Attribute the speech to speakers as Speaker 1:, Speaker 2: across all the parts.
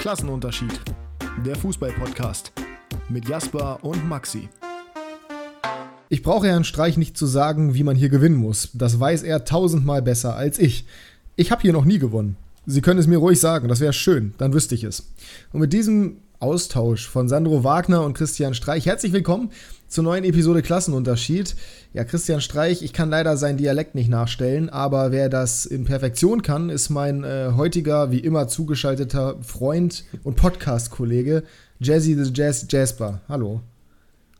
Speaker 1: Klassenunterschied. Der Fußball-Podcast mit Jasper und Maxi. Ich brauche Herrn Streich nicht zu sagen, wie man hier gewinnen muss. Das weiß er tausendmal besser als ich. Ich habe hier noch nie gewonnen. Sie können es mir ruhig sagen, das wäre schön, dann wüsste ich es. Und mit diesem Austausch von Sandro Wagner und Christian Streich. Herzlich willkommen zur neuen Episode Klassenunterschied. Ja, Christian Streich, ich kann leider seinen Dialekt nicht nachstellen, aber wer das in Perfektion kann, ist mein äh, heutiger, wie immer zugeschalteter Freund und Podcast-Kollege Jazzy the Jazz Jasper. Hallo.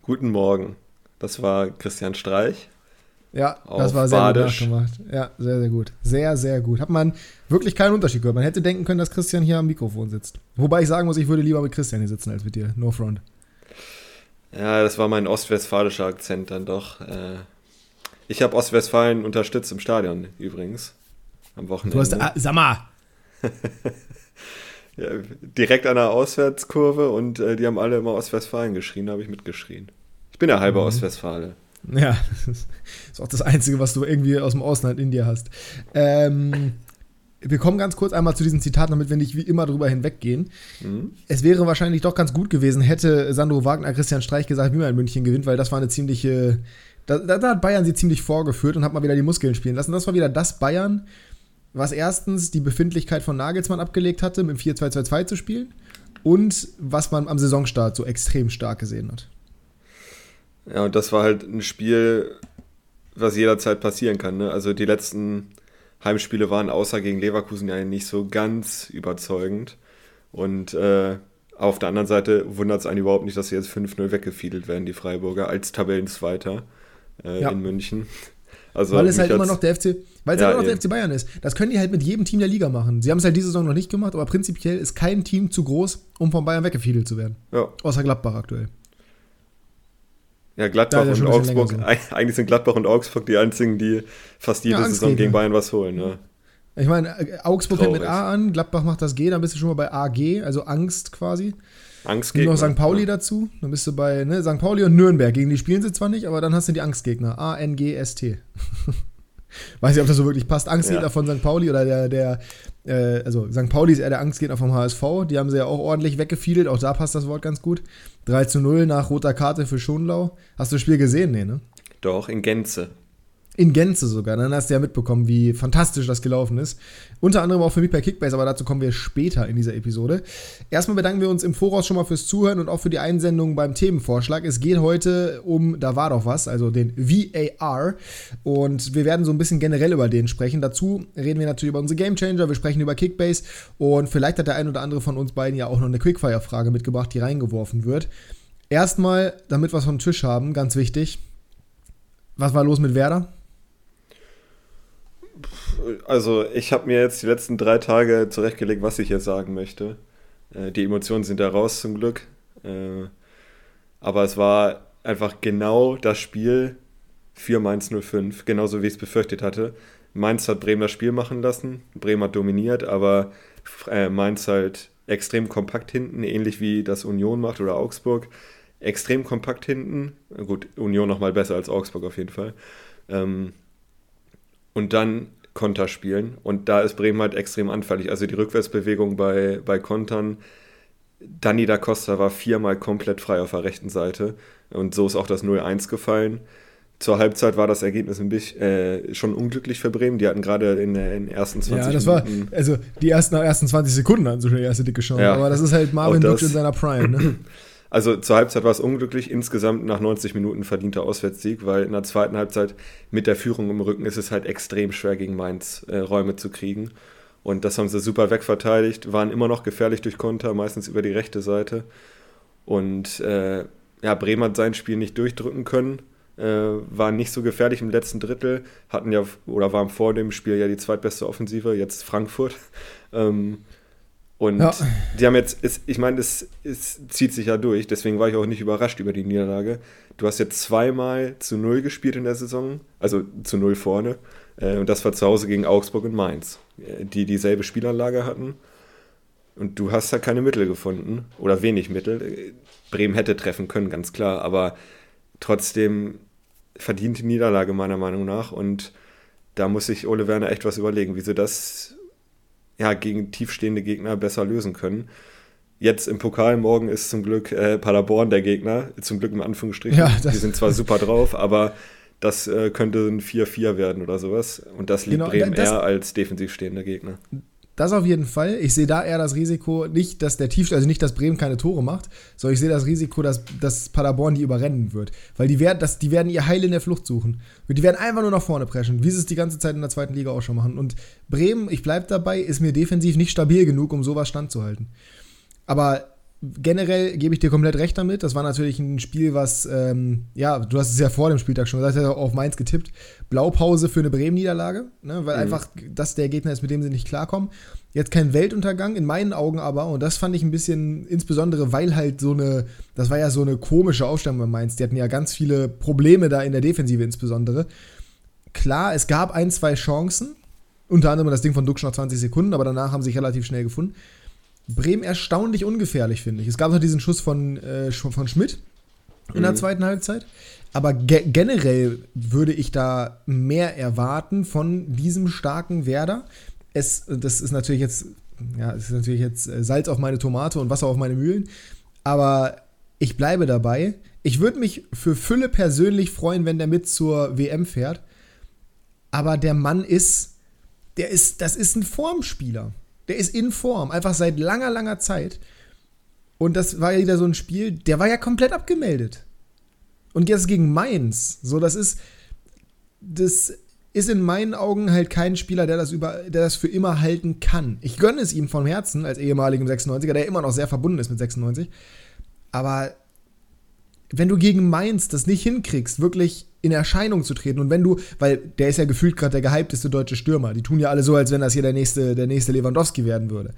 Speaker 2: Guten Morgen. Das war Christian Streich.
Speaker 1: Ja, das war sehr Badisch. gut nachgemacht. Ja, sehr, sehr gut. Sehr, sehr gut. Hat man wirklich keinen Unterschied gehört. Man hätte denken können, dass Christian hier am Mikrofon sitzt. Wobei ich sagen muss, ich würde lieber mit Christian hier sitzen als mit dir. No front.
Speaker 2: Ja, das war mein ostwestfälischer Akzent dann doch. Äh, ich habe Ostwestfalen unterstützt im Stadion übrigens. Am Wochenende. Du hast,
Speaker 1: ah, sag mal.
Speaker 2: ja, direkt an der Auswärtskurve und äh, die haben alle immer Ostwestfalen geschrien, da habe ich mitgeschrien. Ich bin ja halber mhm. Ostwestfale.
Speaker 1: Ja, das ist auch das Einzige, was du irgendwie aus dem Ausland in dir hast. Ähm, wir kommen ganz kurz einmal zu diesem Zitat, damit wir nicht wie immer drüber hinweggehen. Mhm. Es wäre wahrscheinlich doch ganz gut gewesen, hätte Sandro Wagner Christian Streich gesagt, wie man in München gewinnt, weil das war eine ziemliche. Da, da, hat Bayern sie ziemlich vorgeführt und hat mal wieder die Muskeln spielen lassen. Das war wieder das Bayern, was erstens die Befindlichkeit von Nagelsmann abgelegt hatte, mit dem 4-2-2-2 zu spielen und was man am Saisonstart so extrem stark gesehen hat.
Speaker 2: Ja, und das war halt ein Spiel, was jederzeit passieren kann. Ne? Also die letzten Heimspiele waren außer gegen Leverkusen ja nicht so ganz überzeugend. Und äh, auf der anderen Seite wundert es einen überhaupt nicht, dass sie jetzt 5-0 weggefiedelt werden, die Freiburger, als Tabellenzweiter äh, ja. in München.
Speaker 1: Also weil es halt immer noch der FC, weil es ja, halt immer noch der FC Bayern ist. Das können die halt mit jedem Team der Liga machen. Sie haben es halt diese Saison noch nicht gemacht, aber prinzipiell ist kein Team zu groß, um von Bayern weggefiedelt zu werden. Ja. Außer Gladbach aktuell.
Speaker 2: Ja, Gladbach und Augsburg, eigentlich sind Gladbach und Augsburg die einzigen, die fast jede ja, Saison gegen Bayern was holen. Ja.
Speaker 1: Ich meine, Augsburg fängt mit A an, Gladbach macht das G, dann bist du schon mal bei AG, also Angst quasi. Angstgegner. Und noch St. Pauli ja. dazu, dann bist du bei ne, St. Pauli und Nürnberg. Gegen die spielen sie zwar nicht, aber dann hast du die Angstgegner. A-N-G-S-T. Weiß nicht, ob das so wirklich passt. Angstgegner ja. von St. Pauli oder der, der äh, also St. Pauli ist eher der Angstgegner vom HSV. Die haben sie ja auch ordentlich weggefiedelt. Auch da passt das Wort ganz gut. 3 zu 0 nach roter Karte für Schonlau. Hast du das Spiel gesehen? Nee, ne?
Speaker 2: Doch, in Gänze.
Speaker 1: In Gänze sogar. Dann hast du ja mitbekommen, wie fantastisch das gelaufen ist. Unter anderem auch für mich bei Kickbase, aber dazu kommen wir später in dieser Episode. Erstmal bedanken wir uns im Voraus schon mal fürs Zuhören und auch für die Einsendung beim Themenvorschlag. Es geht heute um, da war doch was, also den VAR. Und wir werden so ein bisschen generell über den sprechen. Dazu reden wir natürlich über unsere Gamechanger, wir sprechen über Kickbase und vielleicht hat der ein oder andere von uns beiden ja auch noch eine Quickfire-Frage mitgebracht, die reingeworfen wird. Erstmal, damit wir es vom Tisch haben, ganz wichtig. Was war los mit Werder?
Speaker 2: Also ich habe mir jetzt die letzten drei Tage zurechtgelegt, was ich jetzt sagen möchte. Äh, die Emotionen sind da raus zum Glück. Äh, aber es war einfach genau das Spiel für Mainz 05, genauso wie ich es befürchtet hatte. Mainz hat Bremen das Spiel machen lassen, Bremen hat dominiert, aber äh, Mainz halt extrem kompakt hinten, ähnlich wie das Union macht oder Augsburg. Extrem kompakt hinten. Gut, Union nochmal besser als Augsburg auf jeden Fall. Ähm, und dann Konter spielen. Und da ist Bremen halt extrem anfällig. Also die Rückwärtsbewegung bei, bei Kontern. Danny da Costa war viermal komplett frei auf der rechten Seite. Und so ist auch das 0-1 gefallen. Zur Halbzeit war das Ergebnis ein bisschen äh, schon unglücklich für Bremen. Die hatten gerade in, in, den ersten 20
Speaker 1: Ja, das Minuten war, also die ersten, ersten 20 Sekunden hatten so schon die erste dicke Chance. Ja, aber das ist halt Marvin Duksch in seiner Prime, ne?
Speaker 2: Also zur Halbzeit war es unglücklich, insgesamt nach 90 Minuten verdienter Auswärtssieg, weil in der zweiten Halbzeit mit der Führung im Rücken ist es halt extrem schwer gegen Mainz äh, Räume zu kriegen. Und das haben sie super wegverteidigt, waren immer noch gefährlich durch Konter, meistens über die rechte Seite. Und äh, ja, Bremen hat sein Spiel nicht durchdrücken können, äh, waren nicht so gefährlich im letzten Drittel, hatten ja oder waren vor dem Spiel ja die zweitbeste Offensive, jetzt Frankfurt. Ähm, und ja. die haben jetzt, ist, ich meine, es, es zieht sich ja durch, deswegen war ich auch nicht überrascht über die Niederlage. Du hast jetzt zweimal zu null gespielt in der Saison, also zu null vorne. Äh, und das war zu Hause gegen Augsburg und Mainz, äh, die dieselbe Spielanlage hatten. Und du hast da keine Mittel gefunden oder wenig Mittel. Bremen hätte treffen können, ganz klar, aber trotzdem verdient die Niederlage meiner Meinung nach. Und da muss sich Ole Werner echt was überlegen, wie sie das ja, gegen tiefstehende Gegner besser lösen können. Jetzt im Pokal morgen ist zum Glück äh, Paderborn der Gegner, zum Glück im Anführungsstrichen. Ja, die sind zwar super drauf, aber das äh, könnte ein 4-4 werden oder sowas. Und das liegt genau, Bremen das, eher als defensiv stehender Gegner.
Speaker 1: Das auf jeden Fall. Ich sehe da eher das Risiko, nicht, dass der Tiefstand, also nicht, dass Bremen keine Tore macht, sondern ich sehe das Risiko, dass, dass Paderborn die überrennen wird. Weil die werden, das, die werden ihr Heil in der Flucht suchen. Die werden einfach nur nach vorne preschen, wie sie es die ganze Zeit in der zweiten Liga auch schon machen. Und Bremen, ich bleibe dabei, ist mir defensiv nicht stabil genug, um sowas standzuhalten. Aber generell gebe ich dir komplett recht damit. Das war natürlich ein Spiel, was, ähm, ja, du hast es ja vor dem Spieltag schon, du hast ja auf Mainz getippt. Blaupause für eine Bremen-Niederlage, ne? weil mhm. einfach das der Gegner ist, mit dem sie nicht klarkommen. Jetzt kein Weltuntergang, in meinen Augen aber, und das fand ich ein bisschen, insbesondere weil halt so eine, das war ja so eine komische Aufstellung bei Mainz. Die hatten ja ganz viele Probleme da in der Defensive insbesondere. Klar, es gab ein, zwei Chancen, unter anderem das Ding von Duxch nach 20 Sekunden, aber danach haben sie sich relativ schnell gefunden. Bremen erstaunlich ungefährlich, finde ich. Es gab noch diesen Schuss von, äh, von Schmidt in der mhm. zweiten Halbzeit. Aber ge generell würde ich da mehr erwarten von diesem starken Werder. Es, das ist natürlich jetzt, ja, ist natürlich jetzt äh, Salz auf meine Tomate und Wasser auf meine Mühlen. Aber ich bleibe dabei. Ich würde mich für Fülle persönlich freuen, wenn der mit zur WM fährt. Aber der Mann ist, der ist, das ist ein Formspieler. Der ist in Form, einfach seit langer, langer Zeit. Und das war ja wieder so ein Spiel, der war ja komplett abgemeldet. Und jetzt gegen Mainz. So, das ist. Das ist in meinen Augen halt kein Spieler, der das, über, der das für immer halten kann. Ich gönne es ihm vom Herzen als ehemaligem 96er, der immer noch sehr verbunden ist mit 96. Aber wenn du gegen Mainz das nicht hinkriegst, wirklich in Erscheinung zu treten und wenn du, weil der ist ja gefühlt gerade der gehypteste deutsche Stürmer, die tun ja alle so, als wenn das hier der nächste, der nächste Lewandowski werden würde.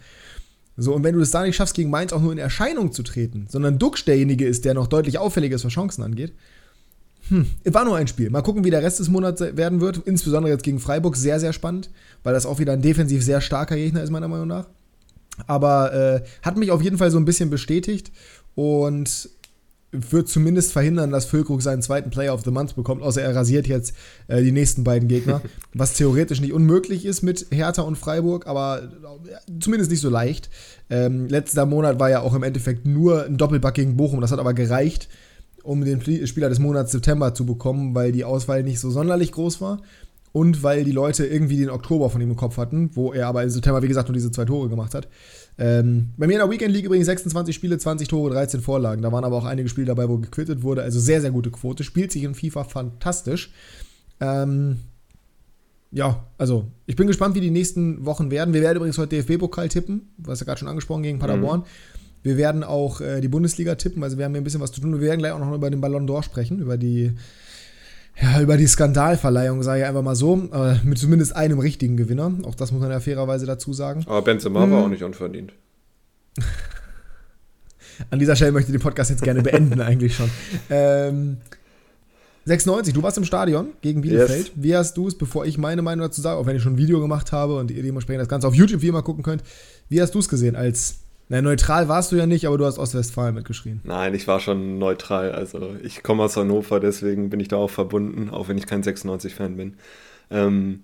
Speaker 1: So, und wenn du es da nicht schaffst, gegen Mainz auch nur in Erscheinung zu treten, sondern Duxch derjenige ist, der noch deutlich auffälliger ist, was Chancen angeht, hm, war nur ein Spiel. Mal gucken, wie der Rest des Monats werden wird. Insbesondere jetzt gegen Freiburg sehr, sehr spannend, weil das auch wieder ein defensiv sehr starker Gegner ist, meiner Meinung nach. Aber äh, hat mich auf jeden Fall so ein bisschen bestätigt und wird zumindest verhindern, dass Füllkrug seinen zweiten Player of the Month bekommt, außer er rasiert jetzt äh, die nächsten beiden Gegner, was theoretisch nicht unmöglich ist mit Hertha und Freiburg, aber äh, zumindest nicht so leicht. Ähm, letzter Monat war ja auch im Endeffekt nur ein Doppelback gegen Bochum, das hat aber gereicht, um den Spieler des Monats September zu bekommen, weil die Auswahl nicht so sonderlich groß war und weil die Leute irgendwie den Oktober von ihm im Kopf hatten, wo er aber im September, wie gesagt, nur diese zwei Tore gemacht hat. Ähm, bei mir in der Weekend League übrigens 26 Spiele, 20 Tore, 13 Vorlagen. Da waren aber auch einige Spiele dabei, wo gequittet wurde. Also sehr, sehr gute Quote. Spielt sich in FIFA fantastisch. Ähm, ja, also ich bin gespannt, wie die nächsten Wochen werden. Wir werden übrigens heute DFB-Pokal tippen, was ja gerade schon angesprochen gegen Paderborn. Mhm. Wir werden auch äh, die Bundesliga tippen, also wir haben hier ein bisschen was zu tun. Wir werden gleich auch noch über den Ballon d'Or sprechen, über die ja, über die Skandalverleihung, sage ich einfach mal so, äh, mit zumindest einem richtigen Gewinner. Auch das muss man ja fairerweise dazu sagen.
Speaker 2: Aber Benzema hm. war auch nicht unverdient.
Speaker 1: An dieser Stelle möchte ich den Podcast jetzt gerne beenden, eigentlich schon. Ähm, 96, du warst im Stadion gegen Bielefeld. Yes. Wie hast du es, bevor ich meine Meinung dazu sage, auch wenn ich schon ein Video gemacht habe und ihr dementsprechend das Ganze auf YouTube wie immer gucken könnt, wie hast du es gesehen als na, neutral warst du ja nicht, aber du hast Ostwestfalen mitgeschrien.
Speaker 2: Nein, ich war schon neutral. Also ich komme aus Hannover, deswegen bin ich da auch verbunden, auch wenn ich kein 96-Fan bin. Ähm,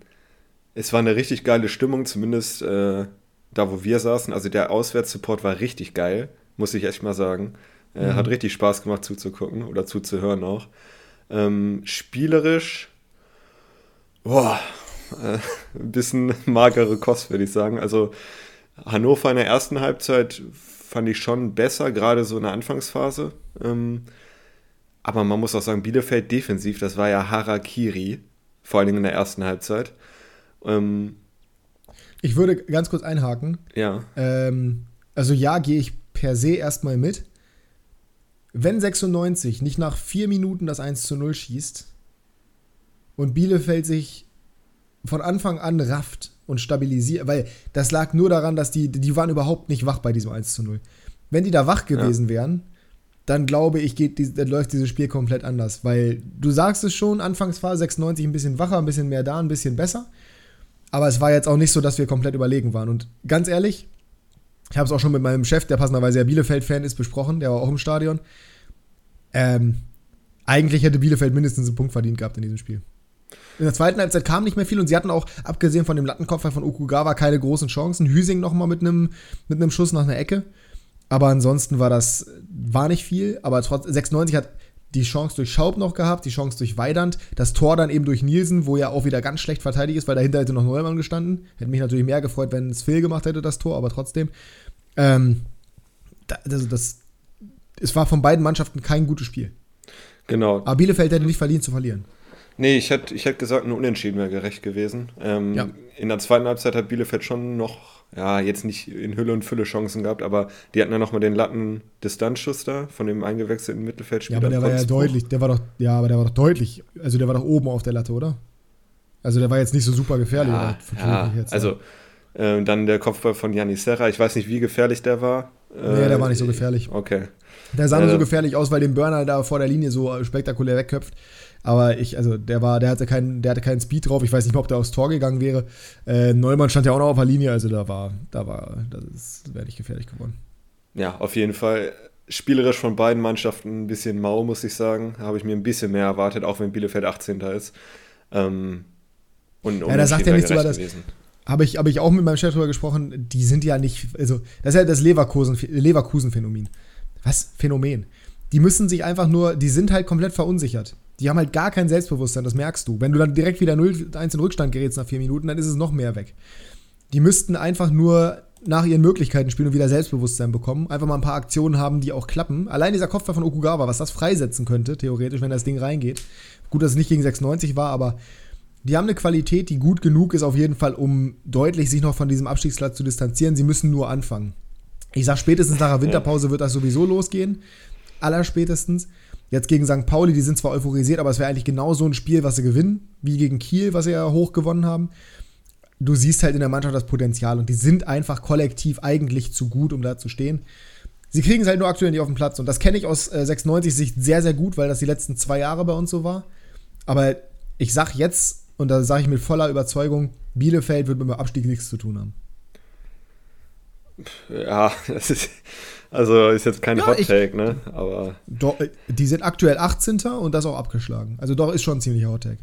Speaker 2: es war eine richtig geile Stimmung, zumindest äh, da, wo wir saßen. Also der Auswärtssupport war richtig geil, muss ich echt mal sagen. Äh, mhm. Hat richtig Spaß gemacht zuzugucken oder zuzuhören auch. Ähm, spielerisch, boah, äh, ein bisschen magere Kost, würde ich sagen. Also Hannover in der ersten Halbzeit fand ich schon besser, gerade so in der Anfangsphase. Ähm, aber man muss auch sagen, Bielefeld defensiv, das war ja Harakiri, vor allen Dingen in der ersten Halbzeit. Ähm,
Speaker 1: ich würde ganz kurz einhaken.
Speaker 2: Ja.
Speaker 1: Ähm, also ja, gehe ich per se erstmal mit. Wenn 96 nicht nach vier Minuten das 1 zu 0 schießt und Bielefeld sich von Anfang an rafft und stabilisiert, weil das lag nur daran, dass die, die waren überhaupt nicht wach bei diesem 1 zu 0. Wenn die da wach gewesen ja. wären, dann glaube ich, geht die, läuft dieses Spiel komplett anders, weil du sagst es schon, Anfangsphase 96 ein bisschen wacher, ein bisschen mehr da, ein bisschen besser, aber es war jetzt auch nicht so, dass wir komplett überlegen waren und ganz ehrlich, ich habe es auch schon mit meinem Chef, der passenderweise ja Bielefeld-Fan ist, besprochen, der war auch im Stadion. Ähm, eigentlich hätte Bielefeld mindestens einen Punkt verdient gehabt in diesem Spiel. In der zweiten Halbzeit kam nicht mehr viel und sie hatten auch, abgesehen von dem Lattenkopfer von Okugawa, keine großen Chancen. Hüsing nochmal mit einem mit Schuss nach einer Ecke. Aber ansonsten war das, war nicht viel, aber trotz, 96 hat die Chance durch Schaub noch gehabt, die Chance durch Weidand, das Tor dann eben durch Nielsen, wo er auch wieder ganz schlecht verteidigt ist, weil dahinter hätte noch Neumann gestanden. Hätte mich natürlich mehr gefreut, wenn es Phil gemacht hätte, das Tor, aber trotzdem. Ähm, also das, es war von beiden Mannschaften kein gutes Spiel.
Speaker 2: Genau.
Speaker 1: Aber Bielefeld hätte nicht verliehen zu verlieren.
Speaker 2: Nee, ich hätte ich hätt gesagt, ein Unentschieden wäre gerecht gewesen. Ähm, ja. In der zweiten Halbzeit hat Bielefeld schon noch, ja, jetzt nicht in Hülle und Fülle Chancen gehabt, aber die hatten ja nochmal den Latten-Distanzschuss da von dem eingewechselten Mittelfeldspieler.
Speaker 1: Ja, aber der war ja deutlich, der war doch, ja, aber der war doch deutlich, also der war doch oben auf der Latte, oder? Also der war jetzt nicht so super gefährlich.
Speaker 2: Ja, ja also äh, dann der Kopfball von Janis Serra, ich weiß nicht, wie gefährlich der war.
Speaker 1: Äh, nee, der war nicht so gefährlich.
Speaker 2: Okay.
Speaker 1: Der sah nur so gefährlich aus, weil den Burner da vor der Linie so spektakulär wegköpft. Aber ich, also der war, der hatte keinen, der hatte keinen Speed drauf. Ich weiß nicht mehr, ob der aufs Tor gegangen wäre. Äh, Neumann stand ja auch noch auf der Linie, also da war, da war, das wäre nicht gefährlich geworden.
Speaker 2: Ja, auf jeden Fall. Spielerisch von beiden Mannschaften ein bisschen mau, muss ich sagen. Habe ich mir ein bisschen mehr erwartet, auch wenn Bielefeld 18. ist. Ähm,
Speaker 1: und ja, da sagt er nicht sogar das. Habe ich, hab ich auch mit meinem Chef drüber gesprochen, die sind ja nicht, also das ist ja das Leverkusen-Phänomen. Leverkusen Was? Phänomen. Die müssen sich einfach nur, die sind halt komplett verunsichert. Die haben halt gar kein Selbstbewusstsein, das merkst du. Wenn du dann direkt wieder 0-1 in Rückstand gerätst nach vier Minuten, dann ist es noch mehr weg. Die müssten einfach nur nach ihren Möglichkeiten spielen und wieder Selbstbewusstsein bekommen. Einfach mal ein paar Aktionen haben, die auch klappen. Allein dieser Kopfball von Okugawa, was das freisetzen könnte, theoretisch, wenn das Ding reingeht. Gut, dass es nicht gegen 96 war, aber die haben eine Qualität, die gut genug ist, auf jeden Fall, um deutlich sich noch von diesem Abstiegsplatz zu distanzieren. Sie müssen nur anfangen. Ich sag, spätestens nach der Winterpause wird das sowieso losgehen. Allerspätestens. Jetzt gegen St. Pauli, die sind zwar euphorisiert, aber es wäre eigentlich genau so ein Spiel, was sie gewinnen, wie gegen Kiel, was sie ja hoch gewonnen haben. Du siehst halt in der Mannschaft das Potenzial und die sind einfach kollektiv eigentlich zu gut, um da zu stehen. Sie kriegen es halt nur aktuell nicht auf den Platz und das kenne ich aus äh, 96-Sicht sehr, sehr gut, weil das die letzten zwei Jahre bei uns so war. Aber ich sag jetzt, und da sage ich mit voller Überzeugung, Bielefeld wird mit dem Abstieg nichts zu tun haben.
Speaker 2: Ja, das ist, also ist jetzt kein ja, Hot Take, ne? Aber.
Speaker 1: Doch, die sind aktuell 18. und das auch abgeschlagen. Also doch ist schon ein ziemlicher Hot Take.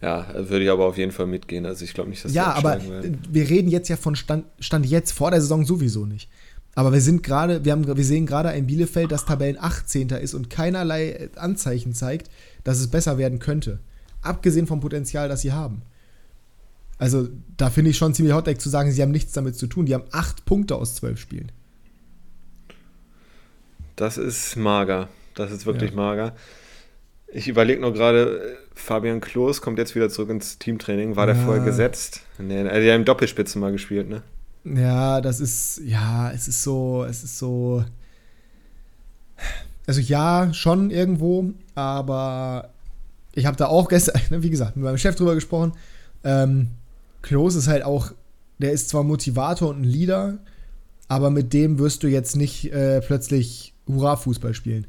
Speaker 2: Ja, würde ich aber auf jeden Fall mitgehen. Also ich glaube nicht, dass
Speaker 1: Ja, aber werden. wir reden jetzt ja von Stand, Stand jetzt vor der Saison sowieso nicht. Aber wir sind gerade, wir, haben, wir sehen gerade ein Bielefeld, das Tabellen 18. ist und keinerlei Anzeichen zeigt, dass es besser werden könnte. Abgesehen vom Potenzial, das sie haben. Also, da finde ich schon ziemlich hot zu sagen, sie haben nichts damit zu tun. Die haben acht Punkte aus zwölf Spielen.
Speaker 2: Das ist mager. Das ist wirklich ja. mager. Ich überlege nur gerade, Fabian Klos kommt jetzt wieder zurück ins Teamtraining. War ja. der vorher gesetzt? Nee, er hat ja im Doppelspitzen mal gespielt, ne?
Speaker 1: Ja, das ist, ja, es ist so, es ist so. Also ja, schon irgendwo, aber ich habe da auch gestern, wie gesagt, mit meinem Chef drüber gesprochen. Ähm, Klos ist halt auch, der ist zwar Motivator und ein Leader, aber mit dem wirst du jetzt nicht äh, plötzlich Hurra-Fußball spielen.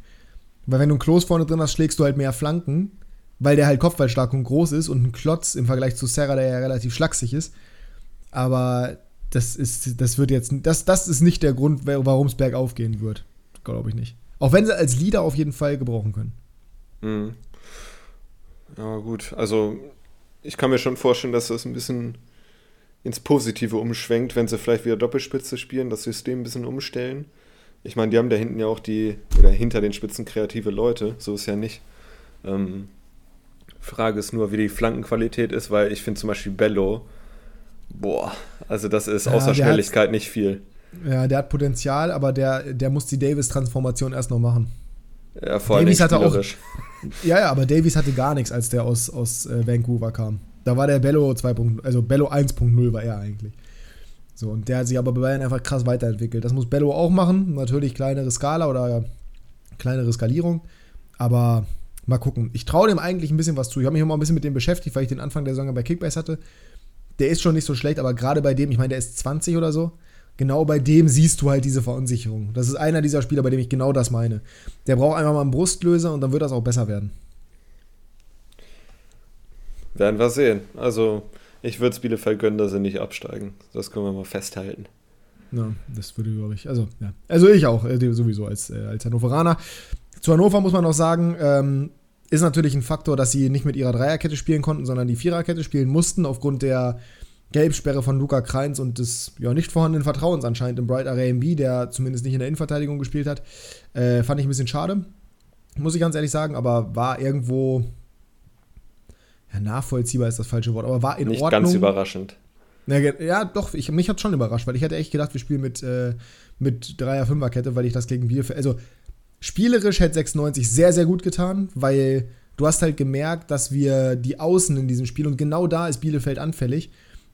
Speaker 1: Weil wenn du einen Klos vorne drin hast, schlägst du halt mehr Flanken, weil der halt kopfballstark und groß ist und ein Klotz im Vergleich zu Serra, der ja relativ schlaksig ist. Aber das ist, das wird jetzt, das, das ist nicht der Grund, warum es bergauf gehen wird. Glaube ich nicht. Auch wenn sie als Leader auf jeden Fall gebrauchen können.
Speaker 2: Mhm. Ja, gut. Also, ich kann mir schon vorstellen, dass das ein bisschen ins Positive umschwenkt, wenn sie vielleicht wieder Doppelspitze spielen, das System ein bisschen umstellen. Ich meine, die haben da hinten ja auch die, oder hinter den Spitzen kreative Leute, so ist ja nicht. Ähm, Frage ist nur, wie die Flankenqualität ist, weil ich finde zum Beispiel Bello, boah, also das ist ja, außer Schnelligkeit nicht viel.
Speaker 1: Ja, der hat Potenzial, aber der, der muss die Davis-Transformation erst noch machen.
Speaker 2: Ja, vor allem hatte auch.
Speaker 1: Ja, ja, aber Davies hatte gar nichts, als der aus, aus äh, Vancouver kam. Da war der Bello 2.0, also Bello 1.0 war er eigentlich. So, und der hat sich aber bei Bayern einfach krass weiterentwickelt. Das muss Bello auch machen. Natürlich kleinere Skala oder kleinere Skalierung. Aber mal gucken. Ich traue dem eigentlich ein bisschen was zu. Ich habe mich auch mal ein bisschen mit dem beschäftigt, weil ich den Anfang der Saison bei Kickbase hatte. Der ist schon nicht so schlecht, aber gerade bei dem, ich meine, der ist 20 oder so. Genau bei dem siehst du halt diese Verunsicherung. Das ist einer dieser Spieler, bei dem ich genau das meine. Der braucht einfach mal einen Brustlöser und dann wird das auch besser werden.
Speaker 2: Werden wir sehen. Also, ich würde es Bielefeld gönnen, dass sie nicht absteigen. Das können wir mal festhalten.
Speaker 1: Ja, das würde, glaube ich. Also, ja. Also, ich auch, äh, sowieso als, äh, als Hannoveraner. Zu Hannover muss man noch sagen, ähm, ist natürlich ein Faktor, dass sie nicht mit ihrer Dreierkette spielen konnten, sondern die Viererkette spielen mussten, aufgrund der Gelbsperre von Luca Kreins und des ja, nicht vorhandenen Vertrauens anscheinend im Bright RMB, der zumindest nicht in der Innenverteidigung gespielt hat, äh, fand ich ein bisschen schade. Muss ich ganz ehrlich sagen, aber war irgendwo ja, nachvollziehbar ist das falsche Wort, aber war in
Speaker 2: nicht
Speaker 1: Ordnung.
Speaker 2: Nicht ganz überraschend.
Speaker 1: Ja, ja doch, ich, mich hat schon überrascht, weil ich hätte echt gedacht, wir spielen mit, äh, mit 3er-5er-Kette, weil ich das gegen Bielefeld, also spielerisch hätte 96 sehr, sehr gut getan, weil du hast halt gemerkt, dass wir die Außen in diesem Spiel und genau da ist Bielefeld anfällig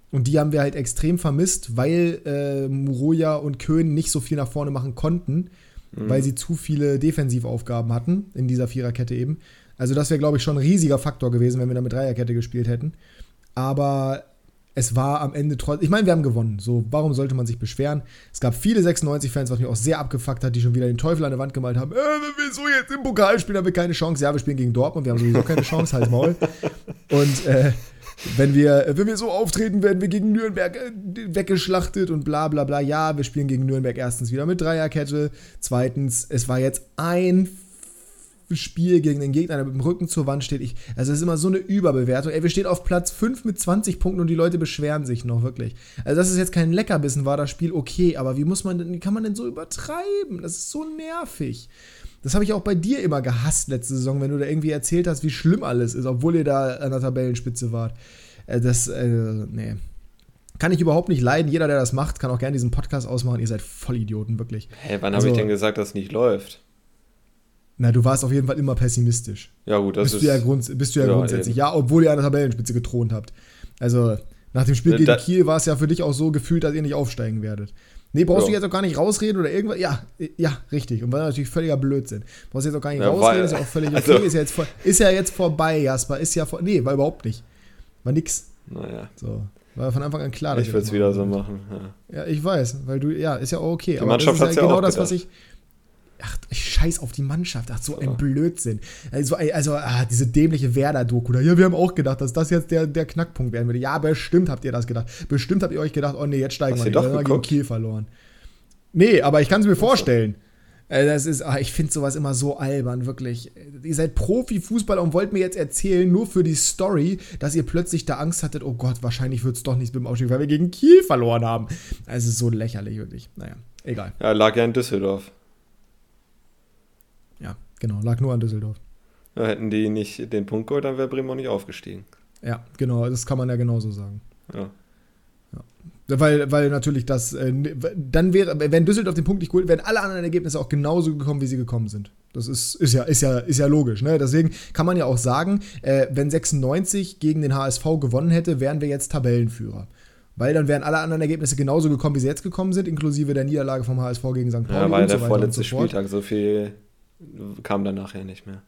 Speaker 1: und die haben wir halt extrem vermisst, weil äh, Muroya und Köhn nicht so viel nach vorne machen konnten, mhm. weil sie zu viele Defensivaufgaben hatten in dieser Viererkette eben. Also das wäre, glaube ich, schon ein riesiger Faktor gewesen, wenn wir da mit Dreierkette gespielt hätten. Aber es war am Ende trotzdem. Ich meine, wir haben gewonnen. So, warum sollte man sich beschweren? Es gab viele 96-Fans, was mich auch sehr abgefuckt hat, die schon wieder den Teufel an der Wand gemalt haben. Äh, wenn wir so jetzt im Pokal spielen, haben wir keine Chance. Ja, wir spielen gegen Dortmund, wir haben sowieso keine Chance, halt Maul. Und äh, wenn wir, wenn wir so auftreten, werden wir gegen Nürnberg äh, weggeschlachtet und bla bla bla. Ja, wir spielen gegen Nürnberg erstens wieder mit Dreierkette. Zweitens, es war jetzt ein Spiel gegen den Gegner, der mit dem Rücken zur Wand steht. Ich, also es ist immer so eine Überbewertung. Ey, wir stehen auf Platz 5 mit 20 Punkten und die Leute beschweren sich noch, wirklich. Also dass es jetzt kein Leckerbissen war, das Spiel, okay, aber wie muss man denn, wie kann man denn so übertreiben? Das ist so nervig. Das habe ich auch bei dir immer gehasst letzte Saison, wenn du da irgendwie erzählt hast, wie schlimm alles ist, obwohl ihr da an der Tabellenspitze wart. Äh, das, äh, nee. Kann ich überhaupt nicht leiden. Jeder, der das macht, kann auch gerne diesen Podcast ausmachen. Ihr seid Vollidioten, wirklich.
Speaker 2: Hey, wann also, habe ich denn gesagt, dass es nicht läuft?
Speaker 1: Na, du warst auf jeden Fall immer pessimistisch.
Speaker 2: Ja, gut, das
Speaker 1: bist
Speaker 2: ist.
Speaker 1: Du ja grund, bist du ja, ja grundsätzlich. Eben. Ja, obwohl ihr an der Tabellenspitze getront habt. Also, nach dem Spiel gegen da, Kiel war es ja für dich auch so gefühlt, dass ihr nicht aufsteigen werdet. Nee, brauchst ja. du jetzt auch gar nicht rausreden oder irgendwas? Ja, ja, richtig. Und war natürlich völliger Blödsinn. Brauchst du jetzt auch gar nicht ja, rausreden, ist ja auch völlig okay. Also, ist, ja jetzt, ist ja jetzt vorbei, Jasper. Ist ja vor, Nee, war überhaupt nicht. War nix.
Speaker 2: Naja.
Speaker 1: So. War von Anfang an klar.
Speaker 2: Ich würde es wieder so machen. Ja.
Speaker 1: ja. ich weiß, weil du, ja, ist ja auch okay.
Speaker 2: Die aber Mannschaft
Speaker 1: hat
Speaker 2: halt ja
Speaker 1: genau
Speaker 2: auch
Speaker 1: das, was ich. Ach, ich scheiß auf die Mannschaft. Ach, so ein Blödsinn. Also, also ah, diese dämliche Werder-Doku. Ja, wir haben auch gedacht, dass das jetzt der, der Knackpunkt werden würde. Ja, bestimmt habt ihr das gedacht. Bestimmt habt ihr euch gedacht, oh nee, jetzt steigen Hast wir. Wir gegen Kiel verloren. Nee, aber ich kann es mir vorstellen. Äh, das ist, ach, ich finde sowas immer so albern, wirklich. Ihr seid Profifußballer und wollt mir jetzt erzählen, nur für die Story, dass ihr plötzlich da Angst hattet, oh Gott, wahrscheinlich wird es doch nichts mit dem Aufstieg, weil wir gegen Kiel verloren haben. Also so lächerlich, wirklich. Naja, egal.
Speaker 2: Ja, lag ja in Düsseldorf.
Speaker 1: Ja, genau, lag nur an Düsseldorf.
Speaker 2: Ja, hätten die nicht den Punkt geholt, dann wäre Bremen auch nicht aufgestiegen.
Speaker 1: Ja, genau, das kann man ja genauso sagen.
Speaker 2: Ja.
Speaker 1: Weil, weil natürlich das, äh, dann wäre, wenn Düsseldorf den Punkt nicht geholt, wären alle anderen Ergebnisse auch genauso gekommen, wie sie gekommen sind. Das ist, ist, ja, ist, ja, ist ja logisch. Ne? Deswegen kann man ja auch sagen, äh, wenn 96 gegen den HSV gewonnen hätte, wären wir jetzt Tabellenführer. Weil dann wären alle anderen Ergebnisse genauso gekommen, wie sie jetzt gekommen sind, inklusive der Niederlage vom HSV gegen St. Pauli.
Speaker 2: Ja, weil der so vorletzte so Spieltag, so viel kam dann nachher nicht mehr.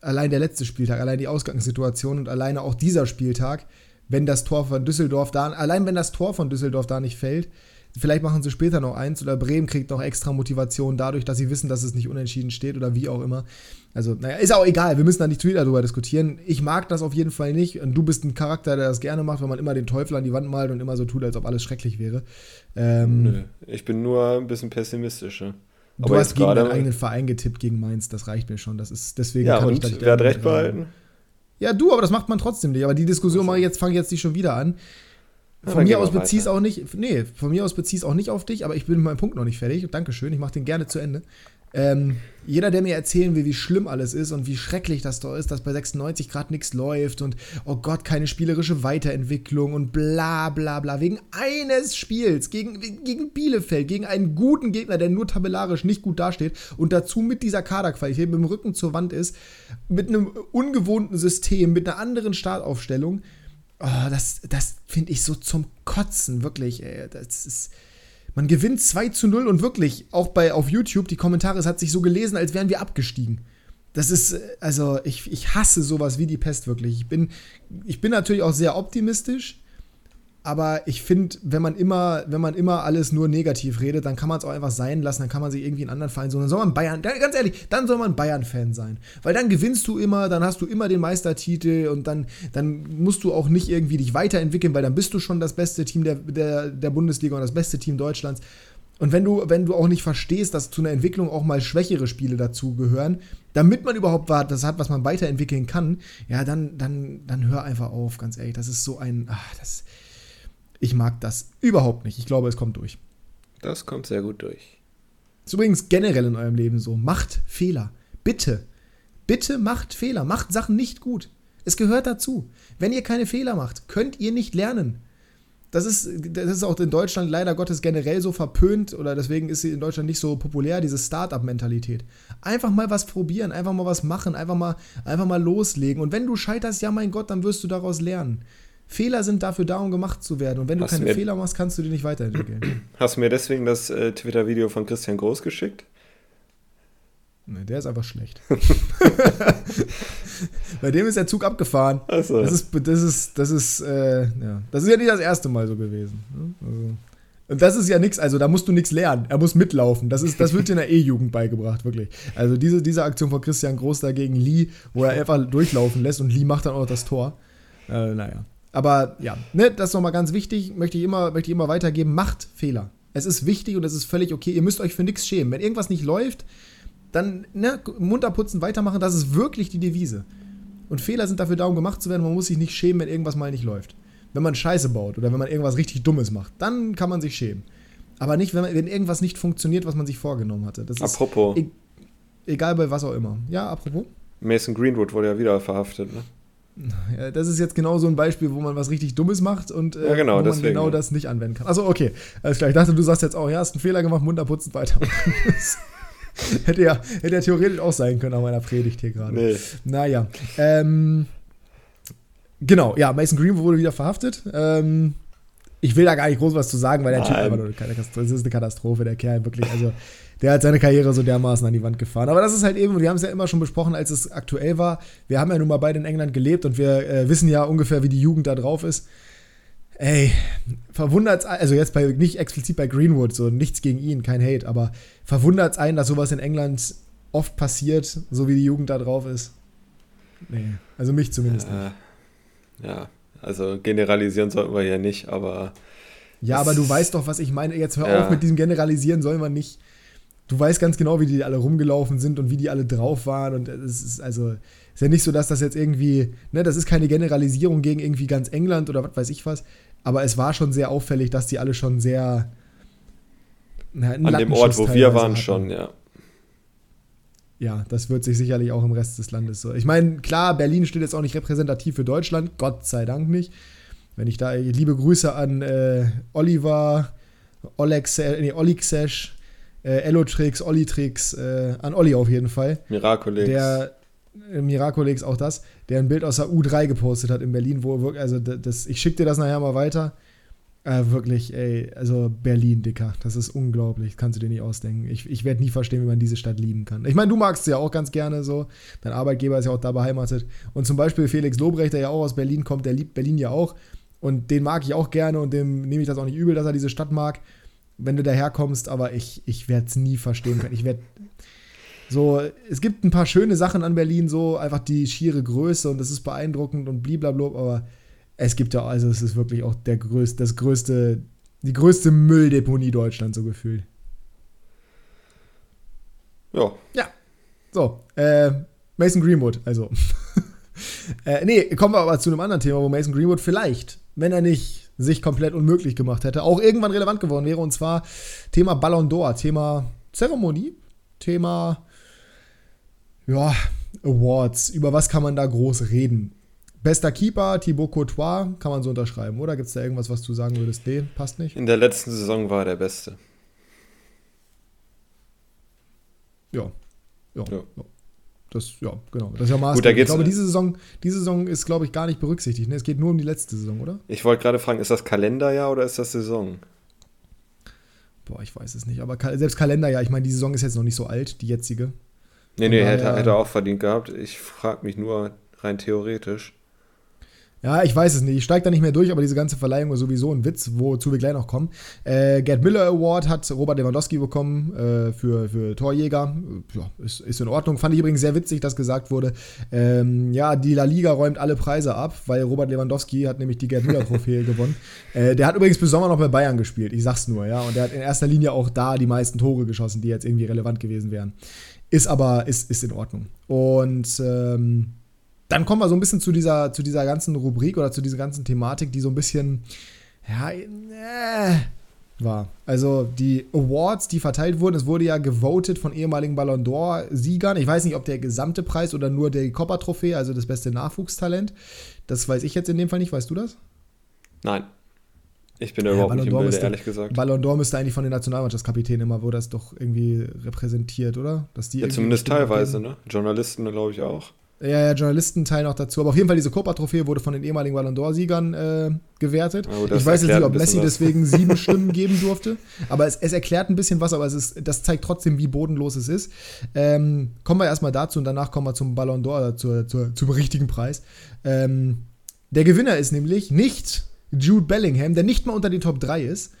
Speaker 1: Allein der letzte Spieltag, allein die Ausgangssituation und alleine auch dieser Spieltag wenn das Tor von Düsseldorf da, allein wenn das Tor von Düsseldorf da nicht fällt, vielleicht machen sie später noch eins oder Bremen kriegt noch extra Motivation dadurch, dass sie wissen, dass es nicht unentschieden steht oder wie auch immer. Also, naja, ist auch egal, wir müssen da nicht wieder darüber diskutieren. Ich mag das auf jeden Fall nicht und du bist ein Charakter, der das gerne macht, wenn man immer den Teufel an die Wand malt und immer so tut, als ob alles schrecklich wäre.
Speaker 2: Ähm, Nö, ich bin nur ein bisschen pessimistisch. Ja.
Speaker 1: Du hast gegen deinen eigenen Verein getippt, gegen Mainz, das reicht mir schon. Das ist, deswegen
Speaker 2: ja, und ich wer hat recht behalten?
Speaker 1: Ja, du, aber das macht man trotzdem nicht. Aber die Diskussion mache ich jetzt, fange jetzt nicht schon wieder an. Von ja, mir aus beziehst auch nicht, nee, von mir aus beziehst auch nicht auf dich, aber ich bin mit meinem Punkt noch nicht fertig. Dankeschön, ich mache den gerne zu Ende. Ähm, jeder, der mir erzählen will, wie schlimm alles ist und wie schrecklich das da ist, dass bei 96 Grad nichts läuft und oh Gott, keine spielerische Weiterentwicklung und bla bla bla, wegen eines Spiels gegen, gegen Bielefeld, gegen einen guten Gegner, der nur tabellarisch nicht gut dasteht und dazu mit dieser Kaderqualität, mit dem Rücken zur Wand ist, mit einem ungewohnten System, mit einer anderen Startaufstellung. Oh, das, das finde ich so zum Kotzen, wirklich. Ey. Das ist man gewinnt 2 zu 0 und wirklich, auch bei auf YouTube, die Kommentare, es hat sich so gelesen, als wären wir abgestiegen. Das ist, äh, also ich, ich hasse sowas wie die Pest wirklich. Ich bin, ich bin natürlich auch sehr optimistisch, aber ich finde, wenn man immer, wenn man immer alles nur negativ redet, dann kann man es auch einfach sein lassen, dann kann man sich irgendwie einen anderen Verein suchen. Dann soll man Bayern, ganz ehrlich, dann soll man Bayern-Fan sein. Weil dann gewinnst du immer, dann hast du immer den Meistertitel und dann, dann musst du auch nicht irgendwie dich weiterentwickeln, weil dann bist du schon das beste Team der, der, der Bundesliga und das beste Team Deutschlands. Und wenn du, wenn du auch nicht verstehst, dass zu einer Entwicklung auch mal schwächere Spiele dazugehören, damit man überhaupt das hat, was man weiterentwickeln kann, ja, dann, dann, dann hör einfach auf, ganz ehrlich. Das ist so ein, ach, das, Ich mag das überhaupt nicht. Ich glaube, es kommt durch.
Speaker 2: Das kommt sehr gut durch.
Speaker 1: Ist übrigens generell in eurem Leben so. Macht Fehler. Bitte. Bitte macht Fehler. Macht Sachen nicht gut. Es gehört dazu. Wenn ihr keine Fehler macht, könnt ihr nicht lernen. Das ist, das ist auch in Deutschland leider Gottes generell so verpönt oder deswegen ist sie in Deutschland nicht so populär, diese Start-up-Mentalität. Einfach mal was probieren, einfach mal was machen, einfach mal, einfach mal loslegen. Und wenn du scheiterst, ja mein Gott, dann wirst du daraus lernen. Fehler sind dafür da, um gemacht zu werden. Und wenn du
Speaker 2: Hast
Speaker 1: keine Fehler machst, kannst du die nicht weiterentwickeln.
Speaker 2: Hast du mir deswegen das äh, Twitter-Video von Christian Groß geschickt?
Speaker 1: nee, der ist einfach schlecht. Bei dem ist der Zug abgefahren.
Speaker 2: Also,
Speaker 1: Das ist, das ist, das ist, äh, ja. Das ist ja nicht das erste Mal so gewesen. ne? Also, und das ist ja nichts, also da musst du nichts lernen. Er muss mitlaufen. Das, ist, das wird dir in der E-Jugend beigebracht, wirklich. Also diese, diese Aktion von Christian Groß dagegen Lee, wo er einfach durchlaufen lässt und Lee macht dann auch das Tor. Äh, naja. Aber ja, ne, das ist nochmal ganz wichtig, möchte ich, immer, möchte ich immer weitergeben. Macht Fehler. Es ist wichtig und es ist völlig okay. Ihr müsst euch für nichts schämen. Wenn irgendwas nicht läuft, dann ne, munter putzen, weitermachen. Das ist wirklich die Devise. Und Fehler sind dafür da, um gemacht zu werden. Man muss sich nicht schämen, wenn irgendwas mal nicht läuft. Wenn man Scheiße baut oder wenn man irgendwas richtig Dummes macht, dann kann man sich schämen. Aber nicht, wenn, man, wenn irgendwas nicht funktioniert, was man sich vorgenommen hatte. Das ist
Speaker 2: apropos,
Speaker 1: e- egal bei was auch immer. Ja, apropos.
Speaker 2: Mason Greenwood wurde ja wieder verhaftet, ne?
Speaker 1: Ja, das ist jetzt genau so ein Beispiel, wo man was richtig Dummes macht und äh,
Speaker 2: Ja, genau,
Speaker 1: wo man
Speaker 2: deswegen,
Speaker 1: genau das nicht anwenden kann. Achso, okay. Alles klar. Ich dachte, du sagst jetzt auch, ja, hast einen Fehler gemacht, munter putzen, weiter. hätte, ja, hätte ja theoretisch auch sein können an meiner Predigt hier gerade.
Speaker 2: Nee.
Speaker 1: Naja. Ähm, genau, ja, Mason Greenwood wurde wieder verhaftet. Ähm, ich will da gar nicht groß was zu sagen, weil der Typ
Speaker 2: Nein.
Speaker 1: einfach nur eine Katastrophe, das ist eine Katastrophe, der Kerl wirklich. Also, der hat seine Karriere so dermaßen an die Wand gefahren. Aber das ist halt eben, wir haben es ja immer schon besprochen, als es aktuell war. Wir haben ja nun mal beide in England gelebt und wir äh, wissen ja ungefähr, wie die Jugend da drauf ist. Ey, verwundert also jetzt bei, nicht explizit bei Greenwood, so nichts gegen ihn, kein Hate, aber verwundert es einen, dass sowas in England oft passiert, so wie die Jugend da drauf ist? Nee, also mich zumindest nicht.
Speaker 2: Äh, ja, also generalisieren sollten wir ja nicht, aber
Speaker 1: Ja, aber du weißt doch, was ich meine. Jetzt hör
Speaker 2: Ja.
Speaker 1: auf mit diesem Generalisieren, soll man nicht. Du weißt ganz genau, wie die alle rumgelaufen sind und wie die alle drauf waren. Und es ist also, ist ja nicht so, dass das jetzt irgendwie, ne, das ist keine Generalisierung gegen irgendwie ganz England oder was weiß ich was. Aber es war schon sehr auffällig, dass die alle schon sehr. Na,
Speaker 2: an dem Ort, wo wir waren,
Speaker 1: hatten.
Speaker 2: schon, ja.
Speaker 1: Ja, das wird sich sicherlich auch im Rest des Landes so. Ich meine, klar, Berlin steht jetzt auch nicht repräsentativ für Deutschland, Gott sei Dank nicht. Wenn ich da liebe Grüße an äh, Oliver, Olex, äh, nee, Olixesh, äh, Elotrix, Ollitrix, äh, an Olli auf jeden Fall.
Speaker 2: Miraculix.
Speaker 1: Der äh, Miracolex auch das, der ein Bild aus der U3 gepostet hat in Berlin, wo er wirklich, also das, ich schicke dir das nachher mal weiter. Äh, wirklich, ey, also Berlin, Dicker, das ist unglaublich, kannst du dir nicht ausdenken. Ich, ich werde nie verstehen, wie man diese Stadt lieben kann. Ich meine, du magst sie ja auch ganz gerne so, dein Arbeitgeber ist ja auch da beheimatet. Und zum Beispiel Felix Lobrecht, der ja auch aus Berlin kommt, der liebt Berlin ja auch. Und den mag ich auch gerne und dem nehme ich das auch nicht übel, dass er diese Stadt mag, wenn du daherkommst, aber ich, ich werde es nie verstehen können. Ich werde so, es gibt ein paar schöne Sachen an Berlin, so einfach die schiere Größe und das ist beeindruckend und blablabla, aber es gibt ja, also es ist wirklich auch der größte, das größte, die größte Mülldeponie Deutschlands, so gefühlt.
Speaker 2: ja,
Speaker 1: So, äh, Mason Greenwood, also. äh, nee, kommen wir aber zu einem anderen Thema, wo Mason Greenwood vielleicht, wenn er nicht sich komplett unmöglich gemacht hätte, auch irgendwann relevant geworden wäre, und zwar Thema Ballon d'Or, Thema Zeremonie, Thema, ja, Awards, über was kann man da groß reden? Bester Keeper, Thibaut Courtois, kann man so unterschreiben, oder? Gibt es da irgendwas, was du sagen würdest? Nee, passt nicht?
Speaker 2: in der letzten Saison war er der Beste.
Speaker 1: Ja. Ja.
Speaker 2: Ja.
Speaker 1: ja. Das, ja, genau. Das ist ja maßgeblich.
Speaker 2: da
Speaker 1: ich glaube, diese Saison, diese Saison ist, glaube ich, gar nicht berücksichtigt. Ne? Es geht nur um die letzte Saison, oder?
Speaker 2: Ich wollte gerade fragen, ist das Kalenderjahr oder ist das Saison?
Speaker 1: Boah, ich weiß es nicht. Aber selbst Kalenderjahr, ich meine, die Saison ist jetzt noch nicht so alt, die jetzige.
Speaker 2: Nee, nee,
Speaker 1: Von
Speaker 2: hätte,
Speaker 1: daher-
Speaker 2: hätte er auch verdient gehabt. Ich frage mich nur rein theoretisch.
Speaker 1: Ja, ich weiß es nicht. Ich steige da nicht mehr durch, aber diese ganze Verleihung ist sowieso ein Witz, wozu wir gleich noch kommen. Äh, Gerd Miller Award hat Robert Lewandowski bekommen äh, für, für Torjäger. Ja, ist, ist in Ordnung. Fand ich übrigens sehr witzig, dass gesagt wurde, ähm, ja, die La Liga räumt alle Preise ab, weil Robert Lewandowski hat nämlich die Gerd Miller Trophäe gewonnen. Äh, der hat übrigens bis Sommer noch bei Bayern gespielt, ich sag's nur, ja. Und der hat in erster Linie auch da die meisten Tore geschossen, die jetzt irgendwie relevant gewesen wären. Ist aber, ist, ist in Ordnung. Und ähm, dann kommen wir so ein bisschen zu dieser, zu dieser ganzen Rubrik oder zu dieser ganzen Thematik, die so ein bisschen, Ja, äh, war. Also die Awards, die verteilt wurden, es wurde ja gewotet von ehemaligen Ballon d'Or-Siegern. Ich weiß nicht, ob der gesamte Preis oder nur der Copper-Trophäe, also das beste Nachwuchstalent. Das weiß ich jetzt in dem Fall nicht. Weißt du das?
Speaker 2: Nein. Ich bin da ja, überhaupt Ballon nicht im Bilde, ehrlich gesagt.
Speaker 1: Ballon d'Or müsste eigentlich von den Nationalmannschaftskapitänen immer, wo das doch irgendwie repräsentiert, oder?
Speaker 2: Dass die ja, zumindest teilweise, ne? Journalisten, glaube ich, auch.
Speaker 1: Ja, ja, Journalisten teilen auch dazu. Aber auf jeden Fall, diese Copa-Trophäe wurde von den ehemaligen Ballon d'Or-Siegern äh, gewertet. Oh, ich weiß jetzt nicht, ob Messi deswegen sieben Stimmen geben durfte. Aber es, es, erklärt ein bisschen was, aber es ist, das zeigt trotzdem, wie bodenlos es ist. Ähm, kommen wir erstmal dazu und danach kommen wir zum Ballon d'Or, zur, zur, zum richtigen Preis. Ähm, der Gewinner ist nämlich nicht Jude Bellingham, der nicht mal unter den Top 3 ist.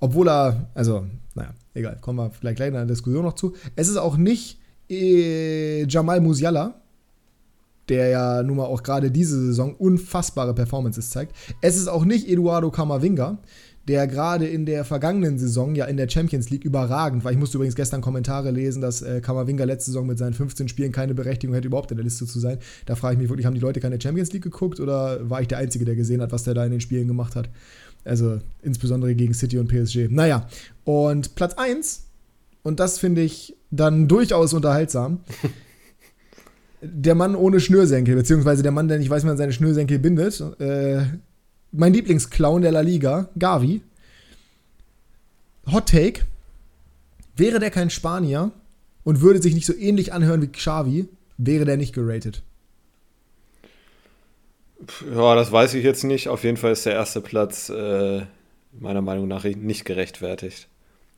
Speaker 1: Obwohl er, also, naja, egal, kommen wir vielleicht gleich in der Diskussion noch zu. Es ist auch nicht äh, Jamal Musiala, der ja nun mal auch gerade diese Saison unfassbare Performances zeigt. Es ist auch nicht Eduardo Camavinga, der gerade in der vergangenen Saison ja in der Champions League überragend war. Ich musste übrigens gestern Kommentare lesen, dass äh, letzte Saison mit seinen 15 Spielen keine Berechtigung hätte, überhaupt in der Liste zu sein. Da frage ich mich wirklich, haben die Leute keine Champions League geguckt oder war ich der Einzige, der gesehen hat, was der da in den Spielen gemacht hat? Also insbesondere gegen City und PSG. Naja, und Platz 1, und das finde ich dann durchaus unterhaltsam, der Mann ohne Schnürsenkel, beziehungsweise der Mann, der nicht weiß, wie man seine Schnürsenkel bindet. Äh, mein Lieblingsclown der La Liga, Gavi. Hot Take. Wäre der kein Spanier und würde sich nicht so ähnlich anhören wie Xavi, wäre der nicht geratet.
Speaker 2: Ja, das weiß ich jetzt nicht. Auf jeden Fall ist der erste Platz äh, meiner Meinung nach nicht gerechtfertigt.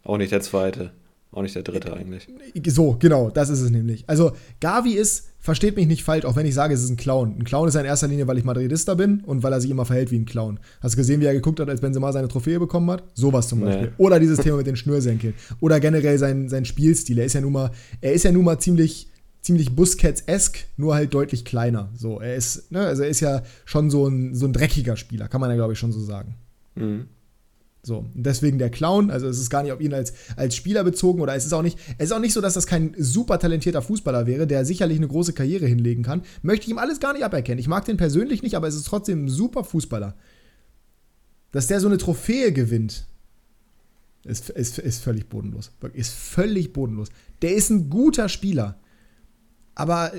Speaker 2: Auch nicht der zweite. Auch nicht der dritte eigentlich.
Speaker 1: So, genau, das ist es nämlich. Also, Gavi ist, versteht mich nicht falsch, auch wenn ich sage, es ist ein Clown. Ein Clown ist er in erster Linie, weil ich Madridista bin und weil er sich immer verhält wie ein Clown. Hast du gesehen, wie er geguckt hat, als Benzema seine Trophäe bekommen hat? Sowas zum Beispiel. Nee. Oder dieses Thema mit den Schnürsenkeln. Oder generell sein, sein Spielstil. Er ist ja nun mal, er ist ja nun mal ziemlich, ziemlich Busquets-esque, nur halt deutlich kleiner. So, er ist, ne, also er ist ja schon so ein, so ein dreckiger Spieler, kann man ja, glaube ich, schon so sagen. Mhm. So, deswegen der Clown, also es ist gar nicht auf ihn als, als Spieler bezogen oder es ist auch nicht, es ist auch nicht so, dass das kein super talentierter Fußballer wäre, der sicherlich eine große Karriere hinlegen kann. Möchte ich ihm alles gar nicht aberkennen. Ich mag den persönlich nicht, aber es ist trotzdem ein super Fußballer. Dass der so eine Trophäe gewinnt, ist, ist, ist völlig bodenlos. Ist völlig bodenlos. Der ist ein guter Spieler. Aber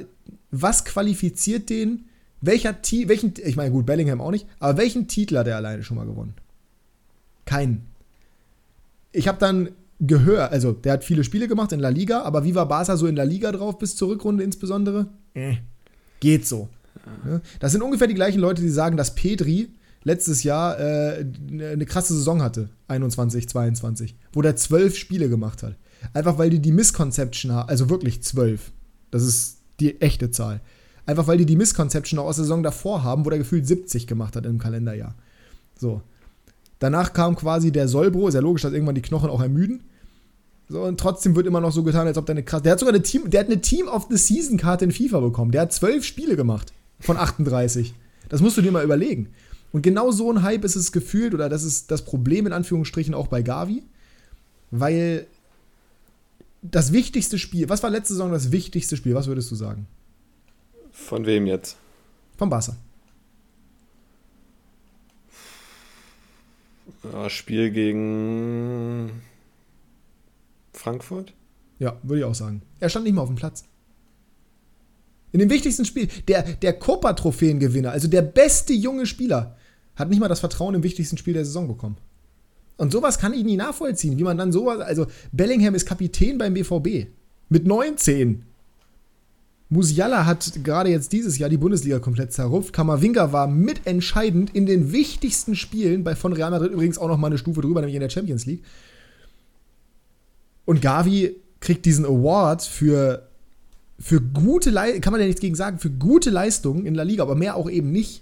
Speaker 1: was qualifiziert den? Welcher welchen, ich meine, gut, Bellingham auch nicht, aber welchen Titel hat er alleine schon mal gewonnen? Keinen. Ich habe dann gehört, also der hat viele Spiele gemacht in La Liga, aber wie war Barca so in La Liga drauf bis zur Rückrunde insbesondere? Äh, geht so. Das sind ungefähr die gleichen Leute, die sagen, dass Pedri letztes Jahr äh, eine krasse Saison hatte, 21, 22, wo der zwölf Spiele gemacht hat. Einfach weil die die Misconception haben, also wirklich zwölf. Das ist die echte Zahl. Einfach weil die die Misconception auch aus der Saison davor haben, wo der gefühlt 70 gemacht hat im Kalenderjahr. So. Danach kam quasi der Solbro, ist ja logisch, dass irgendwann die Knochen auch ermüden. So, und trotzdem wird immer noch so getan, als ob der eine krass. Der hat sogar eine Team, der hat eine Team of the Season Karte in FIFA bekommen. Der hat zwölf Spiele gemacht von 38. Das musst du dir mal überlegen. Und genau so ein Hype ist es gefühlt, oder das ist das Problem in Anführungsstrichen auch bei Gavi, weil das wichtigste Spiel, was war letzte Saison das wichtigste Spiel? Was würdest du sagen?
Speaker 2: Von wem jetzt?
Speaker 1: Von Barca.
Speaker 2: Spiel gegen Frankfurt?
Speaker 1: Ja, würde ich auch sagen. Er stand nicht mal auf dem Platz. In dem wichtigsten Spiel, der, der Copa-Trophäengewinner, also der beste junge Spieler, hat nicht mal das Vertrauen im wichtigsten Spiel der Saison bekommen. Und sowas kann ich nie nachvollziehen, wie man dann sowas, also Bellingham ist Kapitän beim BVB. Mit 19. Musiala hat gerade jetzt dieses Jahr die Bundesliga komplett zerrupft. Kamavinga war mitentscheidend in den wichtigsten Spielen, bei von Real Madrid übrigens auch noch mal eine Stufe drüber, nämlich in der Champions League. Und Gavi kriegt diesen Award für, für gute Leistungen, kann man ja nichts gegen sagen, für gute Leistungen in der Liga, aber mehr auch eben nicht.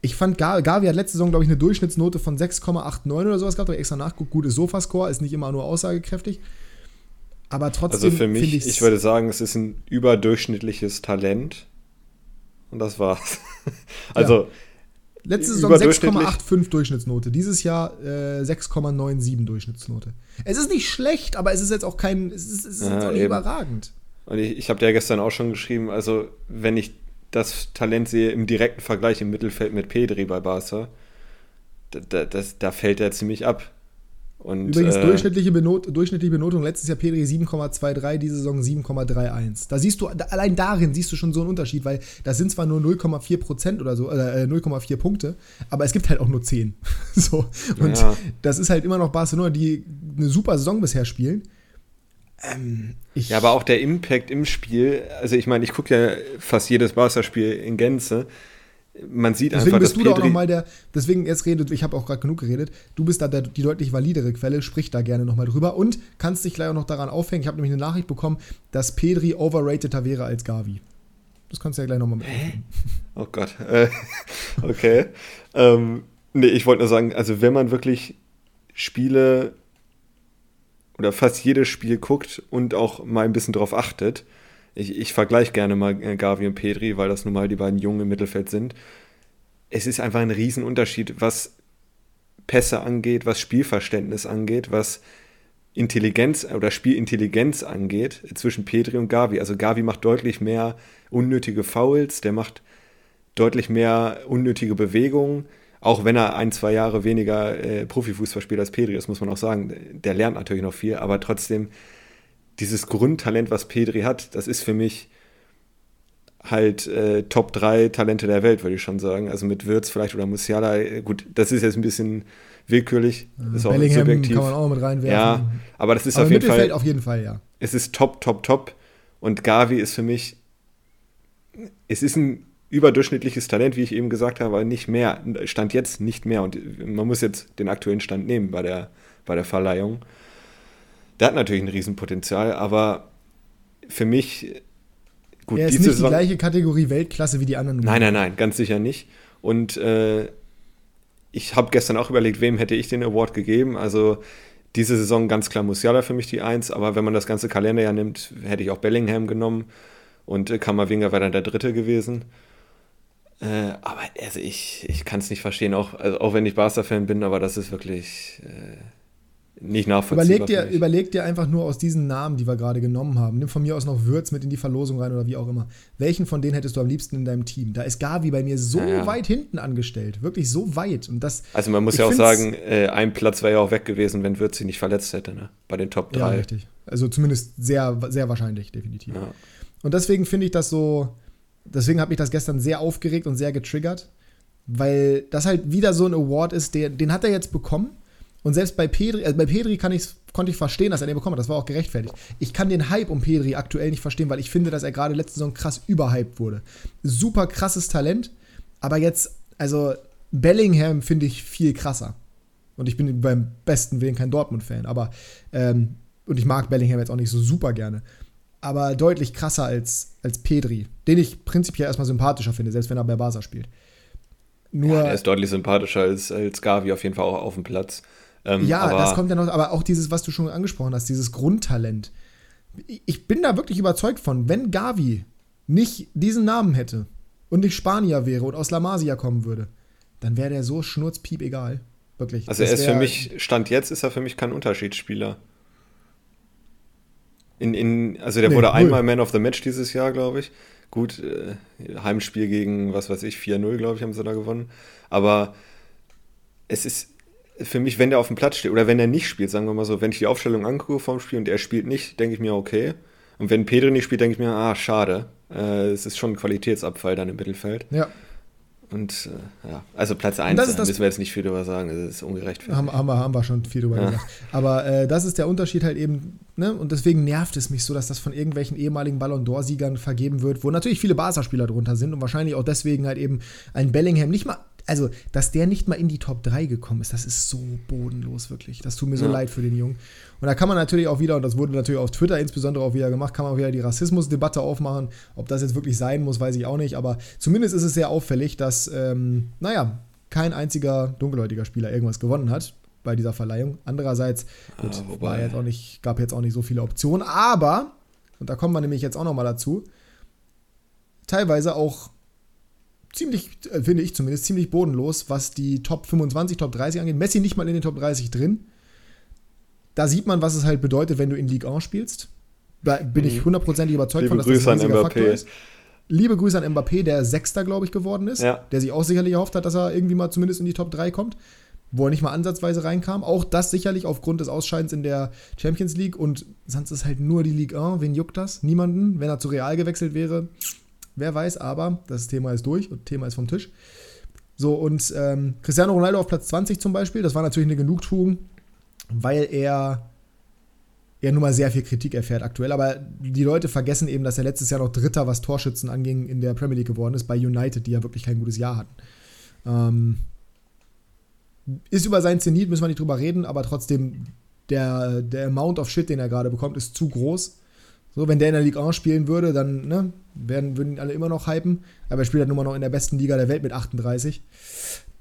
Speaker 1: Ich fand, Gavi hat letzte Saison, glaube ich, eine Durchschnittsnote von 6,89 oder sowas gehabt. Habe extra nachguckt. Gutes Sofascore, ist nicht immer nur aussagekräftig. Aber trotzdem.
Speaker 2: Also für mich, ich würde sagen, es ist ein überdurchschnittliches Talent. Und das war's. also. Ja.
Speaker 1: Letzte Saison 6,85 Durchschnittsnote. Dieses Jahr äh, 6,97 Durchschnittsnote. Es ist nicht schlecht, aber es ist jetzt auch kein. Es ist, es ist ja, auch nicht überragend.
Speaker 2: Und ich, ich habe dir ja gestern auch schon geschrieben, also wenn ich das Talent sehe im direkten Vergleich im Mittelfeld mit Pedri bei Barca, da, das, da fällt er ziemlich ab.
Speaker 1: Und, Übrigens äh, durchschnittliche, Benot durchschnittliche Benotung letztes Jahr Pedri 7,23, diese Saison 7,31. Da siehst du, allein darin siehst du schon so einen Unterschied, weil das sind zwar nur 0,4 Prozent oder so, äh, 0,4 Punkte, aber es gibt halt auch nur 10. so. Und ja. das ist halt immer noch Barcelona, die eine super Saison bisher spielen.
Speaker 2: Ähm, ja, aber auch der Impact im Spiel, also ich meine, ich gucke ja fast jedes Barca-Spiel in Gänze man sieht
Speaker 1: deswegen
Speaker 2: einfach,
Speaker 1: bist du da auch nochmal der, deswegen jetzt redet, ich habe auch gerade genug geredet, du bist da der, die deutlich validere Quelle, sprich da gerne nochmal drüber und kannst dich gleich auch noch daran aufhängen. Ich habe nämlich eine Nachricht bekommen, dass Pedri overrateder wäre als Gavi. Das kannst du ja gleich nochmal mit.
Speaker 2: Oh Gott. Äh, okay. ähm, nee, ich wollte nur sagen, also wenn man wirklich Spiele oder fast jedes Spiel guckt und auch mal ein bisschen drauf achtet, ich, ich vergleiche gerne mal äh, Gavi und Pedri, weil das nun mal die beiden Jungen im Mittelfeld sind. Es ist einfach ein Riesenunterschied, was Pässe angeht, was Spielverständnis angeht, was Intelligenz oder Spielintelligenz angeht zwischen Pedri und Gavi. Also Gavi macht deutlich mehr unnötige Fouls, der macht deutlich mehr unnötige Bewegungen, auch wenn er ein, zwei Jahre weniger äh, Profifußball spielt als Pedri, das muss man auch sagen. Der lernt natürlich noch viel, aber trotzdem dieses Grundtalent, was Pedri hat, das ist für mich halt äh, Top 3 Talente der Welt, würde ich schon sagen. Also mit Wirtz vielleicht oder Musiala. Äh, gut, das ist jetzt ein bisschen willkürlich. Ist
Speaker 1: auch Bellingham subjektiv. kann man auch mit reinwerfen.
Speaker 2: Ja, aber das ist aber auf jeden
Speaker 1: Mittelfeld Fall. auf jeden Fall, ja.
Speaker 2: Es ist top, top, top. Und Gavi ist für mich, es ist ein überdurchschnittliches Talent, wie ich eben gesagt habe, aber nicht mehr. Stand jetzt nicht mehr. Und man muss jetzt den aktuellen Stand nehmen bei der, bei der Verleihung. Der hat natürlich ein Riesenpotenzial, aber für mich,
Speaker 1: gut, er ist nicht Saison, die gleiche Kategorie Weltklasse wie die anderen.
Speaker 2: Nein, nein, nein, ganz sicher nicht. Und äh, ich habe gestern auch überlegt, wem hätte ich den Award gegeben. Also diese Saison ganz klar Musiala für mich die Eins, aber wenn man das ganze Kalenderjahr nimmt, hätte ich auch Bellingham genommen und äh, Kammerwinger wäre dann der Dritte gewesen. Äh, aber also ich, ich kann es nicht verstehen, auch, also auch wenn ich Barca-Fan bin, aber das ist wirklich. Äh, nicht nachvollziehbar.
Speaker 1: Überleg dir, überleg dir einfach nur aus diesen Namen, die wir gerade genommen haben. Nimm von mir aus noch Würz mit in die Verlosung rein oder wie auch immer. Welchen von denen hättest du am liebsten in deinem Team? Da ist Gavi bei mir so ja, weit hinten angestellt. Wirklich so weit. Und das,
Speaker 2: also man muss ja auch sagen, äh, ein Platz wäre ja auch weg gewesen, wenn Würz sich nicht verletzt hätte, ne? Bei den Top 3. Ja,
Speaker 1: richtig. Also zumindest sehr, sehr wahrscheinlich, definitiv. Ja. Und deswegen finde ich das so, deswegen hat mich das gestern sehr aufgeregt und sehr getriggert. Weil das halt wieder so ein Award ist, der, den hat er jetzt bekommen und selbst bei Pedri, also bei Pedri kann ich's, konnte ich verstehen, dass er den bekommen hat. Das war auch gerechtfertigt. Ich kann den Hype um Pedri aktuell nicht verstehen, weil ich finde, dass er gerade letzte Saison krass überhyped wurde. Super krasses Talent, aber jetzt, also Bellingham finde ich viel krasser. Und ich bin beim besten Willen kein Dortmund-Fan, aber ähm, und ich mag Bellingham jetzt auch nicht so super gerne. Aber deutlich krasser als, als Pedri, den ich prinzipiell erstmal sympathischer finde, selbst wenn er bei Barca spielt.
Speaker 2: Nur, ja, er ist deutlich sympathischer als, als Gavi auf jeden Fall auch auf dem Platz.
Speaker 1: Ähm, ja, das kommt ja noch, aber auch dieses, was du schon angesprochen hast, dieses Grundtalent. Ich bin da wirklich überzeugt von, wenn Gavi nicht diesen Namen hätte und nicht Spanier wäre und aus La Masia kommen würde, dann wäre der so schnurzpiep egal. Wirklich.
Speaker 2: Also er ist für mich, Stand jetzt ist er für mich kein Unterschiedsspieler. In, in, also der nee, wurde null. einmal Man of the Match dieses Jahr, glaube ich. Gut, äh, Heimspiel gegen, was weiß ich, 4-0, glaube ich, haben sie da gewonnen. Aber es ist, für mich, wenn der auf dem Platz steht oder wenn er nicht spielt, sagen wir mal so, wenn ich die Aufstellung angucke vom Spiel und er spielt nicht, denke ich mir, okay. Und wenn Pedro nicht spielt, denke ich mir, ah, schade. Äh, es ist schon ein Qualitätsabfall dann im Mittelfeld.
Speaker 1: Ja.
Speaker 2: Und äh, ja, also Platz 1, da müssen wir jetzt nicht viel drüber sagen, das ist ungerechtfertigt.
Speaker 1: Haben, haben, wir, haben wir schon viel drüber ja. gesagt. Aber äh, das ist der Unterschied halt eben, ne? Und deswegen nervt es mich so, dass das von irgendwelchen ehemaligen Ballon d'Or-Siegern vergeben wird, wo natürlich viele Barca-Spieler drunter sind und wahrscheinlich auch deswegen halt eben ein Bellingham nicht mal also, dass der nicht mal in die Top 3 gekommen ist, das ist so bodenlos, wirklich. Das tut mir so ja. leid für den Jungen. Und da kann man natürlich auch wieder, und das wurde natürlich auf Twitter insbesondere auch wieder gemacht, kann man auch wieder die Rassismusdebatte aufmachen. Ob das jetzt wirklich sein muss, weiß ich auch nicht. Aber zumindest ist es sehr auffällig, dass, ähm, naja, kein einziger dunkelhäutiger Spieler irgendwas gewonnen hat bei dieser Verleihung. Andererseits, gut, ah, war jetzt auch nicht, gab jetzt auch nicht so viele Optionen, aber, und da kommen wir nämlich jetzt auch nochmal dazu, teilweise auch ziemlich, äh, finde ich zumindest, ziemlich bodenlos, was die Top 25, Top 30 angeht. Messi nicht mal in den Top 30 drin. Da sieht man, was es halt bedeutet, wenn du in Ligue 1 spielst. Da bin ich mhm. hundertprozentig überzeugt
Speaker 2: Liebe
Speaker 1: von,
Speaker 2: dass Grüße das ein riesiger Faktor ist.
Speaker 1: Liebe Grüße an Mbappé, der Sechster, glaube ich, geworden ist. Ja. Der sich auch sicherlich erhofft hat, dass er irgendwie mal zumindest in die Top 3 kommt. wo er nicht mal ansatzweise reinkam. Auch das sicherlich aufgrund des Ausscheidens in der Champions League und sonst ist halt nur die Ligue 1. Wen juckt das? Niemanden. Wenn er zu Real gewechselt wäre, wer weiß, aber das Thema ist durch und Thema ist vom Tisch. So, und ähm, Cristiano Ronaldo auf Platz 20 zum Beispiel, das war natürlich eine Genugtuung, weil er er nun mal sehr viel Kritik erfährt aktuell. Aber die Leute vergessen eben, dass er letztes Jahr noch Dritter, was Torschützen anging, in der Premier League geworden ist, bei United, die ja wirklich kein gutes Jahr hatten. Ähm, ist über sein Zenit, müssen wir nicht drüber reden, aber trotzdem, der, der Amount of Shit, den er gerade bekommt, ist zu groß. So, wenn der in der Ligue 1 spielen würde, dann ne, werden, würden ihn alle immer noch hypen. Aber er spielt halt nun mal noch in der besten Liga der Welt mit 38.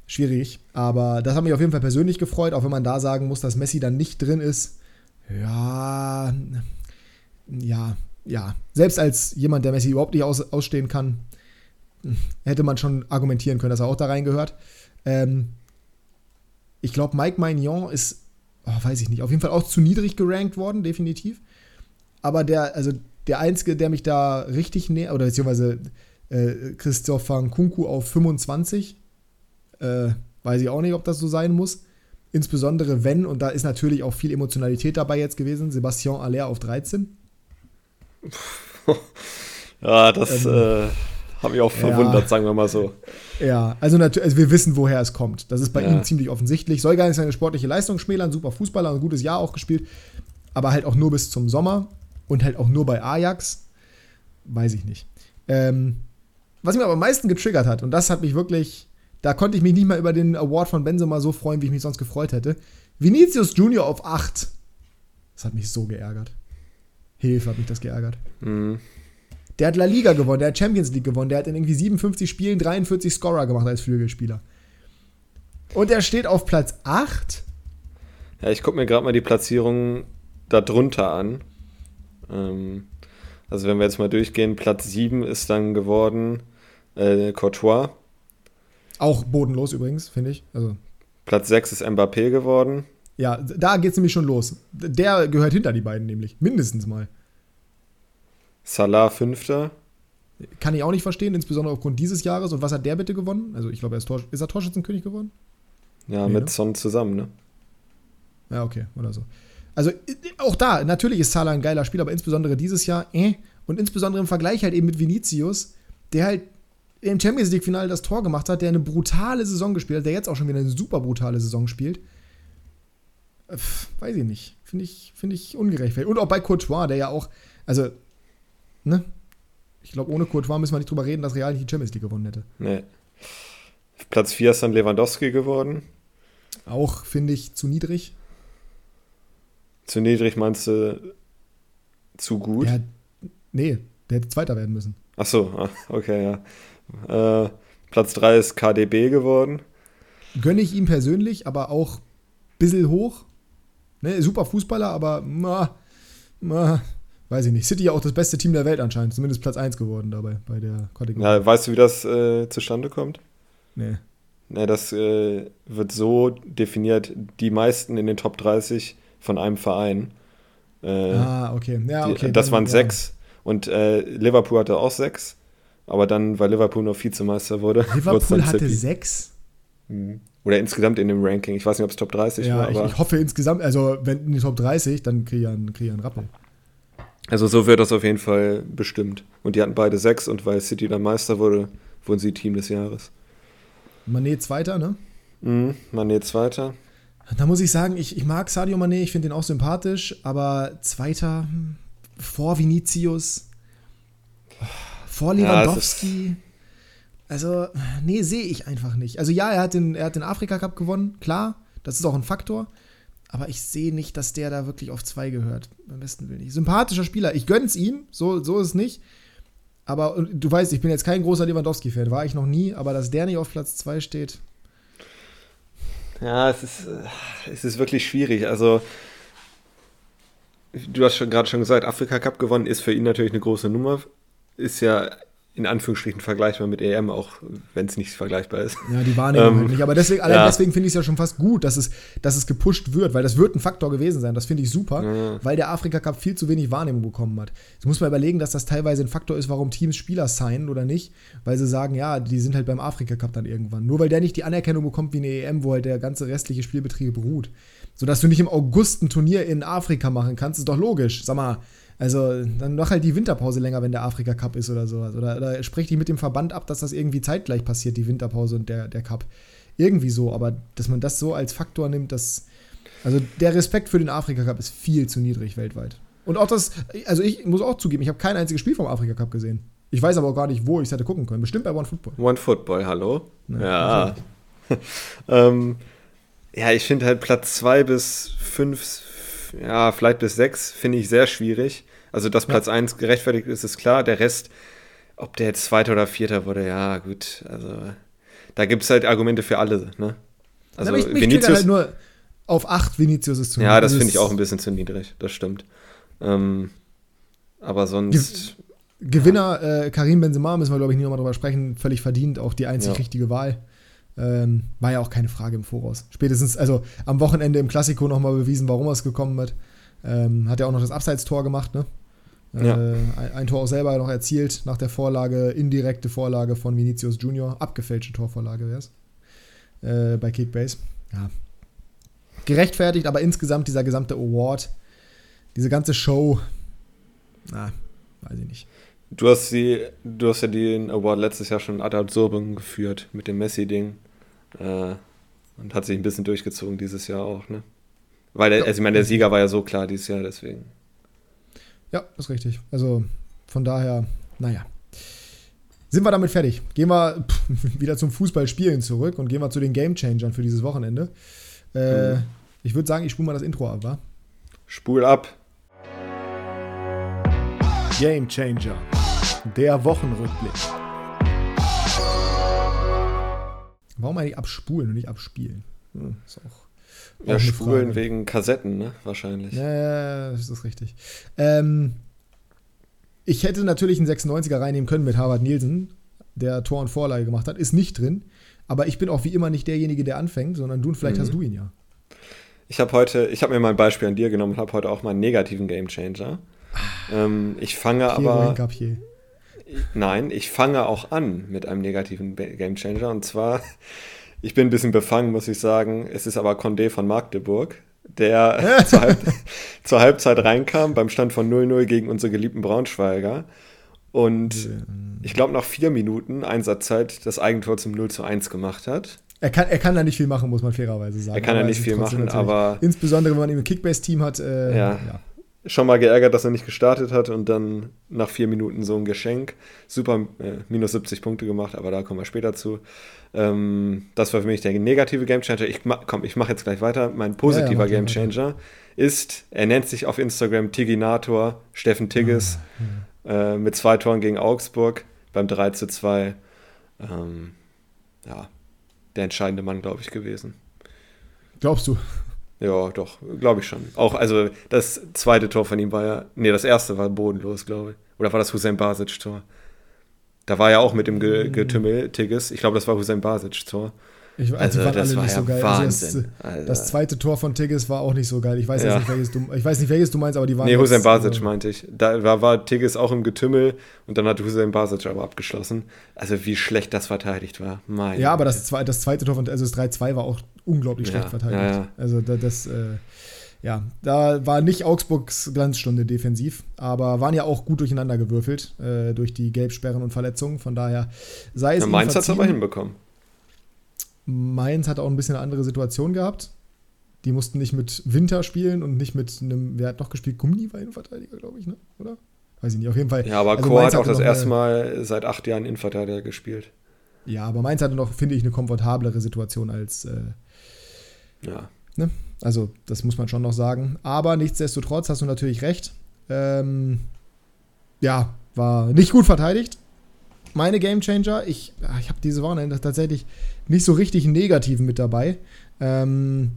Speaker 1: Schwierig. Aber das hat mich auf jeden Fall persönlich gefreut, auch wenn man da sagen muss, dass Messi dann nicht drin ist ja, ja, ja. Selbst als jemand, der Messi überhaupt nicht aus, ausstehen kann, hätte man schon argumentieren können, dass er auch da reingehört. Ähm, ich glaube, Mike Magnon ist, oh, weiß ich nicht, auf jeden Fall auch zu niedrig gerankt worden, definitiv. Aber der, also der Einzige, der mich da richtig näher, oder beziehungsweise äh, Christopher Kunku auf 25, äh, weiß ich auch nicht, ob das so sein muss. Insbesondere wenn, und da ist natürlich auch viel Emotionalität dabei jetzt gewesen, Sebastian Aller auf 13.
Speaker 2: ja, das ähm, äh, hat mich auch verwundert, ja, sagen wir mal so.
Speaker 1: Ja, also, also wir wissen, woher es kommt. Das ist bei ja. ihm ziemlich offensichtlich. Soll gar nicht seine sportliche Leistung schmälern, super Fußballer, ein gutes Jahr auch gespielt, aber halt auch nur bis zum Sommer und halt auch nur bei Ajax. Weiß ich nicht. Ähm, was mich aber am meisten getriggert hat, und das hat mich wirklich da konnte ich mich nicht mal über den Award von Benzema so freuen, wie ich mich sonst gefreut hätte. Vinicius Junior auf 8. Das hat mich so geärgert. Hilfe hat mich das geärgert. Mhm. Der hat La Liga gewonnen, der hat Champions League gewonnen, der hat in irgendwie 57 Spielen 43 Scorer gemacht als Flügelspieler. Und er steht auf Platz 8.
Speaker 2: Ja, ich gucke mir gerade mal die Platzierung darunter an. Ähm, also wenn wir jetzt mal durchgehen, Platz 7 ist dann geworden äh, Courtois
Speaker 1: auch bodenlos übrigens, finde ich. Also.
Speaker 2: Platz 6 ist Mbappé geworden.
Speaker 1: Ja, da geht es nämlich schon los. Der gehört hinter die beiden nämlich. Mindestens mal.
Speaker 2: Salah fünfter.
Speaker 1: Kann ich auch nicht verstehen, insbesondere aufgrund dieses Jahres. Und was hat der bitte gewonnen? Also ich glaube, er ist, Tor ist er Torschützenkönig geworden?
Speaker 2: Ja, nee, mit ne? Son zusammen, ne?
Speaker 1: Ja, okay, oder so. Also auch da, natürlich ist Salah ein geiler Spieler, aber insbesondere dieses Jahr, äh, und insbesondere im Vergleich halt eben mit Vinicius, der halt im Champions League-Finale das Tor gemacht hat, der eine brutale Saison gespielt hat, der jetzt auch schon wieder eine super brutale Saison spielt. Pff, weiß ich nicht. Finde ich, find ich ungerecht. Und auch bei Courtois, der ja auch, also, ne? Ich glaube, ohne Courtois müssen wir nicht drüber reden, dass Real nicht die Champions League gewonnen hätte.
Speaker 2: Nee. Platz 4 ist dann Lewandowski geworden.
Speaker 1: Auch, finde ich, zu niedrig.
Speaker 2: Zu niedrig meinst du zu gut?
Speaker 1: Der, nee, der hätte Zweiter werden müssen.
Speaker 2: Ach so, ah, okay, ja. Äh, Platz 3 ist KDB geworden.
Speaker 1: Gönne ich ihm persönlich, aber auch ein bisschen hoch. Ne, super Fußballer, aber ma, ma, weiß ich nicht. City ja auch das beste Team der Welt anscheinend. Zumindest Platz 1 geworden dabei bei der
Speaker 2: Kategorie. Ja, weißt du, wie das äh, zustande kommt?
Speaker 1: Nee.
Speaker 2: Ne, das äh, wird so definiert, die meisten in den Top 30 von einem Verein.
Speaker 1: Äh, ah, okay. Ja, okay.
Speaker 2: Die, das dann, waren ja. sechs. Und äh, Liverpool hatte auch sechs. Aber dann, weil Liverpool noch Vizemeister wurde.
Speaker 1: Liverpool hatte sechs?
Speaker 2: Mhm. Oder insgesamt in dem Ranking. Ich weiß nicht, ob es Top 30
Speaker 1: ja,
Speaker 2: war.
Speaker 1: Ich, ich, hoffe insgesamt, also wenn in die Top 30, dann kriege ich einen, krieg einen Rappel.
Speaker 2: Also so wird das auf jeden Fall bestimmt. Und die hatten beide sechs und weil City dann Meister wurde, wurden sie Team des Jahres.
Speaker 1: Manet Zweiter, ne?
Speaker 2: Mhm, Manet Zweiter.
Speaker 1: Da muss ich sagen, ich, ich mag Sadio Manet, ich finde ihn auch sympathisch, aber Zweiter hm, vor Vinicius vor Lewandowski. Ja, also, nee, sehe ich einfach nicht. Also ja, er hat den, er hat den Afrika Cup gewonnen, klar, das ist auch ein Faktor. Aber ich sehe nicht, dass der da wirklich auf zwei gehört. Beim besten Willen nicht. Sympathischer Spieler. Ich gönn's ihm, so, so ist es nicht. Aber du weißt, ich bin jetzt kein großer Lewandowski-Fan, war ich noch nie, aber dass der nicht auf Platz zwei steht.
Speaker 2: Ja, es ist, äh, es ist wirklich schwierig. Also, du hast schon gerade schon gesagt, Afrika Cup gewonnen ist für ihn natürlich eine große Nummer ist ja in Anführungsstrichen vergleichbar mit EM, auch wenn es nicht vergleichbar ist.
Speaker 1: Ja, die Wahrnehmung ähm, halt nicht. Aber deswegen, allein ja. deswegen finde ich es ja schon fast gut, dass es, dass es gepusht wird, weil das wird ein Faktor gewesen sein. Das finde ich super, ja. weil der Afrika Cup viel zu wenig Wahrnehmung bekommen hat. Jetzt muss man überlegen, dass das teilweise ein Faktor ist, warum Teams Spieler signen oder nicht, weil sie sagen, ja, die sind halt beim Afrika Cup dann irgendwann. Nur weil der nicht die Anerkennung bekommt wie eine EM, wo halt der ganze restliche Spielbetrieb beruht. Sodass du nicht im August ein Turnier in Afrika machen kannst, ist doch logisch. Sag mal, also dann mach halt die Winterpause länger, wenn der Afrika Cup ist oder sowas. Oder, oder sprech dich mit dem Verband ab, dass das irgendwie zeitgleich passiert, die Winterpause und der, der Cup. Irgendwie so, aber dass man das so als Faktor nimmt, dass. Also der Respekt für den Afrika Cup ist viel zu niedrig weltweit. Und auch das, also ich muss auch zugeben, ich habe kein einziges Spiel vom Afrika Cup gesehen. Ich weiß aber auch gar nicht, wo ich es hätte gucken können. Bestimmt bei One Football.
Speaker 2: One Football, hallo? Ja. Ja, ähm, ja ich finde halt Platz 2 bis 5 ja, vielleicht bis sechs finde ich sehr schwierig. Also, dass Platz 1 ja. gerechtfertigt ist, ist klar. Der Rest, ob der jetzt Zweiter oder Vierter wurde, ja, gut. Also, da gibt es halt Argumente für alle. Ne?
Speaker 1: Also, Na, ich, Vinicius. Halt nur auf 8 Vinicius ist
Speaker 2: zu Ja, das finde ich auch ein bisschen zu niedrig. Das stimmt. Ähm, aber sonst.
Speaker 1: Gewinner ja. äh, Karim Benzema, müssen wir, glaube ich, nicht nochmal drüber sprechen. Völlig verdient, auch die einzig ja. richtige Wahl. Ähm, war ja auch keine Frage im Voraus. Spätestens, also am Wochenende im Klassiko nochmal bewiesen, warum er es gekommen hat. Ähm, hat ja auch noch das Abseitstor gemacht, ne? Ja. Äh, ein, ein, Tor auch selber noch erzielt, nach der Vorlage, indirekte Vorlage von Vinicius Junior. Abgefälschte Torvorlage wäre es. Äh, bei Kickbase. Ja. Gerechtfertigt, aber insgesamt dieser gesamte Award, diese ganze Show, na, weiß ich nicht.
Speaker 2: Du hast, die, du hast ja den Award letztes Jahr schon ad absurdum geführt mit dem Messi-Ding. Äh, und hat sich ein bisschen durchgezogen dieses Jahr auch, ne? Weil, der, also ich meine, der Sieger war ja so klar dieses Jahr, deswegen.
Speaker 1: Ja, ist richtig. Also von daher, naja. Sind wir damit fertig? Gehen wir pff, wieder zum Fußballspielen zurück und gehen wir zu den Gamechangern für dieses Wochenende. Äh, mhm. Ich würde sagen, ich spule mal das Intro ab, wa?
Speaker 2: Spul ab.
Speaker 1: Gamechanger. Der Wochenrückblick. Warum eigentlich abspulen und nicht abspielen? Hm, ist
Speaker 2: auch. Ja, spulen wegen Kassetten, ne? Wahrscheinlich.
Speaker 1: Ja, ja, das ist richtig. Ähm, ich hätte natürlich einen 96er reinnehmen können mit Harvard Nielsen, der Tor und Vorlage gemacht hat. Ist nicht drin. Aber ich bin auch wie immer nicht derjenige, der anfängt, sondern du und vielleicht mhm. hast du ihn ja.
Speaker 2: Ich habe heute, ich habe mir mal ein Beispiel an dir genommen und habe heute auch mal einen negativen Gamechanger. Ah, ähm, ich fange aber. Nein, ich fange auch an mit einem negativen Gamechanger. Und zwar, ich bin ein bisschen befangen, muss ich sagen. Es ist aber Condé von Magdeburg, der zur, Halb zur, Halbzeit reinkam beim Stand von 0-0 gegen unsere geliebten Braunschweiger. Und ich glaube, nach vier Minuten Einsatzzeit das Eigentor zum 0 zu 1 gemacht hat.
Speaker 1: Er kann, er kann da nicht viel machen, muss man fairerweise sagen.
Speaker 2: Er kann da nicht viel machen, aber.
Speaker 1: Insbesondere, wenn man ihn im Kickbase-Team hat. Äh,
Speaker 2: ja. ja schon mal geärgert, dass er nicht gestartet hat und dann nach vier Minuten so ein Geschenk. Super, äh, minus 70 Punkte gemacht, aber da kommen wir später zu. Ähm, das war für mich der negative Gamechanger. Ich komm, ich mache jetzt gleich weiter. Mein positiver ja, ja, Gamechanger ist, er nennt sich auf Instagram Tiginator, Steffen Tigges, ja, äh, mit zwei Toren gegen Augsburg beim 3 zu 2. Ähm, ja, der entscheidende Mann, glaube ich, gewesen.
Speaker 1: Glaubst du?
Speaker 2: Ja, doch, glaube ich schon. Auch, also das zweite Tor von ihm war ja, nee, das erste war bodenlos, glaube ich. Oder war das Hussein Basic-Tor? Da war ja auch mit dem Ge Getümmel Tigges. Ich glaube, das war Hussein Basic-Tor.
Speaker 1: Ich, also, also das war nicht ja so geil. Wahnsinn. Also das, das, zweite Tor von Tigges war auch nicht so geil. Ich weiß, ja. nicht, welches du, ich weiß nicht, welches du meinst, aber die waren.
Speaker 2: Nee, Hussein Basic äh, meinte ich. Da war, war Tigges auch im Getümmel und dann hat Hussein Basic aber abgeschlossen. Also wie schlecht das verteidigt war.
Speaker 1: Mein ja, aber das, das zweite Tor von, also das 3-2 war auch unglaublich schlecht ja, verteidigt. Ja, also das, das äh, ja, da war nicht Augsburgs Glanzstunde defensiv, aber waren ja auch gut durcheinander gewürfelt äh, durch die Gelbsperren und Verletzungen. Von daher sei es. Ja,
Speaker 2: Mainz hat es aber hinbekommen.
Speaker 1: Mainz hat auch ein bisschen eine andere Situation gehabt. Die mussten nicht mit Winter spielen und nicht mit einem, wer hat noch gespielt? Gummi war Innenverteidiger, glaube ich, ne? oder? Weiß ich nicht, auf jeden Fall.
Speaker 2: Ja, aber also Chor hat auch das erste Mal seit acht Jahren Innenverteidiger gespielt.
Speaker 1: Ja, aber Mainz hatte noch, finde ich, eine komfortablere Situation als. Äh,
Speaker 2: ja.
Speaker 1: Ne? Also, das muss man schon noch sagen. Aber nichtsdestotrotz hast du natürlich recht. Ähm, ja, war nicht gut verteidigt. Meine Gamechanger, ich, ich habe diese Wochenende tatsächlich nicht so richtig einen negativen mit dabei. Ähm,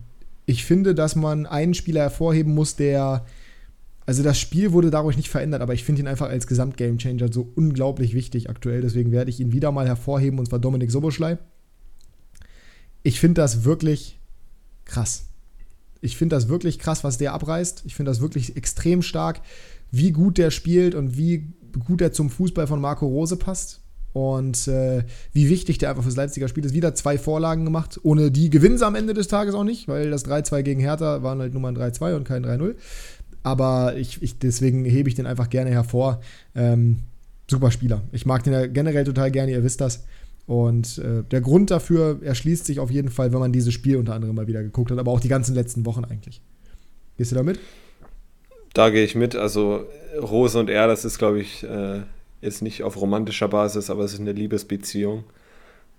Speaker 1: ich finde, dass man einen Spieler hervorheben muss, der Also das Spiel wurde dadurch nicht verändert, aber ich finde ihn einfach als Gesamtgamechanger so unglaublich wichtig aktuell. Deswegen werde ich ihn wieder mal hervorheben, und zwar Dominik Soboschlei. Ich finde das wirklich krass. Ich finde das wirklich krass, was der abreißt. Ich finde das wirklich extrem stark, wie gut der spielt und wie gut er zum Fußball von Marco Rose passt. Und äh, wie wichtig der einfach fürs Leipziger Spiel ist. Wieder zwei Vorlagen gemacht. Ohne die gewinnen sie am Ende des Tages auch nicht, weil das 3-2 gegen Hertha waren halt nur mal ein 3-2 und kein 3-0. Aber ich, ich, deswegen hebe ich den einfach gerne hervor. Ähm, super Spieler. Ich mag den ja generell total gerne, ihr wisst das. Und äh, der Grund dafür erschließt sich auf jeden Fall, wenn man dieses Spiel unter anderem mal wieder geguckt hat, aber auch die ganzen letzten Wochen eigentlich. Gehst du da mit?
Speaker 2: Da gehe ich mit. Also Rose und er, das ist, glaube ich, äh, jetzt nicht auf romantischer Basis, aber es ist eine Liebesbeziehung.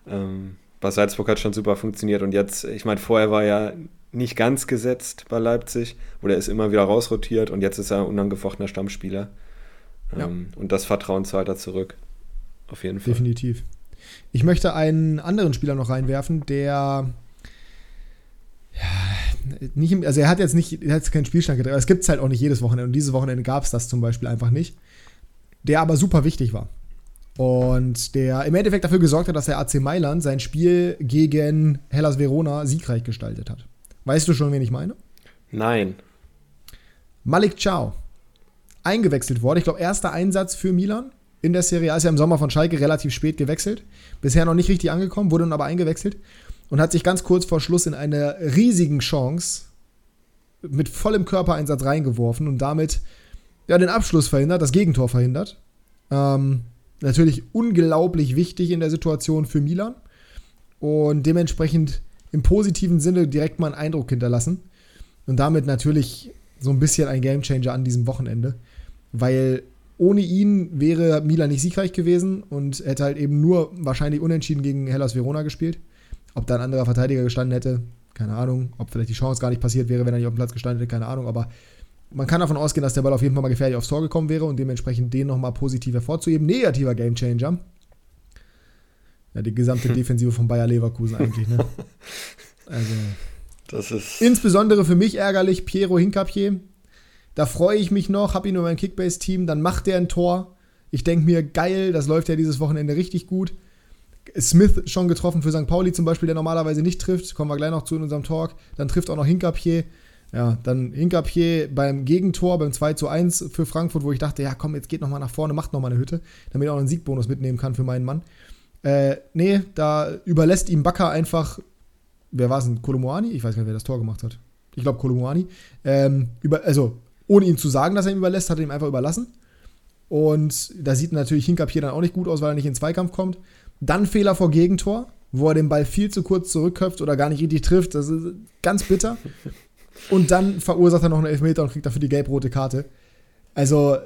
Speaker 2: Ähm, bei Salzburg hat schon super funktioniert und jetzt, ich meine, vorher war er nicht ganz gesetzt bei Leipzig, oder ist immer wieder rausrotiert und jetzt ist er ein unangefochtener Stammspieler. Ja. Ähm, und das Vertrauen zahlt er zurück. Auf jeden Fall.
Speaker 1: Definitiv. Ich möchte einen anderen Spieler noch reinwerfen, der ja, nicht, also er hat jetzt nicht, er hat keinen Spielstand gedreht, aber es gibt es halt auch nicht jedes Wochenende und dieses Wochenende gab es das zum Beispiel einfach nicht der aber super wichtig war. Und der im Endeffekt dafür gesorgt hat, dass der AC Mailand sein Spiel gegen Hellas Verona siegreich gestaltet hat. Weißt du schon, wen ich meine?
Speaker 2: Nein.
Speaker 1: Malik Ciao. Eingewechselt worden. Ich glaube, erster Einsatz für Milan in der Serie A. Ist ja im Sommer von Schalke relativ spät gewechselt. Bisher noch nicht richtig angekommen, wurde dann aber eingewechselt und hat sich ganz kurz vor Schluss in eine riesigen Chance mit vollem Körpereinsatz reingeworfen und damit ja, den Abschluss verhindert, das Gegentor verhindert. Ähm, natürlich unglaublich wichtig in der Situation für Milan und dementsprechend im positiven Sinne direkt mal einen Eindruck hinterlassen. Und damit natürlich so ein bisschen ein Gamechanger an diesem Wochenende, weil ohne ihn wäre Milan nicht siegreich gewesen und hätte halt eben nur wahrscheinlich unentschieden gegen Hellas Verona gespielt. Ob da ein anderer Verteidiger gestanden hätte, keine Ahnung. Ob vielleicht die Chance gar nicht passiert wäre, wenn er nicht auf dem Platz gestanden hätte, keine Ahnung. Aber man kann davon ausgehen, dass der Ball auf jeden Fall mal gefährlich aufs Tor gekommen wäre und dementsprechend den nochmal positiv hervorzuheben. Negativer Gamechanger. Ja, die gesamte Defensive von Bayer Leverkusen eigentlich, ne? Also.
Speaker 2: Das ist.
Speaker 1: Insbesondere für mich ärgerlich, Piero Hincapier. Da freue ich mich noch, habe ihn nur mein Kickbase-Team, dann macht er ein Tor. Ich denke mir, geil, das läuft ja dieses Wochenende richtig gut. Smith schon getroffen für St. Pauli zum Beispiel, der normalerweise nicht trifft. Kommen wir gleich noch zu in unserem Talk. Dann trifft auch noch Hincapier. Ja, dann Hinkapier beim Gegentor, beim 2 zu 1 für Frankfurt, wo ich dachte, ja komm, jetzt geht nochmal nach vorne, macht nochmal eine Hütte, damit er auch einen Siegbonus mitnehmen kann für meinen Mann. Äh, nee, da überlässt ihm Bakker einfach, wer war es denn, Kolomoani? Ich weiß gar nicht, wer das Tor gemacht hat. Ich glaube Kolomoani. Ähm, über, also, ohne ihm zu sagen, dass er ihn überlässt, hat er ihm einfach überlassen. Und da sieht natürlich Hinkapier dann auch nicht gut aus, weil er nicht in den Zweikampf kommt. Dann Fehler vor Gegentor, wo er den Ball viel zu kurz zurückköpft oder gar nicht richtig trifft. Das ist ganz bitter. Und dann verursacht er noch einen Elfmeter und kriegt dafür die gelb-rote Karte. Also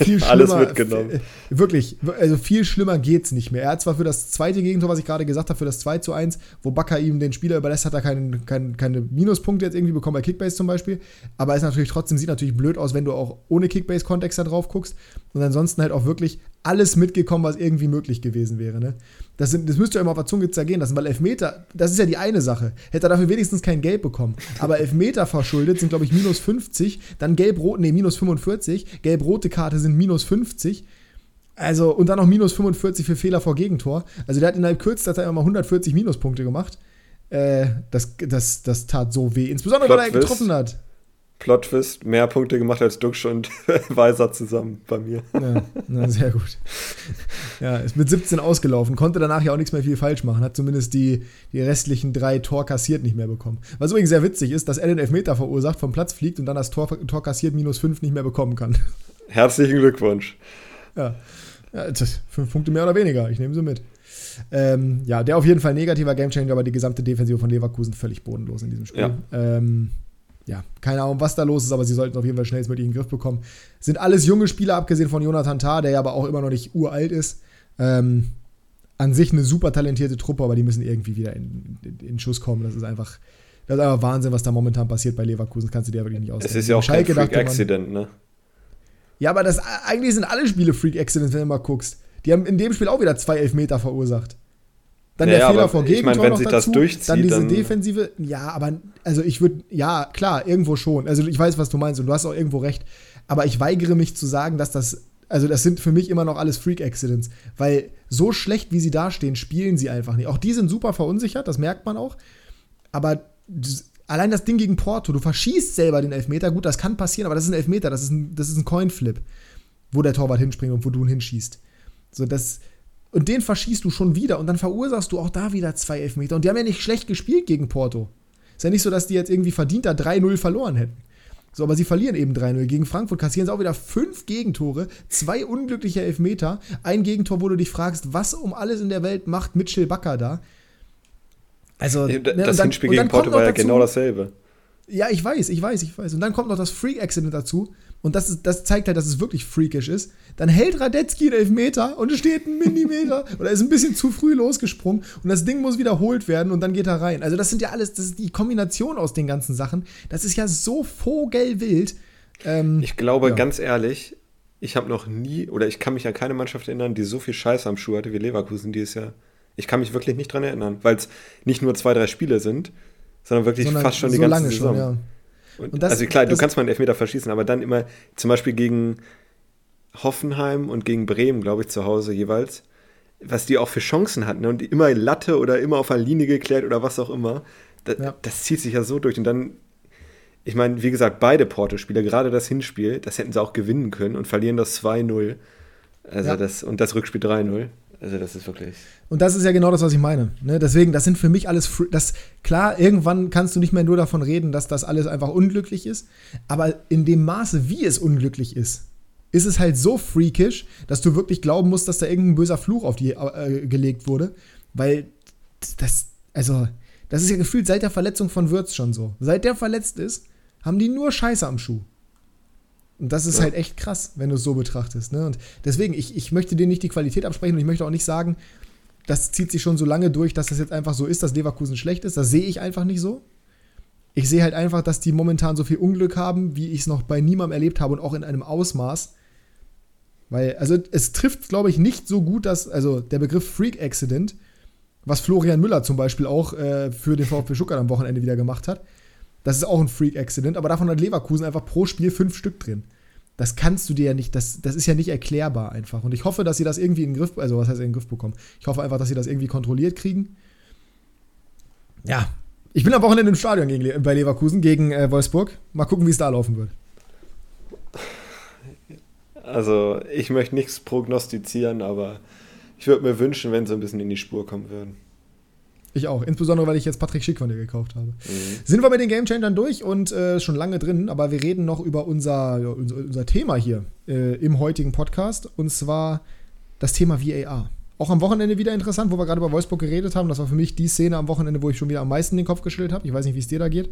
Speaker 1: viel schlimmer.
Speaker 2: Alles mitgenommen.
Speaker 1: Wirklich, also viel schlimmer geht's nicht mehr. Er hat zwar für das zweite Gegentor, was ich gerade gesagt habe, für das 2 zu 1, wo Bakker ihm den Spieler überlässt, hat er keinen, keinen, keine Minuspunkte jetzt irgendwie bekommen bei Kickbase zum Beispiel. Aber es natürlich trotzdem, sieht natürlich blöd aus, wenn du auch ohne Kickbase-Kontext da drauf guckst. Und ansonsten halt auch wirklich alles mitgekommen, was irgendwie möglich gewesen wäre. Ne? Das, sind, das müsst ihr immer auf der Zunge zergehen lassen, weil Elfmeter, das ist ja die eine Sache. Hätte er dafür wenigstens kein Gelb bekommen. Aber Elfmeter verschuldet sind, glaube ich, minus 50, dann gelb-rot, nee, minus 45, gelb-rote Karte sind minus 50. Also, und dann noch minus 45 für Fehler vor Gegentor. Also, der hat innerhalb kürzester Zeit immer 140 Minuspunkte gemacht. Äh, das, das, das tat so weh. Insbesondere, weil er getroffen hat.
Speaker 2: Plot-Twist, mehr Punkte gemacht als Duxch und Weiser zusammen bei mir.
Speaker 1: Ja, na, sehr gut. Ja, ist mit 17 ausgelaufen, konnte danach ja auch nichts mehr viel falsch machen, hat zumindest die, die restlichen drei Tor kassiert nicht mehr bekommen. Was übrigens sehr witzig ist, dass er den Elfmeter verursacht, vom Platz fliegt und dann das Tor, Tor kassiert minus 5 nicht mehr bekommen kann.
Speaker 2: Herzlichen Glückwunsch.
Speaker 1: Ja, ja fünf Punkte mehr oder weniger, ich nehme sie mit. Ähm, ja, der auf jeden Fall negativer Gamechanger, aber die gesamte Defensive von Leverkusen völlig bodenlos in diesem Spiel. Ja. Ähm, ja, keine Ahnung, was da los ist, aber sie sollten auf jeden Fall schnellstmöglich in den Griff bekommen. Sind alles junge Spieler, abgesehen von Jonathan Tah, der ja aber auch immer noch nicht uralt ist. Ähm, an sich eine super talentierte Truppe, aber die müssen irgendwie wieder in, in, in Schuss kommen. Das ist einfach, das ist einfach Wahnsinn, was da momentan passiert bei Leverkusen. Das kannst du dir wirklich nicht ausdenken.
Speaker 2: Es ist ja auch Schalke kein Freak Accident, ne?
Speaker 1: Ja, aber das, eigentlich sind alle Spiele Freak Accidents, wenn du mal guckst. Die haben in dem Spiel auch wieder zwei Elfmeter verursacht. Dann naja, der Fehler vor Gegentor ich mein, wenn noch sich dazu, das durchzieht, dann diese dann Defensive. Ja, aber also ich würde, ja, klar, irgendwo schon. Also ich weiß, was du meinst und du hast auch irgendwo recht. Aber ich weigere mich zu sagen, dass das also das sind für mich immer noch alles Freak-Accidents, weil so schlecht, wie sie dastehen, spielen sie einfach nicht. Auch die sind super verunsichert, das merkt man auch. Aber allein das Ding gegen Porto, du verschießt selber den Elfmeter, gut, das kann passieren, aber das ist ein Elfmeter, das ist ein, das ist ein Coinflip, wo der Torwart hinspringt und wo du ihn hinschießt. So, das, und den verschießt du schon wieder und dann verursachst du auch da wieder zwei Elfmeter. Und die haben ja nicht schlecht gespielt gegen Porto. Ist ja nicht so, dass die jetzt irgendwie verdient da 3-0 verloren hätten. So, aber sie verlieren eben 3-0. Gegen Frankfurt kassieren sie auch wieder fünf Gegentore, zwei unglückliche Elfmeter, ein Gegentor, wo du dich fragst, was um alles in der Welt macht Mitchell Bakker da?
Speaker 2: Also, ne, das dann, Hinspiel gegen Porto war ja genau dasselbe.
Speaker 1: Ja, ich weiß, ich weiß, ich weiß. Und dann kommt noch das Freak-Accident dazu. Und das, ist, das zeigt halt, dass es wirklich freakish ist. Dann hält Radetzky den Elfmeter und es steht ein Millimeter oder ist ein bisschen zu früh losgesprungen und das Ding muss wiederholt werden und dann geht er rein. Also das sind ja alles, das ist die Kombination aus den ganzen Sachen. Das ist ja so vogelwild.
Speaker 2: Ähm, ich glaube, ja. ganz ehrlich, ich habe noch nie, oder ich kann mich an keine Mannschaft erinnern, die so viel Scheiße am Schuh hatte wie Leverkusen dieses Jahr. Ich kann mich wirklich nicht dran erinnern, weil es nicht nur zwei, drei Spiele sind, sondern wirklich sondern fast schon die so ganze Saison. Schon, ja. Und, das, also klar, du kannst mal einen Elfmeter verschießen, aber dann immer zum Beispiel gegen Hoffenheim und gegen Bremen, glaube ich, zu Hause jeweils, was die auch für Chancen hatten ne? und immer Latte oder immer auf einer Linie geklärt oder was auch immer. Das, ja. das zieht sich ja so durch und dann, ich meine, wie gesagt, beide Porto-Spieler, gerade das Hinspiel, das hätten sie auch gewinnen können und verlieren das 2-0. Also ja. das, und das Rückspiel 3-0. Also das ist wirklich.
Speaker 1: Und das ist ja genau das, was ich meine. Ne? Deswegen, das sind für mich alles. Das, klar, irgendwann kannst du nicht mehr nur davon reden, dass das alles einfach unglücklich ist. Aber in dem Maße, wie es unglücklich ist, ist es halt so freakish, dass du wirklich glauben musst, dass da irgendein böser Fluch auf die äh, gelegt wurde. Weil das, also, das ist ja gefühlt seit der Verletzung von Würz schon so. Seit der verletzt ist, haben die nur Scheiße am Schuh. Und das ist ja. halt echt krass, wenn du es so betrachtest. Ne? Und deswegen, ich, ich möchte dir nicht die Qualität absprechen und ich möchte auch nicht sagen, das zieht sich schon so lange durch, dass das jetzt einfach so ist, dass Leverkusen schlecht ist. Das sehe ich einfach nicht so. Ich sehe halt einfach, dass die momentan so viel Unglück haben, wie ich es noch bei niemandem erlebt habe und auch in einem Ausmaß. Weil, also es trifft, glaube ich, nicht so gut, dass, also der Begriff Freak Accident, was Florian Müller zum Beispiel auch äh, für den VfB Stuttgart am Wochenende wieder gemacht hat, das ist auch ein Freak-Accident, aber davon hat Leverkusen einfach pro Spiel fünf Stück drin. Das kannst du dir ja nicht, das, das ist ja nicht erklärbar einfach. Und ich hoffe, dass sie das irgendwie in den Griff, also was heißt in den Griff bekommen? Ich hoffe einfach, dass sie das irgendwie kontrolliert kriegen. Ja, ich bin am Wochenende im Stadion gegen, bei Leverkusen gegen äh, Wolfsburg. Mal gucken, wie es da laufen wird.
Speaker 2: Also, ich möchte nichts prognostizieren, aber ich würde mir wünschen, wenn sie ein bisschen in die Spur kommen würden.
Speaker 1: Ich auch. Insbesondere, weil ich jetzt Patrick Schick von dir gekauft habe. Mhm. Sind wir mit den Game Changern durch und äh, schon lange drin, aber wir reden noch über unser, ja, unser, unser, Thema hier äh, im heutigen Podcast und zwar das Thema VAR. Auch am Wochenende wieder interessant, wo wir gerade über Wolfsburg geredet haben. Das war für mich die Szene am Wochenende, wo ich schon wieder am meisten den Kopf geschüttelt habe. Ich weiß nicht, wie es dir da geht.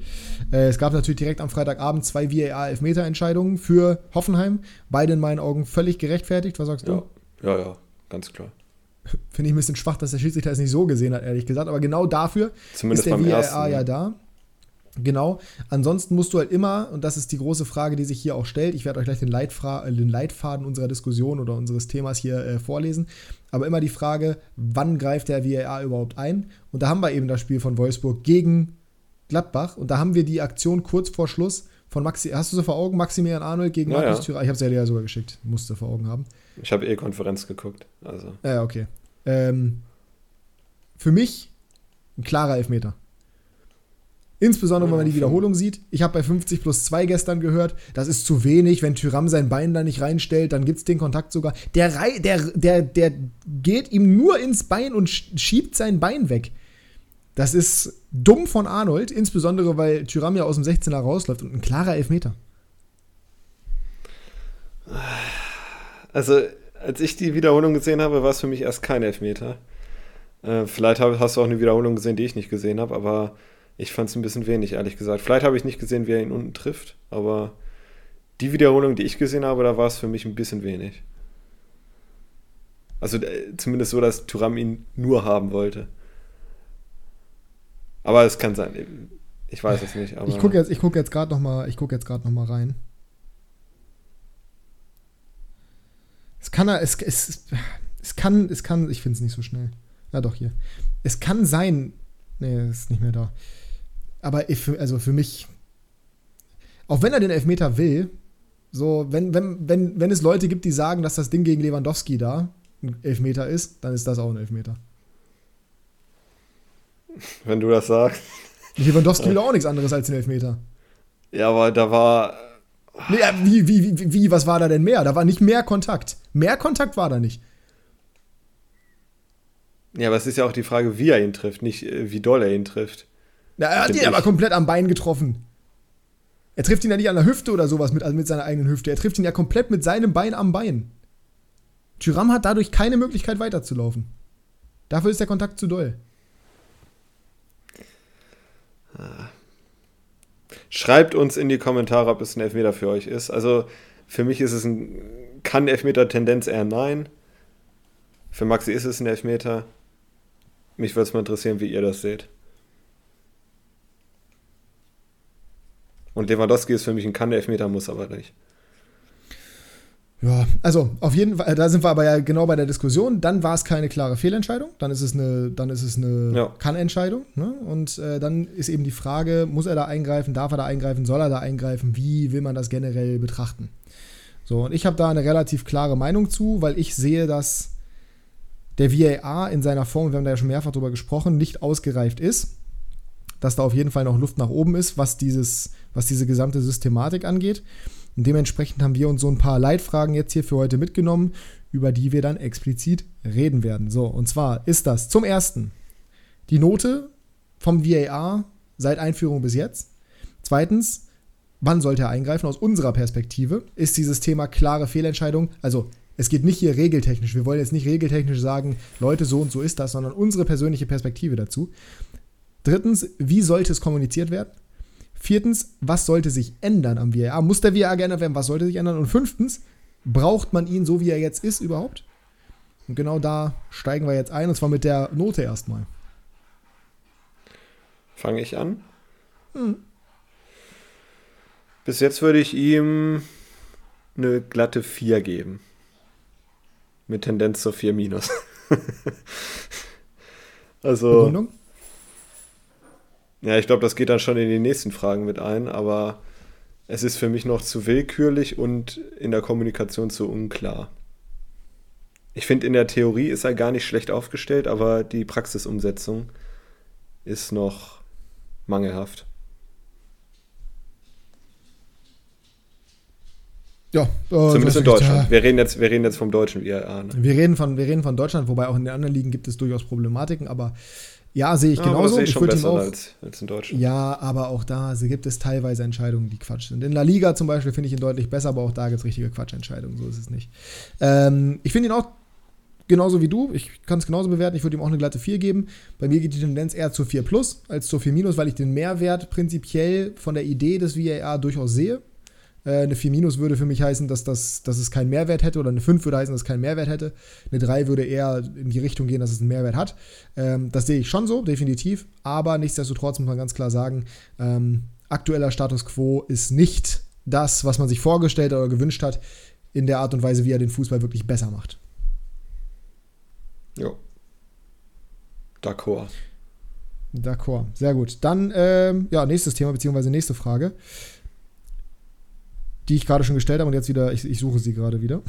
Speaker 1: Äh, es gab natürlich direkt am Freitagabend zwei VAR-Elfmeter-Entscheidungen für Hoffenheim. Beide in meinen Augen völlig gerechtfertigt. Was sagst
Speaker 2: du? Ja, ja, ganz klar.
Speaker 1: Finde ich ein bisschen schwach, dass der Schiedsrichter es nicht so gesehen hat, ehrlich gesagt. Aber genau dafür
Speaker 2: Zumindest
Speaker 1: ist der
Speaker 2: VAR ersten,
Speaker 1: ja da. Genau. Ansonsten musst du halt immer, und das ist die große Frage, die sich hier auch stellt, ich werde euch gleich den, Leitfra den Leitfaden unserer Diskussion oder unseres Themas hier äh, vorlesen, aber immer die Frage, wann greift der VAR überhaupt ein? Und da haben wir eben das Spiel von Wolfsburg gegen Gladbach und da haben wir die Aktion kurz vor Schluss von Maxi, hast du so vor Augen, Maximilian Arnold gegen
Speaker 2: ja, Markus ja.
Speaker 1: Thürer? Ich habe es ja dir sogar geschickt, musste vor Augen haben.
Speaker 2: Ich habe eh Konferenz geguckt. Also.
Speaker 1: Ja, okay. Ähm, für mich ein klarer Elfmeter. Insbesondere, wenn man die Wiederholung sieht. Ich habe bei 50 plus 2 gestern gehört, das ist zu wenig. Wenn Tyram sein Bein da nicht reinstellt, dann gibt es den Kontakt sogar. Der, der, der, der geht ihm nur ins Bein und schiebt sein Bein weg. Das ist dumm von Arnold, insbesondere weil Tyram ja aus dem 16er rausläuft und ein klarer Elfmeter.
Speaker 2: Also, als ich die Wiederholung gesehen habe, war es für mich erst kein Elfmeter. Äh, vielleicht hab, hast du auch eine Wiederholung gesehen, die ich nicht gesehen habe, aber ich fand es ein bisschen wenig, ehrlich gesagt. Vielleicht habe ich nicht gesehen, wie er ihn unten trifft, aber die Wiederholung, die ich gesehen habe, da war es für mich ein bisschen wenig. Also äh, zumindest so, dass Turam ihn nur haben wollte. Aber es kann sein. Ich weiß es nicht.
Speaker 1: ich gucke jetzt, guck jetzt gerade noch mal, ich gucke jetzt gerade noch mal rein. Es kann, es, es, es kann, es kann, ich finde es nicht so schnell. Ja, doch, hier. Es kann sein, nee, ist nicht mehr da. Aber ich, also für mich, auch wenn er den Elfmeter will, So, wenn, wenn, wenn, wenn es Leute gibt, die sagen, dass das Ding gegen Lewandowski da ein Elfmeter ist, dann ist das auch ein Elfmeter.
Speaker 2: Wenn du das sagst.
Speaker 1: Lewandowski will auch nichts anderes als ein Elfmeter.
Speaker 2: Ja, aber da war.
Speaker 1: Nee, wie, wie, wie, wie, was war da denn mehr? Da war nicht mehr Kontakt. Mehr Kontakt war da nicht.
Speaker 2: Ja, aber es ist ja auch die Frage, wie er ihn trifft, nicht äh, wie doll er ihn trifft.
Speaker 1: Ja, er hat ihn aber komplett am Bein getroffen. Er trifft ihn ja nicht an der Hüfte oder sowas mit, also mit seiner eigenen Hüfte. Er trifft ihn ja komplett mit seinem Bein am Bein. Tyram hat dadurch keine Möglichkeit weiterzulaufen. Dafür ist der Kontakt zu doll.
Speaker 2: Schreibt uns in die Kommentare, ob es ein Elfmeter für euch ist. Also für mich ist es ein, kann Elfmeter Tendenz eher nein. Für Maxi ist es ein Elfmeter. Mich würde es mal interessieren, wie ihr das seht. Und Lewandowski ist für mich ein Kann-Elfmeter, muss aber nicht.
Speaker 1: Ja, also auf jeden Fall, da sind wir aber ja genau bei der Diskussion. Dann war es keine klare Fehlentscheidung, dann ist es eine, dann ist es eine ja. Kann-Entscheidung. Ne? Und äh, dann ist eben die Frage, muss er da eingreifen, darf er da eingreifen, soll er da eingreifen, wie will man das generell betrachten? So, und ich habe da eine relativ klare Meinung zu, weil ich sehe, dass der VAR in seiner Form, wir haben da ja schon mehrfach drüber gesprochen, nicht ausgereift ist. Dass da auf jeden Fall noch Luft nach oben ist, was, dieses, was diese gesamte Systematik angeht. Und dementsprechend haben wir uns so ein paar Leitfragen jetzt hier für heute mitgenommen, über die wir dann explizit reden werden. So, und zwar ist das zum ersten die Note vom VAR seit Einführung bis jetzt. Zweitens, wann sollte er eingreifen? Aus unserer Perspektive ist dieses Thema klare Fehlentscheidung, also es geht nicht hier regeltechnisch. Wir wollen jetzt nicht regeltechnisch sagen, Leute, so und so ist das, sondern unsere persönliche Perspektive dazu. Drittens, wie sollte es kommuniziert werden? Viertens, was sollte sich ändern am VAR? Muss der VAR geändert werden? Was sollte sich ändern? Und fünftens, braucht man ihn so, wie er jetzt ist, überhaupt? Und genau da steigen wir jetzt ein, und zwar mit der Note erstmal.
Speaker 2: Fange ich an? Hm. Bis jetzt würde ich ihm eine glatte 4 geben. Mit Tendenz zur 4 minus. also. Begründung? Ja, ich glaube, das geht dann schon in die nächsten Fragen mit ein, aber es ist für mich noch zu willkürlich und in der Kommunikation zu unklar. Ich finde, in der Theorie ist er gar nicht schlecht aufgestellt, aber die Praxisumsetzung ist noch mangelhaft.
Speaker 1: Ja,
Speaker 2: äh, zumindest in Deutschland. Wir reden, jetzt, wir reden jetzt vom deutschen IRA. Ne?
Speaker 1: Wir, reden von, wir reden von Deutschland, wobei auch in den anderen Ligen gibt es durchaus Problematiken, aber ja, sehe ich ja, genauso.
Speaker 2: ich schon besser auch, als, als in Deutschland.
Speaker 1: Ja, aber auch da gibt es teilweise Entscheidungen, die Quatsch sind. In La Liga zum Beispiel finde ich ihn deutlich besser, aber auch da gibt es richtige Quatschentscheidungen, so ist es nicht. Ähm, ich finde ihn auch genauso wie du. Ich kann es genauso bewerten. Ich würde ihm auch eine glatte 4 geben. Bei mir geht die Tendenz eher zu 4 plus als zu 4 minus, weil ich den Mehrwert prinzipiell von der Idee des VAR durchaus sehe. Äh, eine 4 minus würde für mich heißen, dass, das, dass es keinen Mehrwert hätte oder eine 5 würde heißen, dass es keinen Mehrwert hätte. Eine 3 würde eher in die Richtung gehen, dass es einen Mehrwert hat. Ähm, das sehe ich schon so, definitiv. Aber nichtsdestotrotz muss man ganz klar sagen, ähm, aktueller Status quo ist nicht das, was man sich vorgestellt oder gewünscht hat, in der Art und Weise, wie er den Fußball wirklich besser macht.
Speaker 2: Jo. D'accord.
Speaker 1: D'accord, sehr gut. Dann, ähm, ja, nächstes Thema, beziehungsweise nächste Frage die ich gerade schon gestellt habe und jetzt wieder, ich, ich suche sie gerade wieder.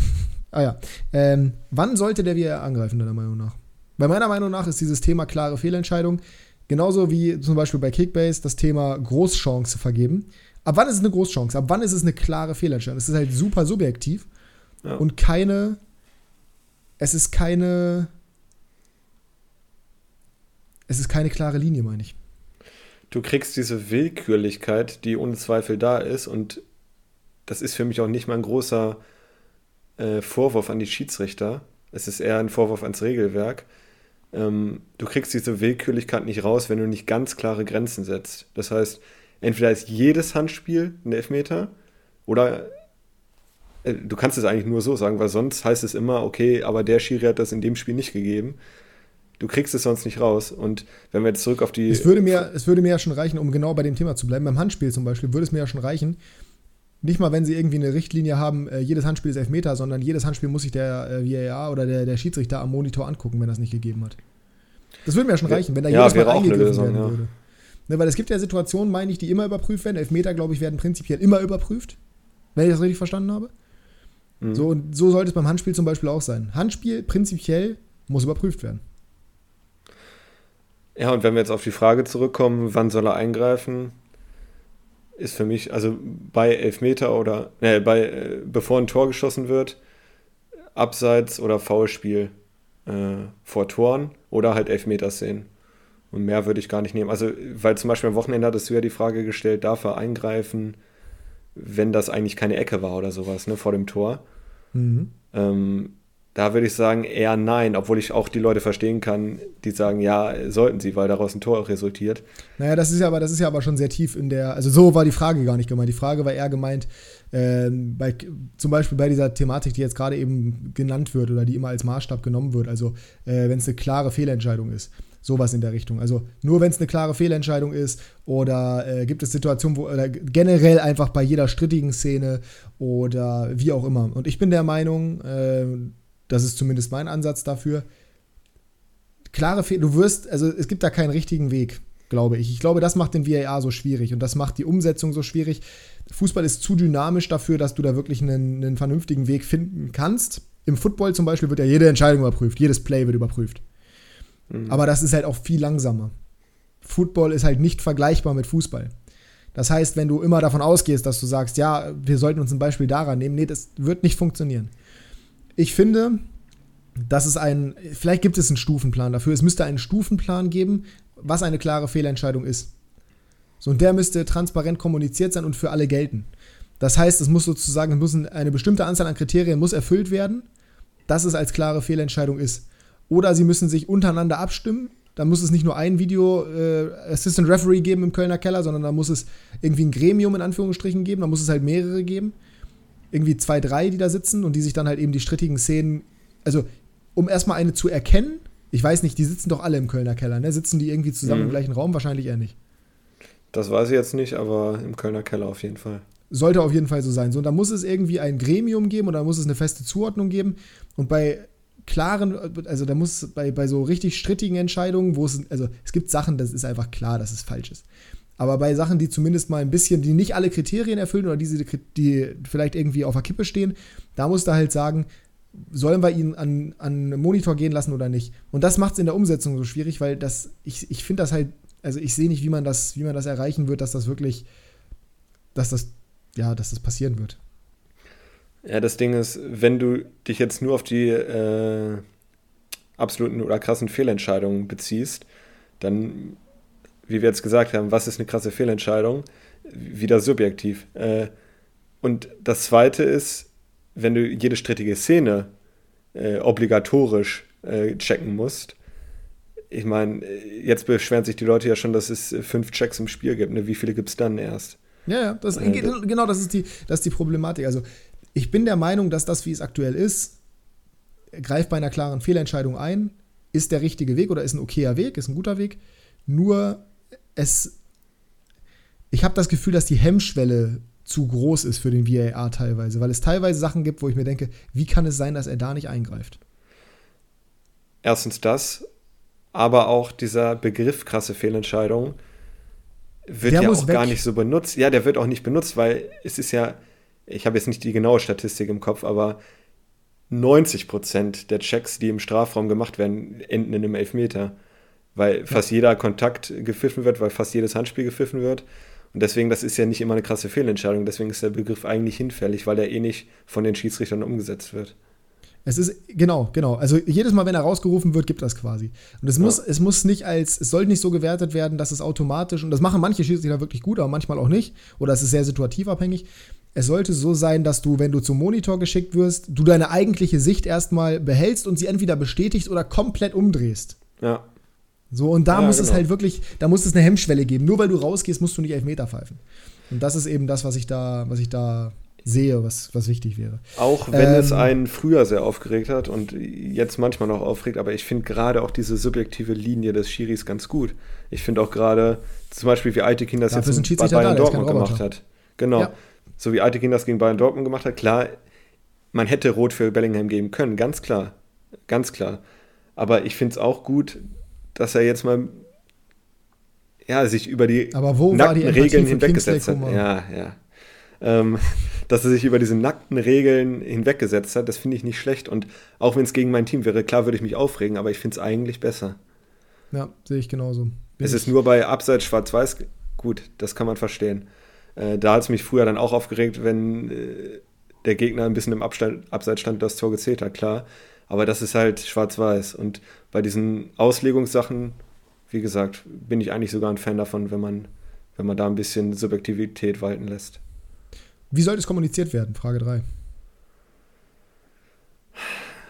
Speaker 1: ah ja. Ähm, wann sollte der VR angreifen, deiner Meinung nach? Bei meiner Meinung nach ist dieses Thema klare Fehlentscheidung genauso wie zum Beispiel bei Kickbase das Thema Großchance vergeben. Ab wann ist es eine Großchance? Ab wann ist es eine klare Fehlentscheidung? Es ist halt super subjektiv ja. und keine. Es ist keine. Es ist keine klare Linie, meine ich.
Speaker 2: Du kriegst diese Willkürlichkeit, die ohne Zweifel da ist und das ist für mich auch nicht mal ein großer äh, Vorwurf an die Schiedsrichter. Es ist eher ein Vorwurf ans Regelwerk. Ähm, du kriegst diese Willkürlichkeit nicht raus, wenn du nicht ganz klare Grenzen setzt. Das heißt, entweder ist jedes Handspiel ein Elfmeter oder äh, du kannst es eigentlich nur so sagen, weil sonst heißt es immer, okay, aber der Schiri hat das in dem Spiel nicht gegeben. Du kriegst es sonst nicht raus. Und wenn wir jetzt zurück auf die.
Speaker 1: Es würde, mir, es würde mir ja schon reichen, um genau bei dem Thema zu bleiben. Beim Handspiel zum Beispiel würde es mir ja schon reichen, nicht mal, wenn sie irgendwie eine Richtlinie haben, äh, jedes Handspiel ist Elfmeter, sondern jedes Handspiel muss sich der äh, VAR oder der, der Schiedsrichter am Monitor angucken, wenn das nicht gegeben hat. Das würde mir ja schon reichen, wenn da ja, jedes Mal eingegriffen Lösung, werden ja. würde. Ne, weil es gibt ja Situationen, meine ich, die immer überprüft werden. Elfmeter, glaube ich, werden prinzipiell immer überprüft. wenn ich das richtig verstanden habe. Mhm. So, und so sollte es beim Handspiel zum Beispiel auch sein. Handspiel prinzipiell muss überprüft werden.
Speaker 2: Ja, und wenn wir jetzt auf die Frage zurückkommen, wann soll er eingreifen, ist für mich, also bei Elfmeter oder, ne, bei, äh, bevor ein Tor geschossen wird, Abseits oder Foulspiel äh, vor Toren oder halt Elfmeter-Szenen. Und mehr würde ich gar nicht nehmen. Also, weil zum Beispiel am Wochenende hattest du ja die Frage gestellt, darf er eingreifen, wenn das eigentlich keine Ecke war oder sowas, ne, vor dem Tor. Mhm. Ähm, da würde ich sagen, eher nein, obwohl ich auch die Leute verstehen kann, die sagen, ja, sollten sie, weil daraus ein Tor auch resultiert.
Speaker 1: Naja, das ist ja aber, das ist ja aber schon sehr tief in der, also so war die Frage gar nicht gemeint. Die Frage war eher gemeint, äh, bei, zum Beispiel bei dieser Thematik, die jetzt gerade eben genannt wird oder die immer als Maßstab genommen wird, also äh, wenn es eine klare Fehlentscheidung ist. Sowas in der Richtung. Also nur wenn es eine klare Fehlentscheidung ist oder äh, gibt es Situationen, wo oder generell einfach bei jeder strittigen Szene oder wie auch immer. Und ich bin der Meinung, äh, das ist zumindest mein Ansatz dafür. Klare Fehler, du wirst, also es gibt da keinen richtigen Weg, glaube ich. Ich glaube, das macht den VAR so schwierig und das macht die Umsetzung so schwierig. Fußball ist zu dynamisch dafür, dass du da wirklich einen, einen vernünftigen Weg finden kannst. Im Football zum Beispiel wird ja jede Entscheidung überprüft, jedes Play wird überprüft. Mhm. Aber das ist halt auch viel langsamer. Football ist halt nicht vergleichbar mit Fußball. Das heißt, wenn du immer davon ausgehst, dass du sagst, ja, wir sollten uns ein Beispiel daran nehmen, nee, das wird nicht funktionieren. Ich finde, dass es ein, vielleicht gibt es einen Stufenplan dafür. Es müsste einen Stufenplan geben, was eine klare Fehlentscheidung ist. So, und der müsste transparent kommuniziert sein und für alle gelten. Das heißt, es muss sozusagen, muss eine bestimmte Anzahl an Kriterien muss erfüllt werden, dass es als klare Fehlentscheidung ist. Oder sie müssen sich untereinander abstimmen. Da muss es nicht nur ein Video äh, Assistant Referee geben im Kölner Keller, sondern da muss es irgendwie ein Gremium in Anführungsstrichen geben. Da muss es halt mehrere geben irgendwie zwei, drei, die da sitzen und die sich dann halt eben die strittigen Szenen, also um erstmal eine zu erkennen, ich weiß nicht, die sitzen doch alle im Kölner Keller, ne? Sitzen die irgendwie zusammen mhm. im gleichen Raum? Wahrscheinlich eher nicht.
Speaker 2: Das weiß ich jetzt nicht, aber im Kölner Keller auf jeden Fall.
Speaker 1: Sollte auf jeden Fall so sein. So, und da muss es irgendwie ein Gremium geben oder da muss es eine feste Zuordnung geben. Und bei klaren, also da muss bei, bei so richtig strittigen Entscheidungen, wo es, also es gibt Sachen, das ist einfach klar, dass es falsch ist. Aber bei Sachen, die zumindest mal ein bisschen, die nicht alle Kriterien erfüllen oder diese, die vielleicht irgendwie auf der Kippe stehen, da musst du halt sagen, sollen wir ihn an, an Monitor gehen lassen oder nicht? Und das macht es in der Umsetzung so schwierig, weil das, ich, ich finde das halt, also ich sehe nicht, wie man das, wie man das erreichen wird, dass das wirklich, dass das, ja, dass das passieren wird.
Speaker 2: Ja, das Ding ist, wenn du dich jetzt nur auf die äh, absoluten oder krassen Fehlentscheidungen beziehst, dann wie wir jetzt gesagt haben, was ist eine krasse Fehlentscheidung, wieder subjektiv. Äh, und das Zweite ist, wenn du jede strittige Szene äh, obligatorisch äh, checken musst, ich meine, jetzt beschweren sich die Leute ja schon, dass es fünf Checks im Spiel gibt. Ne? Wie viele gibt es dann erst?
Speaker 1: Ja, ja, das, äh, genau, das ist, die, das ist die Problematik. Also, ich bin der Meinung, dass das, wie es aktuell ist, greift bei einer klaren Fehlentscheidung ein, ist der richtige Weg oder ist ein okayer Weg, ist ein guter Weg. Nur es. Ich habe das Gefühl, dass die Hemmschwelle zu groß ist für den VAR teilweise, weil es teilweise Sachen gibt, wo ich mir denke, wie kann es sein, dass er da nicht eingreift?
Speaker 2: Erstens das, aber auch dieser Begriff krasse Fehlentscheidung wird der ja auch weg. gar nicht so benutzt. Ja, der wird auch nicht benutzt, weil es ist ja, ich habe jetzt nicht die genaue Statistik im Kopf, aber 90 Prozent der Checks, die im Strafraum gemacht werden, enden in einem Elfmeter weil fast jeder Kontakt gepfiffen wird, weil fast jedes Handspiel gepfiffen wird. Und deswegen, das ist ja nicht immer eine krasse Fehlentscheidung. Deswegen ist der Begriff eigentlich hinfällig, weil er eh nicht von den Schiedsrichtern umgesetzt wird.
Speaker 1: Es ist, genau, genau. Also jedes Mal, wenn er rausgerufen wird, gibt das quasi. Und es ja. muss, es muss nicht als, es sollte nicht so gewertet werden, dass es automatisch, und das machen manche Schiedsrichter wirklich gut, aber manchmal auch nicht, oder es ist sehr situativ abhängig. Es sollte so sein, dass du, wenn du zum Monitor geschickt wirst, du deine eigentliche Sicht erstmal behältst und sie entweder bestätigst oder komplett umdrehst.
Speaker 2: Ja.
Speaker 1: So, und da ja, muss genau. es halt wirklich, da muss es eine Hemmschwelle geben. Nur weil du rausgehst, musst du nicht Elfmeter pfeifen. Und das ist eben das, was ich da, was ich da sehe, was, was wichtig wäre.
Speaker 2: Auch wenn ähm, es einen früher sehr aufgeregt hat und jetzt manchmal noch aufregt, aber ich finde gerade auch diese subjektive Linie des Schiris ganz gut. Ich finde auch gerade, zum Beispiel wie Aitekin das jetzt bei Bayern da, Dortmund gemacht hat. Genau. Ja. So wie Aitekin das gegen Bayern Dortmund gemacht hat, klar, man hätte Rot für Bellingham geben können, ganz klar. Ganz klar. Aber ich finde es auch gut, dass er jetzt mal ja, sich über die
Speaker 1: Aber wo nackten
Speaker 2: die Regeln hinweggesetzt hat. Ja, ja. ähm, dass er sich über diese nackten Regeln hinweggesetzt hat, das finde ich nicht schlecht. Und auch wenn es gegen mein Team wäre, klar würde ich mich aufregen, aber ich finde es eigentlich besser.
Speaker 1: Ja, sehe ich genauso. Bin
Speaker 2: es ist nur bei Abseits Schwarz-Weiß, gut, das kann man verstehen. Äh, da hat es mich früher dann auch aufgeregt, wenn äh, der Gegner ein bisschen im Abstand, Abseits stand, das Tor gezählt hat, klar. Aber das ist halt Schwarz-Weiß. Und bei diesen Auslegungssachen, wie gesagt, bin ich eigentlich sogar ein Fan davon, wenn man, wenn man da ein bisschen Subjektivität walten lässt.
Speaker 1: Wie soll das kommuniziert werden? Frage 3.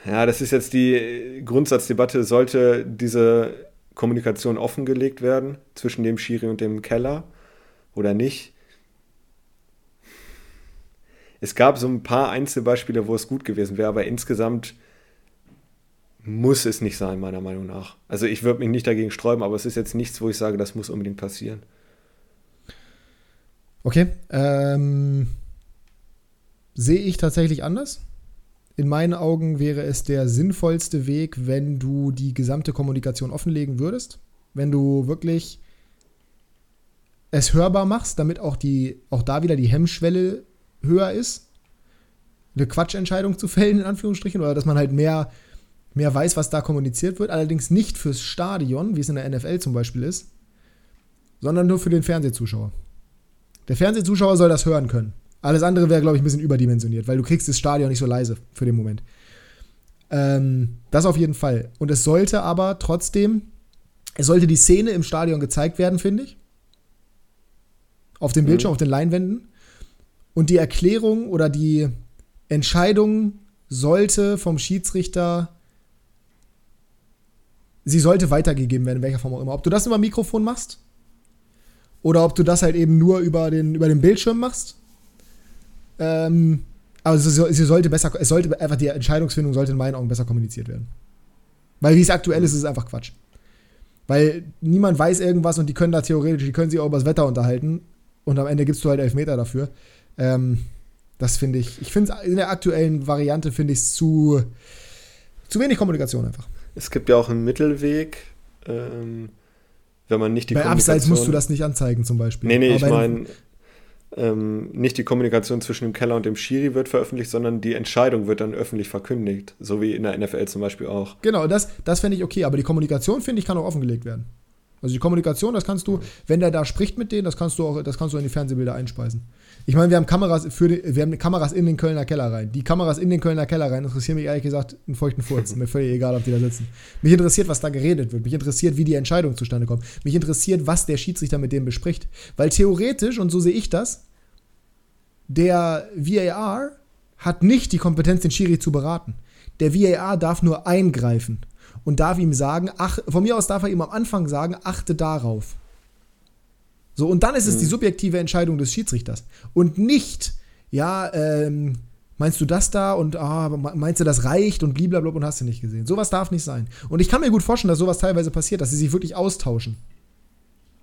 Speaker 2: Ja, das ist jetzt die Grundsatzdebatte. Sollte diese Kommunikation offengelegt werden zwischen dem Schiri und dem Keller oder nicht? Es gab so ein paar Einzelbeispiele, wo es gut gewesen wäre, aber insgesamt muss es nicht sein, meiner Meinung nach. Also ich würde mich nicht dagegen sträuben, aber es ist jetzt nichts, wo ich sage, das muss unbedingt passieren.
Speaker 1: Okay. Ähm, sehe ich tatsächlich anders. In meinen Augen wäre es der sinnvollste Weg, wenn du die gesamte Kommunikation offenlegen würdest. Wenn du wirklich es hörbar machst, damit auch, die, auch da wieder die Hemmschwelle höher ist, eine Quatschentscheidung zu fällen, in Anführungsstrichen, oder dass man halt mehr, mehr weiß, was da kommuniziert wird. Allerdings nicht fürs Stadion, wie es in der NFL zum Beispiel ist, sondern nur für den Fernsehzuschauer. Der Fernsehzuschauer soll das hören können. Alles andere wäre, glaube ich, ein bisschen überdimensioniert, weil du kriegst das Stadion nicht so leise für den Moment. Ähm, das auf jeden Fall. Und es sollte aber trotzdem, es sollte die Szene im Stadion gezeigt werden, finde ich. Auf dem Bildschirm, mhm. auf den Leinwänden. Und die Erklärung oder die Entscheidung sollte vom Schiedsrichter, sie sollte weitergegeben werden, in welcher Form auch immer. Ob du das über Mikrofon machst oder ob du das halt eben nur über den, über den Bildschirm machst, ähm, sie, sie, sollte besser, es sollte einfach die Entscheidungsfindung sollte in meinen Augen besser kommuniziert werden. Weil wie es aktuell ist, ist es einfach Quatsch. Weil niemand weiß irgendwas und die können da theoretisch, die können sich auch über das Wetter unterhalten und am Ende gibst du halt Elfmeter dafür. Ähm, das finde ich, ich finde es in der aktuellen Variante finde ich es zu, zu wenig Kommunikation einfach.
Speaker 2: Es gibt ja auch einen Mittelweg, ähm, wenn man nicht die
Speaker 1: Bei Kommunikation... Abseits musst du das nicht anzeigen zum Beispiel.
Speaker 2: Nee, nee, Aber ich meine ähm, nicht die Kommunikation zwischen dem Keller und dem Schiri wird veröffentlicht, sondern die Entscheidung wird dann öffentlich verkündigt, so wie in der NFL zum Beispiel auch.
Speaker 1: Genau, das, das fände ich okay, aber die Kommunikation, finde ich, kann auch offengelegt werden. Also die Kommunikation, das kannst du, wenn der da spricht mit denen, das kannst du auch, das kannst du in die Fernsehbilder einspeisen. Ich meine, wir haben Kameras für wir haben Kameras in den Kölner Keller rein. Die Kameras in den Kölner Keller rein interessieren mich ehrlich gesagt einen feuchten Furz. Mir völlig egal, ob die da sitzen. Mich interessiert, was da geredet wird. Mich interessiert, wie die Entscheidung zustande kommt. Mich interessiert, was der Schiedsrichter mit dem bespricht. Weil theoretisch, und so sehe ich das, der VAR hat nicht die Kompetenz, den Schiri zu beraten. Der VAR darf nur eingreifen und darf ihm sagen, ach, von mir aus darf er ihm am Anfang sagen, achte darauf. So, und dann ist es mhm. die subjektive Entscheidung des Schiedsrichters. Und nicht, ja, ähm, meinst du das da und ah, meinst du, das reicht und blablabla und hast du nicht gesehen. Sowas darf nicht sein. Und ich kann mir gut vorstellen, dass sowas teilweise passiert, dass sie sich wirklich austauschen.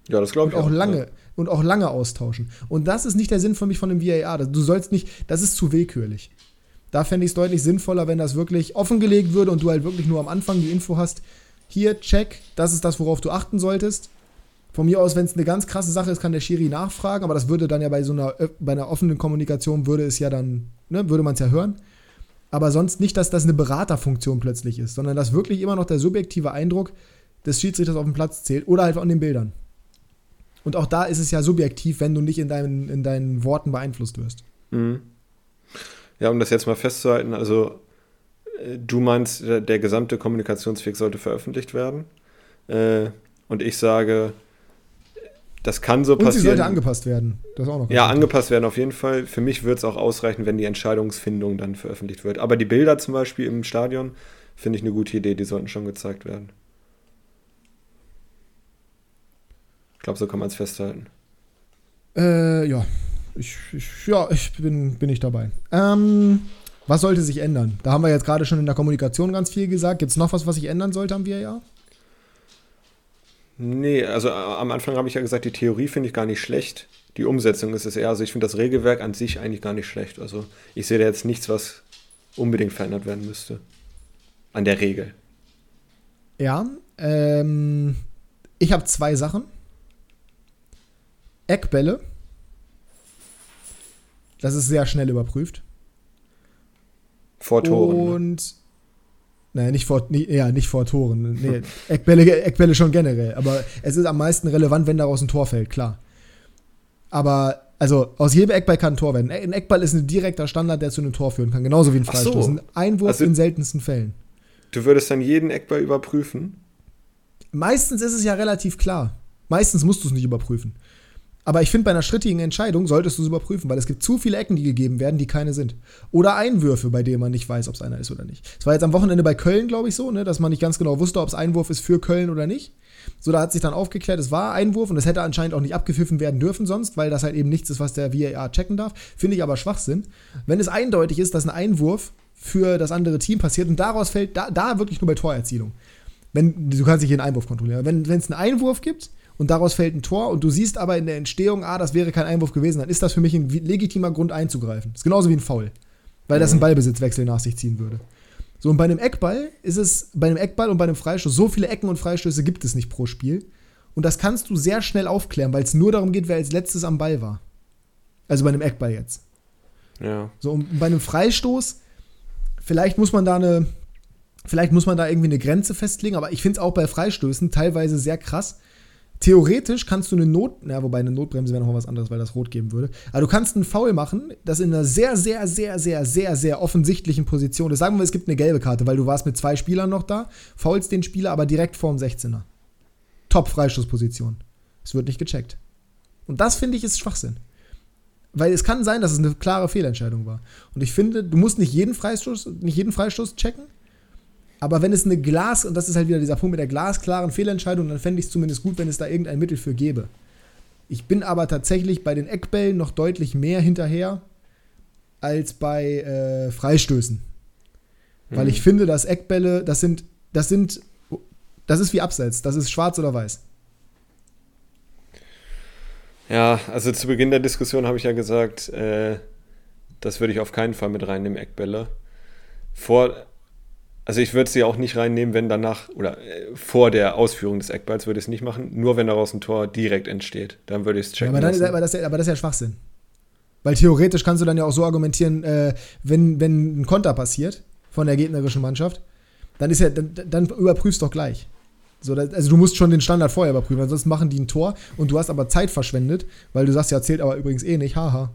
Speaker 2: Ja, das glaube ich
Speaker 1: und auch. lange, ja. Und auch lange austauschen. Und das ist nicht der Sinn für mich von dem VAR. Du sollst nicht, das ist zu willkürlich. Da fände ich es deutlich sinnvoller, wenn das wirklich offengelegt würde und du halt wirklich nur am Anfang die Info hast, hier, check, das ist das, worauf du achten solltest. Von mir aus, wenn es eine ganz krasse Sache ist, kann der Schiri nachfragen, aber das würde dann ja bei so einer, bei einer offenen Kommunikation würde es ja dann, ne, würde man es ja hören. Aber sonst nicht, dass das eine Beraterfunktion plötzlich ist, sondern dass wirklich immer noch der subjektive Eindruck des Schiedsrichters auf dem Platz zählt oder halt an den Bildern. Und auch da ist es ja subjektiv, wenn du nicht in deinen, in deinen Worten beeinflusst wirst.
Speaker 2: Mhm. Ja, um das jetzt mal festzuhalten, also äh, du meinst, der, der gesamte Kommunikationsweg sollte veröffentlicht werden. Äh, und ich sage, das kann so passieren. Und sie sollte
Speaker 1: angepasst werden.
Speaker 2: Das auch noch. Ja, angepasst werden auf jeden Fall. Für mich wird es auch ausreichen, wenn die Entscheidungsfindung dann veröffentlicht wird. Aber die Bilder zum Beispiel im Stadion finde ich eine gute Idee. Die sollten schon gezeigt werden. Ich glaube, so kann man es festhalten.
Speaker 1: Äh, ja. Ich, ich, ja, ich bin, bin ich dabei. Ähm, was sollte sich ändern? Da haben wir jetzt gerade schon in der Kommunikation ganz viel gesagt. Gibt es noch was, was sich ändern sollte am VAR?
Speaker 2: Nee, also äh, am Anfang habe ich ja gesagt, die Theorie finde ich gar nicht schlecht. Die Umsetzung ist es eher, also ich finde das Regelwerk an sich eigentlich gar nicht schlecht. Also ich sehe da jetzt nichts, was unbedingt verändert werden müsste. An der Regel.
Speaker 1: Ja, ähm, ich habe zwei Sachen. Eckbälle Das ist sehr schnell überprüft.
Speaker 2: Vor Toren.
Speaker 1: Ne? Und. Naja, nicht vor, nie, ja, nicht vor Toren. Nee, Eckbälle, Eckbälle schon generell. Aber es ist am meisten relevant, wenn daraus ein Tor fällt, klar. Aber, also, aus jedem Eckball kann ein Tor werden. Ein Eckball ist ein direkter Standard, der zu einem Tor führen kann. Genauso wie ein Freistoß. So. Ein Einwurf also, in seltensten Fällen.
Speaker 2: Du würdest dann jeden Eckball überprüfen?
Speaker 1: Meistens ist es ja relativ klar. Meistens musst du es nicht überprüfen. Aber ich finde, bei einer strittigen Entscheidung solltest du es überprüfen, weil es gibt zu viele Ecken, die gegeben werden, die keine sind. Oder Einwürfe, bei denen man nicht weiß, ob es einer ist oder nicht. Es war jetzt am Wochenende bei Köln, glaube ich, so, ne, dass man nicht ganz genau wusste, ob es Einwurf ist für Köln oder nicht. So, da hat sich dann aufgeklärt, es war Einwurf und es hätte anscheinend auch nicht abgepfiffen werden dürfen sonst, weil das halt eben nichts ist, was der VAR checken darf. Finde ich aber Schwachsinn. Wenn es eindeutig ist, dass ein Einwurf für das andere Team passiert und daraus fällt, da, da wirklich nur bei Torerzielung. Wenn, du kannst nicht jeden Einwurf kontrollieren. Wenn es einen Einwurf gibt und daraus fällt ein Tor und du siehst aber in der Entstehung, ah, das wäre kein Einwurf gewesen, dann ist das für mich ein legitimer Grund einzugreifen. Das ist genauso wie ein Foul, weil das einen mhm. Ballbesitzwechsel nach sich ziehen würde. So, und bei einem Eckball ist es, bei einem Eckball und bei einem Freistoß, so viele Ecken und Freistöße gibt es nicht pro Spiel. Und das kannst du sehr schnell aufklären, weil es nur darum geht, wer als letztes am Ball war. Also bei einem Eckball jetzt.
Speaker 2: Ja.
Speaker 1: So, und bei einem Freistoß, vielleicht muss man da eine, vielleicht muss man da irgendwie eine Grenze festlegen, aber ich finde es auch bei Freistößen teilweise sehr krass, Theoretisch kannst du eine Not, ja, wobei eine Notbremse wäre noch was anderes, weil das rot geben würde. Aber du kannst einen Foul machen, das in einer sehr, sehr, sehr, sehr, sehr, sehr offensichtlichen Position ist. Sagen wir, es gibt eine gelbe Karte, weil du warst mit zwei Spielern noch da, faulst den Spieler aber direkt vorm 16er. Top-Freistoßposition. Es wird nicht gecheckt. Und das finde ich ist Schwachsinn. Weil es kann sein, dass es eine klare Fehlentscheidung war. Und ich finde, du musst nicht jeden Freistoß, nicht jeden Freistoß checken, aber wenn es eine Glas, und das ist halt wieder dieser Punkt mit der glasklaren Fehlentscheidung, dann fände ich es zumindest gut, wenn es da irgendein Mittel für gäbe. Ich bin aber tatsächlich bei den Eckbällen noch deutlich mehr hinterher als bei äh, Freistößen. Mhm. Weil ich finde, dass Eckbälle, das sind, das sind, das ist wie Abseits, das ist schwarz oder weiß.
Speaker 2: Ja, also zu Beginn der Diskussion habe ich ja gesagt, äh, das würde ich auf keinen Fall mit reinnehmen, Eckbälle. Vor, also ich würde sie auch nicht reinnehmen, wenn danach oder äh, vor der Ausführung des Eckballs würde ich es nicht machen, nur wenn daraus ein Tor direkt entsteht. Dann würde ich es checken.
Speaker 1: Ja, aber, dann, aber, das, aber das ist ja Schwachsinn. Weil theoretisch kannst du dann ja auch so argumentieren, äh, wenn, wenn ein Konter passiert von der gegnerischen Mannschaft, dann ist ja, dann, dann überprüfst doch gleich. So, also du musst schon den Standard vorher überprüfen, ansonsten machen die ein Tor und du hast aber Zeit verschwendet, weil du sagst, ja, zählt aber übrigens eh nicht, haha.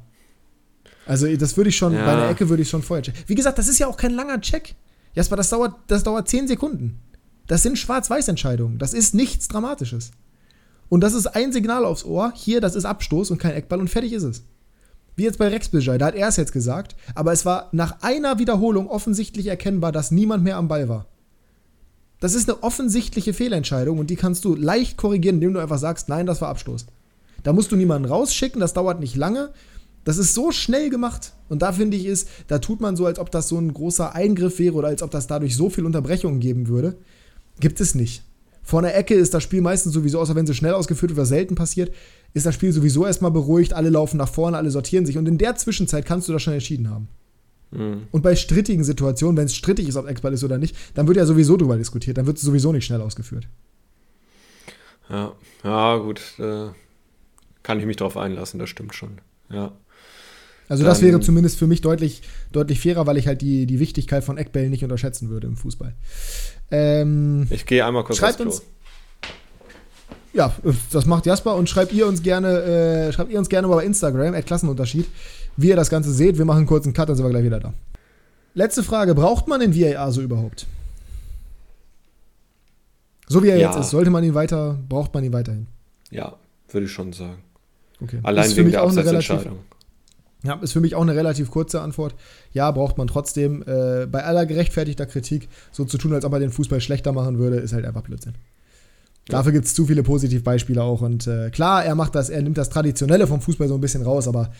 Speaker 1: Also das würde ich schon, ja. bei einer Ecke würde ich schon vorher checken. Wie gesagt, das ist ja auch kein langer Check. Jasper, das dauert, das dauert 10 Sekunden. Das sind Schwarz-Weiß-Entscheidungen. Das ist nichts Dramatisches. Und das ist ein Signal aufs Ohr. Hier, das ist Abstoß und kein Eckball und fertig ist es. Wie jetzt bei Rex Bijay, da hat er es jetzt gesagt, aber es war nach einer Wiederholung offensichtlich erkennbar, dass niemand mehr am Ball war. Das ist eine offensichtliche Fehlentscheidung und die kannst du leicht korrigieren, indem du einfach sagst, nein, das war Abstoß. Da musst du niemanden rausschicken, das dauert nicht lange. Das ist so schnell gemacht. Und da finde ich es, da tut man so, als ob das so ein großer Eingriff wäre oder als ob das dadurch so viel Unterbrechungen geben würde. Gibt es nicht. Vor einer Ecke ist das Spiel meistens sowieso, außer wenn sie schnell ausgeführt wird, was selten passiert, ist das Spiel sowieso erstmal beruhigt, alle laufen nach vorne, alle sortieren sich. Und in der Zwischenzeit kannst du das schon entschieden haben. Mhm. Und bei strittigen Situationen, wenn es strittig ist, ob Eckball ist oder nicht, dann wird ja sowieso drüber diskutiert, dann wird es sowieso nicht schnell ausgeführt.
Speaker 2: Ja, ja gut, äh, kann ich mich darauf einlassen, das stimmt schon. Ja.
Speaker 1: Also das wäre zumindest für mich deutlich, deutlich fairer, weil ich halt die, die Wichtigkeit von Eckbällen nicht unterschätzen würde im Fußball. Ähm,
Speaker 2: ich gehe einmal kurz
Speaker 1: schreibt uns. Ja, das macht Jasper und schreibt ihr uns gerne, äh, schreibt ihr uns gerne bei Instagram, at Klassenunterschied, wie ihr das Ganze seht. Wir machen einen kurzen Cut, dann sind wir gleich wieder da. Letzte Frage: Braucht man den VAR so überhaupt? So wie er ja. jetzt ist, sollte man ihn weiter, braucht man ihn weiterhin?
Speaker 2: Ja, würde ich schon sagen.
Speaker 1: Okay. Allein wegen der Abseitsentscheidung. Ja, ist für mich auch eine relativ kurze Antwort. Ja, braucht man trotzdem. Äh, bei aller gerechtfertigter Kritik, so zu tun, als ob er den Fußball schlechter machen würde, ist halt einfach Blödsinn. Ja. Dafür gibt es zu viele Positivbeispiele auch. Und äh, klar, er macht das, er nimmt das Traditionelle vom Fußball so ein bisschen raus, aber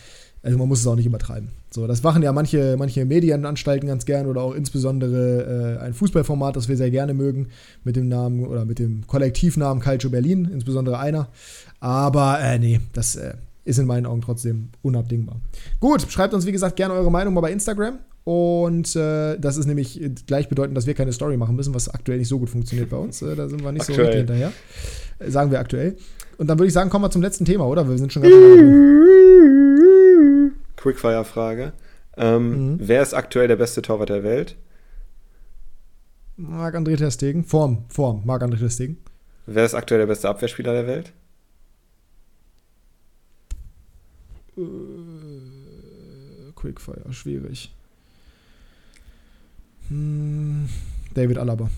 Speaker 1: also man muss es auch nicht übertreiben. So, das machen ja manche, manche Medienanstalten ganz gern oder auch insbesondere äh, ein Fußballformat, das wir sehr gerne mögen, mit dem Namen oder mit dem Kollektivnamen Calcio Berlin, insbesondere einer. Aber äh, nee, das äh, ist in meinen Augen trotzdem unabdingbar. Gut, schreibt uns wie gesagt gerne eure Meinung mal bei Instagram. Und äh, das ist nämlich gleichbedeutend, dass wir keine Story machen müssen, was aktuell nicht so gut funktioniert bei uns. Äh, da sind wir nicht aktuell. so richtig hinterher. Äh, sagen wir aktuell. Und dann würde ich sagen, kommen wir zum letzten Thema, oder? Wir sind schon ganz
Speaker 2: Quickfire-Frage. Ähm, mhm. Wer ist aktuell der beste Torwart der Welt?
Speaker 1: Marc-André Testegen. Form, Form. Marc-André Testegen.
Speaker 2: Wer ist aktuell der beste Abwehrspieler der Welt?
Speaker 1: Äh, Quickfire, schwierig. Hm, David Alaba.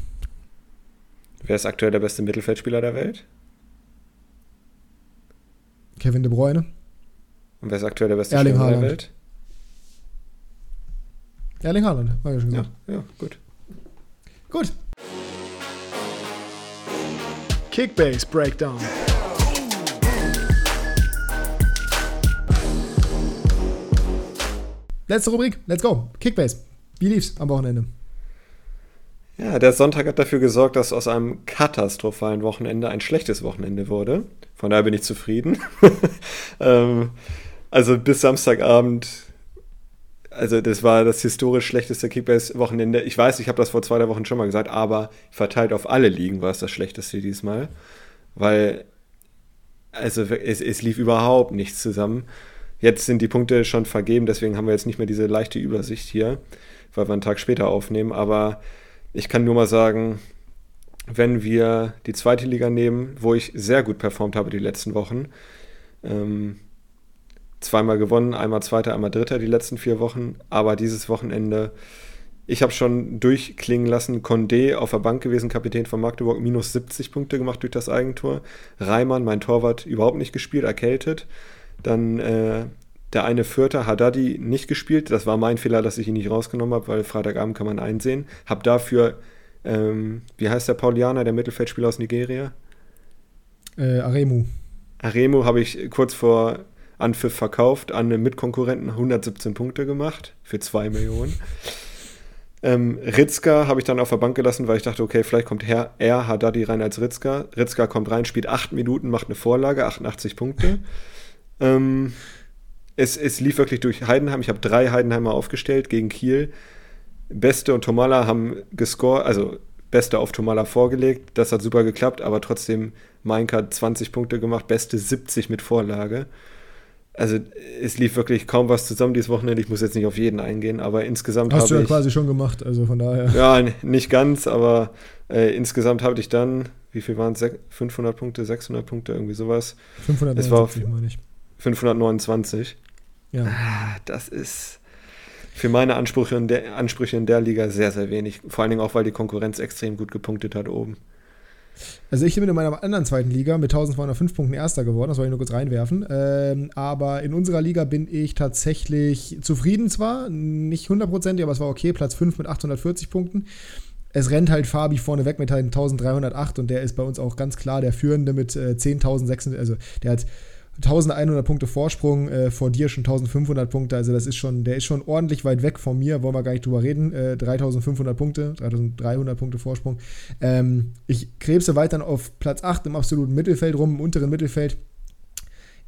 Speaker 2: Wer ist aktuell der beste Mittelfeldspieler der Welt?
Speaker 1: Kevin De Bruyne.
Speaker 2: Und wer ist aktuell der beste
Speaker 1: Erling
Speaker 2: Spieler
Speaker 1: Haaland.
Speaker 2: der Welt?
Speaker 1: Erling Haaland, war ja schon
Speaker 2: Ja,
Speaker 1: gesagt.
Speaker 2: ja, gut.
Speaker 1: Gut. Kickbase Breakdown. Letzte Rubrik, let's go. Kickbase. Wie lief's am Wochenende?
Speaker 2: Ja, der Sonntag hat dafür gesorgt, dass aus einem katastrophalen Wochenende ein schlechtes Wochenende wurde. Von daher bin ich zufrieden. ähm, also bis Samstagabend, also das war das historisch schlechteste Kickbase-Wochenende. Ich weiß, ich habe das vor zwei drei Wochen schon mal gesagt, aber verteilt auf alle Ligen war es das schlechteste diesmal. Weil, also es, es lief überhaupt nichts zusammen. Jetzt sind die Punkte schon vergeben, deswegen haben wir jetzt nicht mehr diese leichte Übersicht hier, weil wir einen Tag später aufnehmen. Aber ich kann nur mal sagen, wenn wir die zweite Liga nehmen, wo ich sehr gut performt habe die letzten Wochen, ähm, zweimal gewonnen, einmal Zweiter, einmal Dritter die letzten vier Wochen, aber dieses Wochenende, ich habe schon durchklingen lassen, Condé auf der Bank gewesen, Kapitän von Magdeburg, minus 70 Punkte gemacht durch das Eigentor, Reimann, mein Torwart, überhaupt nicht gespielt, erkältet, dann äh, der eine Vierter, Haddadi, nicht gespielt. Das war mein Fehler, dass ich ihn nicht rausgenommen habe, weil Freitagabend kann man einsehen. Hab dafür, ähm, wie heißt der Paulianer, der Mittelfeldspieler aus Nigeria?
Speaker 1: Äh, Aremu.
Speaker 2: Aremu habe ich kurz vor Anpfiff verkauft, an einen Mitkonkurrenten 117 Punkte gemacht für 2 Millionen. Ähm, Ritzka habe ich dann auf der Bank gelassen, weil ich dachte, okay, vielleicht kommt Herr er Haddadi rein als Ritzka. Ritzka kommt rein, spielt 8 Minuten, macht eine Vorlage, 88 Punkte. Ähm, es, es lief wirklich durch Heidenheim. Ich habe drei Heidenheimer aufgestellt gegen Kiel. Beste und Tomala haben gescored, also Beste auf Tomala vorgelegt. Das hat super geklappt, aber trotzdem Mainka hat 20 Punkte gemacht, Beste 70 mit Vorlage. Also es lief wirklich kaum was zusammen dieses Wochenende. Ich muss jetzt nicht auf jeden eingehen, aber insgesamt
Speaker 1: Hast du
Speaker 2: habe
Speaker 1: ja
Speaker 2: ich...
Speaker 1: quasi schon gemacht, also von daher.
Speaker 2: Ja, nicht ganz, aber äh, insgesamt habe ich dann, wie viel waren es? 500 Punkte, 600 Punkte, irgendwie sowas.
Speaker 1: 579 meine ich.
Speaker 2: 529.
Speaker 1: Ja.
Speaker 2: Ah, das ist für meine Ansprüche in, der, Ansprüche in der Liga sehr, sehr wenig. Vor allen Dingen auch, weil die Konkurrenz extrem gut gepunktet hat oben.
Speaker 1: Also ich bin in meiner anderen zweiten Liga mit 1205 Punkten Erster geworden, das wollte ich nur kurz reinwerfen. Ähm, aber in unserer Liga bin ich tatsächlich zufrieden zwar, nicht hundertprozentig, aber es war okay, Platz 5 mit 840 Punkten. Es rennt halt Fabi vorne weg mit halt 1308 und der ist bei uns auch ganz klar der Führende mit äh, 10.600, also der hat 1100 Punkte Vorsprung, äh, vor dir schon 1500 Punkte, also das ist schon, der ist schon ordentlich weit weg von mir, wollen wir gar nicht drüber reden, äh, 3500 Punkte, 3300 Punkte Vorsprung. Ähm, ich krebse weiterhin auf Platz 8 im absoluten Mittelfeld rum, im unteren Mittelfeld.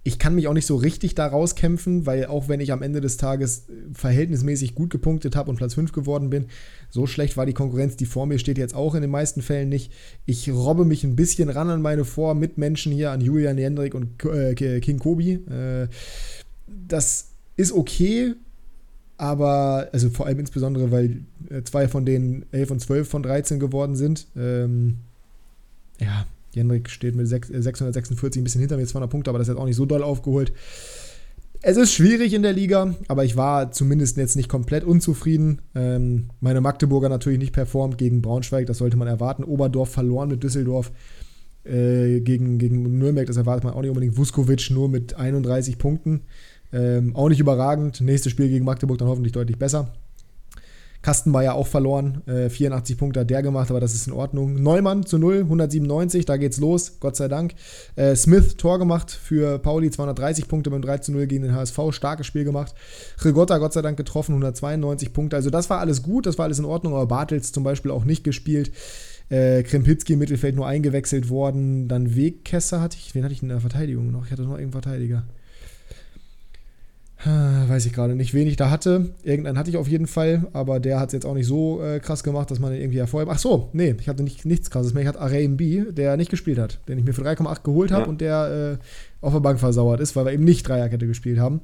Speaker 1: Ich kann mich auch nicht so richtig da rauskämpfen, weil auch wenn ich am Ende des Tages äh, verhältnismäßig gut gepunktet habe und Platz 5 geworden bin, so schlecht war die Konkurrenz, die vor mir steht, jetzt auch in den meisten Fällen nicht. Ich robbe mich ein bisschen ran an meine Vor-Mitmenschen hier, an Julian Jendrik und äh, King Kobi. Äh, das ist okay, aber, also vor allem insbesondere, weil äh, zwei von denen 11 und 12 von 13 geworden sind. Ähm, ja, Jendrik steht mit 6, äh, 646 ein bisschen hinter mir, 200 Punkte, aber das ist jetzt auch nicht so doll aufgeholt. Es ist schwierig in der Liga, aber ich war zumindest jetzt nicht komplett unzufrieden. Ähm, meine Magdeburger natürlich nicht performt gegen Braunschweig, das sollte man erwarten. Oberdorf verloren mit Düsseldorf äh, gegen, gegen Nürnberg, das erwartet man auch nicht unbedingt. Vuskovic nur mit 31 Punkten. Ähm, auch nicht überragend. Nächstes Spiel gegen Magdeburg dann hoffentlich deutlich besser. Kastenmeier auch verloren. Äh, 84 Punkte hat der gemacht, aber das ist in Ordnung. Neumann zu 0, 197, da geht's los, Gott sei Dank. Äh, Smith Tor gemacht für Pauli, 230 Punkte beim 3 zu 0 gegen den HSV, starkes Spiel gemacht. Rigotta Gott sei Dank getroffen, 192 Punkte. Also das war alles gut, das war alles in Ordnung, aber Bartels zum Beispiel auch nicht gespielt. Äh, Krempitski im Mittelfeld nur eingewechselt worden. Dann Wegkesser hatte ich. Wen hatte ich in der Verteidigung noch? Ich hatte noch irgendeinen Verteidiger. Weiß ich gerade nicht, wen ich da hatte. Irgendeinen hatte ich auf jeden Fall, aber der hat es jetzt auch nicht so äh, krass gemacht, dass man irgendwie hervorhebt. Ach so, nee, ich hatte nicht, nichts krasses mehr. Ich hatte Araim B, der nicht gespielt hat, den ich mir für 3,8 geholt habe ja. und der äh, auf der Bank versauert ist, weil wir eben nicht Dreierkette gespielt haben.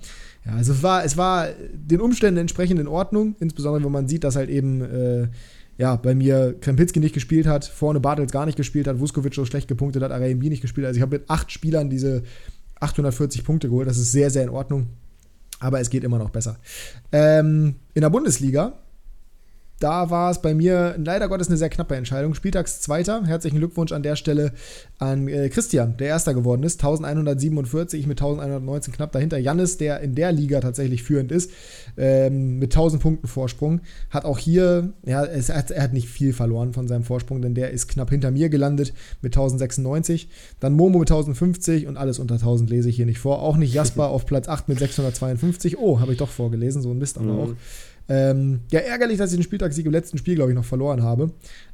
Speaker 1: Ja, also es war, es war den Umständen entsprechend in Ordnung, insbesondere wenn man sieht, dass halt eben äh, ja, bei mir Krempinski nicht gespielt hat, vorne Bartels gar nicht gespielt hat, Vuskovic so schlecht gepunktet hat, Araim B nicht gespielt. Also ich habe mit acht Spielern diese 840 Punkte geholt. Das ist sehr, sehr in Ordnung. Aber es geht immer noch besser. Ähm, in der Bundesliga da war es bei mir leider Gottes eine sehr knappe Entscheidung. Spieltagszweiter. Herzlichen Glückwunsch an der Stelle an äh, Christian, der Erster geworden ist. 1147 mit 1119 knapp dahinter. Jannis, der in der Liga tatsächlich führend ist, ähm, mit 1000 Punkten Vorsprung. Hat auch hier, ja, es, er, hat, er hat nicht viel verloren von seinem Vorsprung, denn der ist knapp hinter mir gelandet mit 1096. Dann Momo mit 1050 und alles unter 1000 lese ich hier nicht vor. Auch nicht Jasper auf Platz 8 mit 652. Oh, habe ich doch vorgelesen, so ein Mist aber mhm. auch. Ähm, ja, ärgerlich, dass ich den Spieltagssieg im letzten Spiel, glaube ich, noch verloren habe.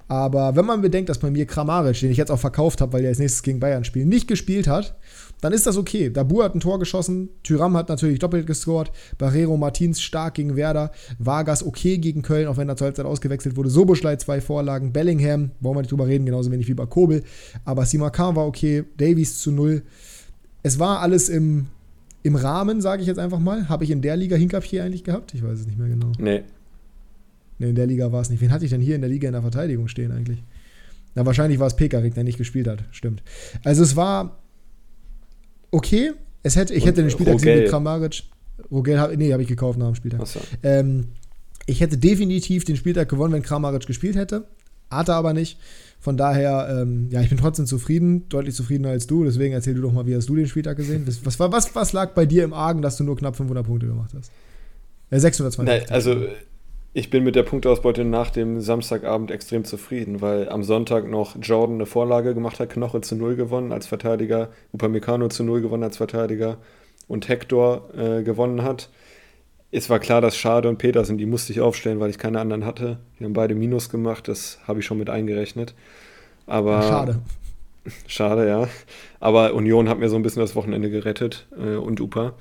Speaker 1: Aber wenn man bedenkt, dass bei mir Kramaric, den ich jetzt auch verkauft habe, weil der als nächstes gegen Bayern spielt, nicht gespielt hat, dann ist das okay. Dabur hat ein Tor geschossen, Tyram hat natürlich doppelt gescored, Barrero Martins stark gegen Werder, Vargas okay gegen Köln, auch wenn er zur Halbzeit ausgewechselt wurde, Soboschlei zwei Vorlagen, Bellingham, wollen wir nicht drüber reden, genauso wenig wie bei Kobel, aber Simakan war okay, Davies zu null. Es war alles im im Rahmen, sage ich jetzt einfach mal. Habe ich in der Liga Hinkapier eigentlich gehabt? Ich weiß es nicht mehr genau.
Speaker 2: Nee.
Speaker 1: Nee, in der Liga war es nicht. Wen hatte ich denn hier in der Liga in der Verteidigung stehen eigentlich? Na, wahrscheinlich war es Pekarik, der nicht gespielt hat. Stimmt. Also es war okay. Es hätte, ich Und hätte den Spieltag Rogel. mit Kramaric. Rogel, nee, habe ich gekauft nach dem Spieltag. So. Ähm, ich hätte definitiv den Spieltag gewonnen, wenn Kramaric gespielt hätte. Hat er aber nicht. Von daher, ähm, ja, ich bin trotzdem zufrieden, deutlich zufriedener als du. Deswegen erzähl du doch mal, wie hast du den Spieltag gesehen? Was, was, was, was lag bei dir im Argen, dass du nur knapp 500 Punkte gemacht hast?
Speaker 2: Ja, 620. Nein, also ich bin mit der Punkteausbeute nach dem Samstagabend extrem zufrieden, weil am Sonntag noch Jordan eine Vorlage gemacht hat, Knoche zu Null gewonnen als Verteidiger, Upamecano zu Null gewonnen als Verteidiger und Hector äh, gewonnen hat es war klar, dass Schade und Petersen, die musste ich aufstellen, weil ich keine anderen hatte. Die haben beide Minus gemacht, das habe ich schon mit eingerechnet. Aber schade. Schade, ja. Aber Union hat mir so ein bisschen das Wochenende gerettet äh, und Upa.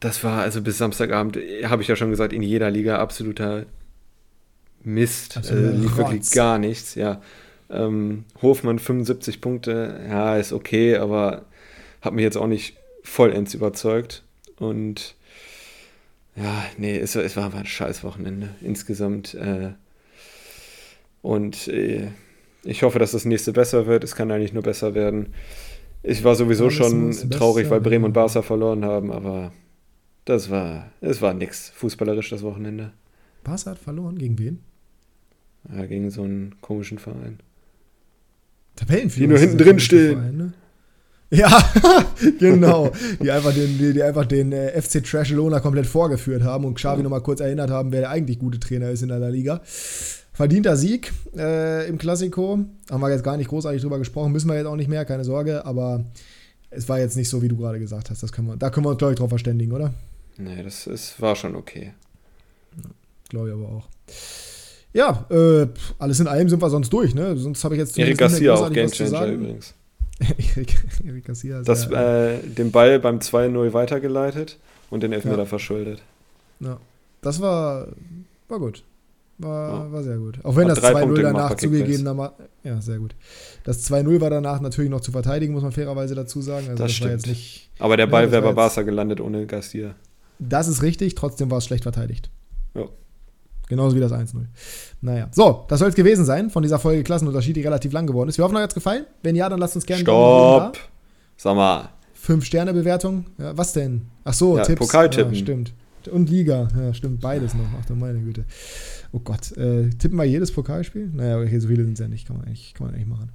Speaker 2: Das war also bis Samstagabend, habe ich ja schon gesagt, in jeder Liga absoluter Mist. Also äh, lief wirklich gar nichts, ja. Ähm, Hofmann 75 Punkte, ja, ist okay, aber hat mich jetzt auch nicht vollends überzeugt. Und ja, nee, es, es war einfach ein scheiß Wochenende insgesamt. Äh, und äh, ich hoffe, dass das nächste besser wird. Es kann eigentlich nur besser werden. Ich war sowieso schon traurig, weil Bremen und Barca verloren haben, aber das war, es war nix fußballerisch das Wochenende.
Speaker 1: Barca hat verloren gegen wen?
Speaker 2: Ja, gegen so einen komischen Verein.
Speaker 1: Tabellenführer.
Speaker 2: Die nur hinten drin stehen. Verein, ne?
Speaker 1: Ja, genau. Die einfach den, die, die einfach den äh, FC Trashelona komplett vorgeführt haben und Xavi ja. nochmal kurz erinnert haben, wer der eigentlich gute Trainer ist in der Liga. Verdienter Sieg äh, im Klassiko. Haben wir jetzt gar nicht großartig drüber gesprochen. Müssen wir jetzt auch nicht mehr, keine Sorge. Aber es war jetzt nicht so, wie du gerade gesagt hast. Das können wir, da können wir uns, glaube ich, drauf verständigen, oder?
Speaker 2: Nee, das ist, war schon okay.
Speaker 1: Glaube ich aber auch. Ja, äh, alles in allem sind wir sonst durch, ne? Sonst habe ich jetzt
Speaker 2: Erik Garcia auch Gamechanger übrigens. Erik, Erik Garcia. Das, äh, den Ball beim 2-0 weitergeleitet und den Elfmeter ja. verschuldet.
Speaker 1: Ja. Das war, war gut. War, ja. war sehr gut. Auch wenn Hat das 2-0 danach zugegebenermaßen. Ja, sehr gut. Das 2-0 war danach natürlich noch zu verteidigen, muss man fairerweise dazu sagen. Also
Speaker 2: das, das stimmt. Nicht, Aber der Ball wäre bei Barca gelandet ohne Garcia.
Speaker 1: Das ist richtig, trotzdem war es schlecht verteidigt. Ja. Genauso wie das 1-0. Naja. So, das soll es gewesen sein von dieser Folge Klassenunterschied, die relativ lang geworden ist. Wir hoffen, euch hat es gefallen. Wenn ja, dann lasst uns gerne.
Speaker 2: Stopp! Sag mal.
Speaker 1: Fünf-Sterne-Bewertung. Ja, was denn? Ach so, ja, Tipps.
Speaker 2: Pokaltippen.
Speaker 1: Ja, stimmt. Und Liga. Ja, stimmt. Beides noch. Ach du meine Güte. Oh Gott. Äh, tippen wir jedes Pokalspiel? Naja, okay, so viele sind es ja nicht. Kann man eigentlich, kann man eigentlich machen.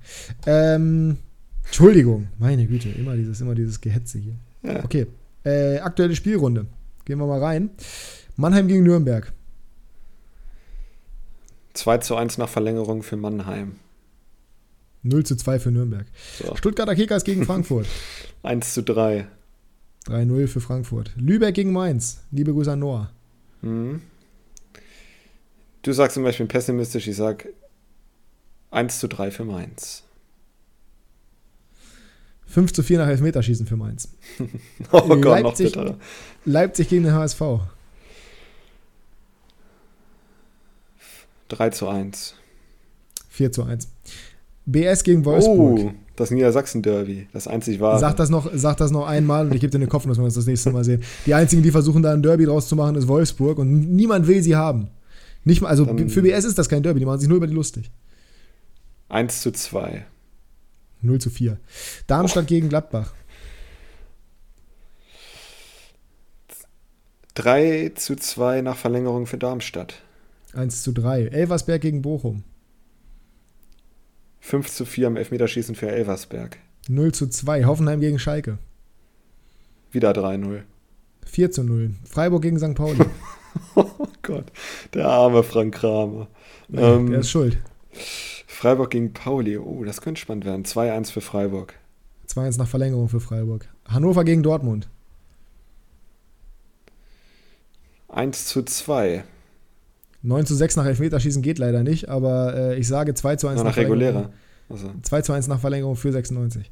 Speaker 1: Ähm, Entschuldigung. Meine Güte. Immer dieses, immer dieses Gehetze hier. Ja. Okay. Äh, aktuelle Spielrunde. Gehen wir mal rein. Mannheim gegen Nürnberg.
Speaker 2: 2 zu 1 nach Verlängerung für Mannheim.
Speaker 1: 0 zu 2 für Nürnberg. So. Stuttgarter Kickers gegen Frankfurt.
Speaker 2: 1 zu 3.
Speaker 1: 3-0 für Frankfurt. Lübeck gegen Mainz. Liebe Grüße an Noah. Mhm.
Speaker 2: Du sagst zum Beispiel pessimistisch, ich sag 1 zu 3 für Mainz.
Speaker 1: 5 zu 4 nach Elfmeterschießen für Mainz.
Speaker 2: oh Gott, noch
Speaker 1: Leipzig,
Speaker 2: bitterer.
Speaker 1: Leipzig gegen den HSV.
Speaker 2: 3 zu 1.
Speaker 1: 4 zu 1. BS gegen Wolfsburg.
Speaker 2: Oh, das Niedersachsen-Derby. Das einzig wahre.
Speaker 1: Sag das, noch, sag das noch einmal und ich gebe dir den Kopf, dass wir uns das nächste Mal sehen. Die einzigen, die versuchen, da ein Derby draus zu machen, ist Wolfsburg und niemand will sie haben. Nicht mal, also
Speaker 2: Dann-
Speaker 1: für BS ist das kein Derby, die machen sich nur über die lustig.
Speaker 2: 1 zu 2.
Speaker 1: 0 zu 4. Darmstadt gegen Gladbach.
Speaker 2: 3 zu 2 nach Verlängerung für Darmstadt.
Speaker 1: 1 zu 3. Elversberg gegen Bochum.
Speaker 2: 5 zu 4 im Elfmeterschießen für Elversberg.
Speaker 1: 0 zu 2. Hoffenheim gegen Schalke.
Speaker 2: Wieder 3-0.
Speaker 1: 4 zu 0. Freiburg gegen St. Pauli.
Speaker 2: Oh Gott, der arme Frank Kramer. Ähm,
Speaker 1: Der ist schuld.
Speaker 2: Freiburg gegen Pauli. Oh, das könnte spannend werden. 2-1 für Freiburg.
Speaker 1: 2-1 nach Verlängerung für Freiburg. Hannover gegen Dortmund.
Speaker 2: 1 zu 2.
Speaker 1: 9 zu 6 nach Elfmeterschießen geht leider nicht, aber äh, ich sage 2 zu 1
Speaker 2: Noch
Speaker 1: nach,
Speaker 2: nach regulärer. Also
Speaker 1: 2 zu 1 nach Verlängerung für 96.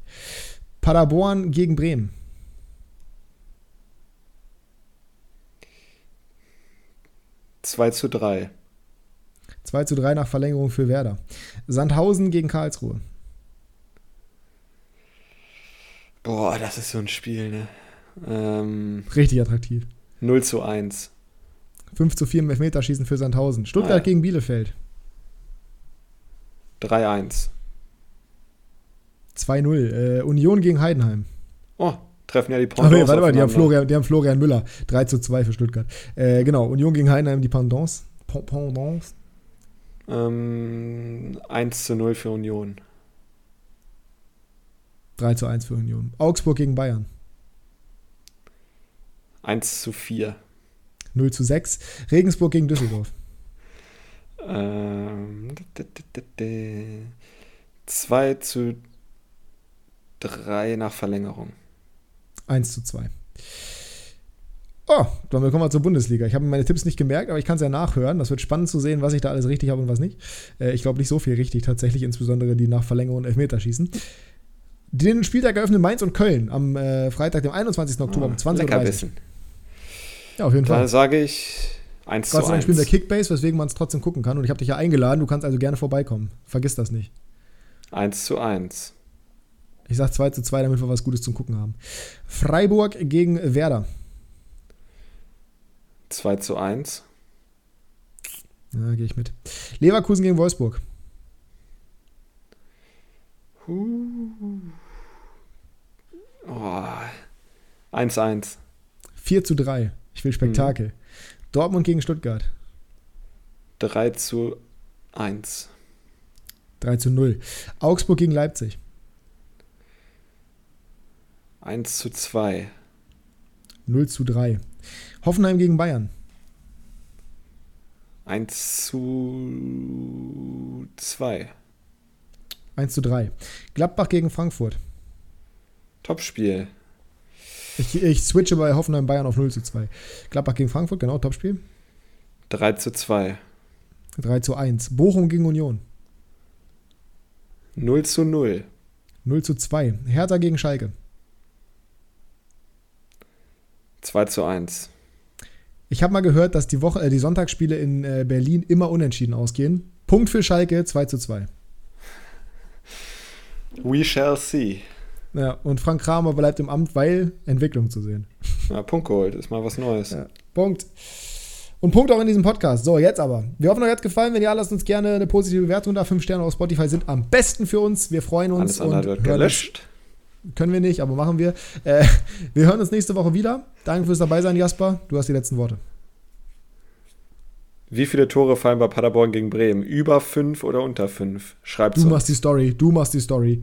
Speaker 1: Paderborn gegen Bremen.
Speaker 2: 2 zu 3.
Speaker 1: 2 zu 3 nach Verlängerung für Werder. Sandhausen gegen Karlsruhe.
Speaker 2: Boah, das ist so ein Spiel, ne? Ähm,
Speaker 1: Richtig attraktiv.
Speaker 2: 0 zu 1.
Speaker 1: 5 zu 4 im Elfmeterschießen für Sandhausen. Stuttgart
Speaker 2: Ah, ja.
Speaker 1: gegen Bielefeld.
Speaker 2: 3-1.
Speaker 1: 2-0. Äh, Union gegen Heidenheim.
Speaker 2: Oh, treffen ja die
Speaker 1: nee,
Speaker 2: Pendants
Speaker 1: warte mal, die haben. Florian, die haben Florian Müller. 3 zu 2 für Stuttgart. Äh, genau, Union gegen Heidenheim, die Pendants. Pen- Pendants.
Speaker 2: Ähm, 1 zu 0 für Union.
Speaker 1: 3 zu 1 für Union. Augsburg gegen Bayern.
Speaker 2: 1 zu 4.
Speaker 1: 0 zu 6. Regensburg gegen Düsseldorf.
Speaker 2: Ähm, 2 zu 3 nach Verlängerung.
Speaker 1: 1 zu 2. Oh, dann kommen wir zur Bundesliga. Ich habe meine Tipps nicht gemerkt, aber ich kann es ja nachhören. Das wird spannend zu sehen, was ich da alles richtig habe und was nicht. Äh, ich glaube nicht so viel richtig tatsächlich, insbesondere die nach Verlängerung und Elfmeterschießen. Den Spieltag eröffnen Mainz und Köln am äh, Freitag, dem 21. Oktober um 20.30 Uhr. Ja, auf jeden
Speaker 2: Da
Speaker 1: Fall.
Speaker 2: sage ich 1
Speaker 1: Gott
Speaker 2: zu
Speaker 1: sei Dank
Speaker 2: 1.
Speaker 1: spielen wir Kickbase, weswegen man es trotzdem gucken kann. Und ich habe dich ja eingeladen, du kannst also gerne vorbeikommen. Vergiss das nicht.
Speaker 2: 1 zu 1.
Speaker 1: Ich sage 2 zu 2, damit wir was Gutes zum Gucken haben. Freiburg gegen Werder.
Speaker 2: 2 zu 1.
Speaker 1: Ja, gehe ich mit. Leverkusen gegen Wolfsburg.
Speaker 2: Oh. 1 1.
Speaker 1: 4 zu 3. Ich will Spektakel. Dortmund gegen Stuttgart.
Speaker 2: 3 zu 1.
Speaker 1: 3 zu 0. Augsburg gegen Leipzig.
Speaker 2: 1 zu 2.
Speaker 1: 0 zu 3. Hoffenheim gegen Bayern.
Speaker 2: 1 zu 2.
Speaker 1: 1 zu 3. Gladbach gegen Frankfurt.
Speaker 2: Topspiel.
Speaker 1: Ich, ich switche bei Hoffenheim Bayern auf 0 zu 2. Gladbach gegen Frankfurt, genau, Topspiel.
Speaker 2: 3 zu 2.
Speaker 1: 3 zu 1. Bochum gegen Union.
Speaker 2: 0 zu 0.
Speaker 1: 0 zu 2. Hertha gegen Schalke.
Speaker 2: 2 zu 1.
Speaker 1: Ich habe mal gehört, dass die, Woche, äh, die Sonntagsspiele in äh, Berlin immer unentschieden ausgehen. Punkt für Schalke, 2 zu 2.
Speaker 2: We shall see.
Speaker 1: Ja, und Frank Kramer bleibt im Amt, weil Entwicklung zu sehen.
Speaker 2: Ja, Punkt geholt. Ist mal was Neues.
Speaker 1: Ja. Punkt. Und Punkt auch in diesem Podcast. So, jetzt aber. Wir hoffen, euch hat gefallen. Wenn ja, lasst uns gerne eine positive Bewertung da. Fünf Sterne auf Spotify sind am besten für uns. Wir freuen uns.
Speaker 2: Alles andere wird gelöscht.
Speaker 1: Können wir nicht, aber machen wir. Äh, wir hören uns nächste Woche wieder. Danke fürs dabei sein, Jasper. Du hast die letzten Worte.
Speaker 2: Wie viele Tore fallen bei Paderborn gegen Bremen? Über 5 oder unter 5? Schreibt's
Speaker 1: Du
Speaker 2: uns.
Speaker 1: machst die Story. Du machst die Story.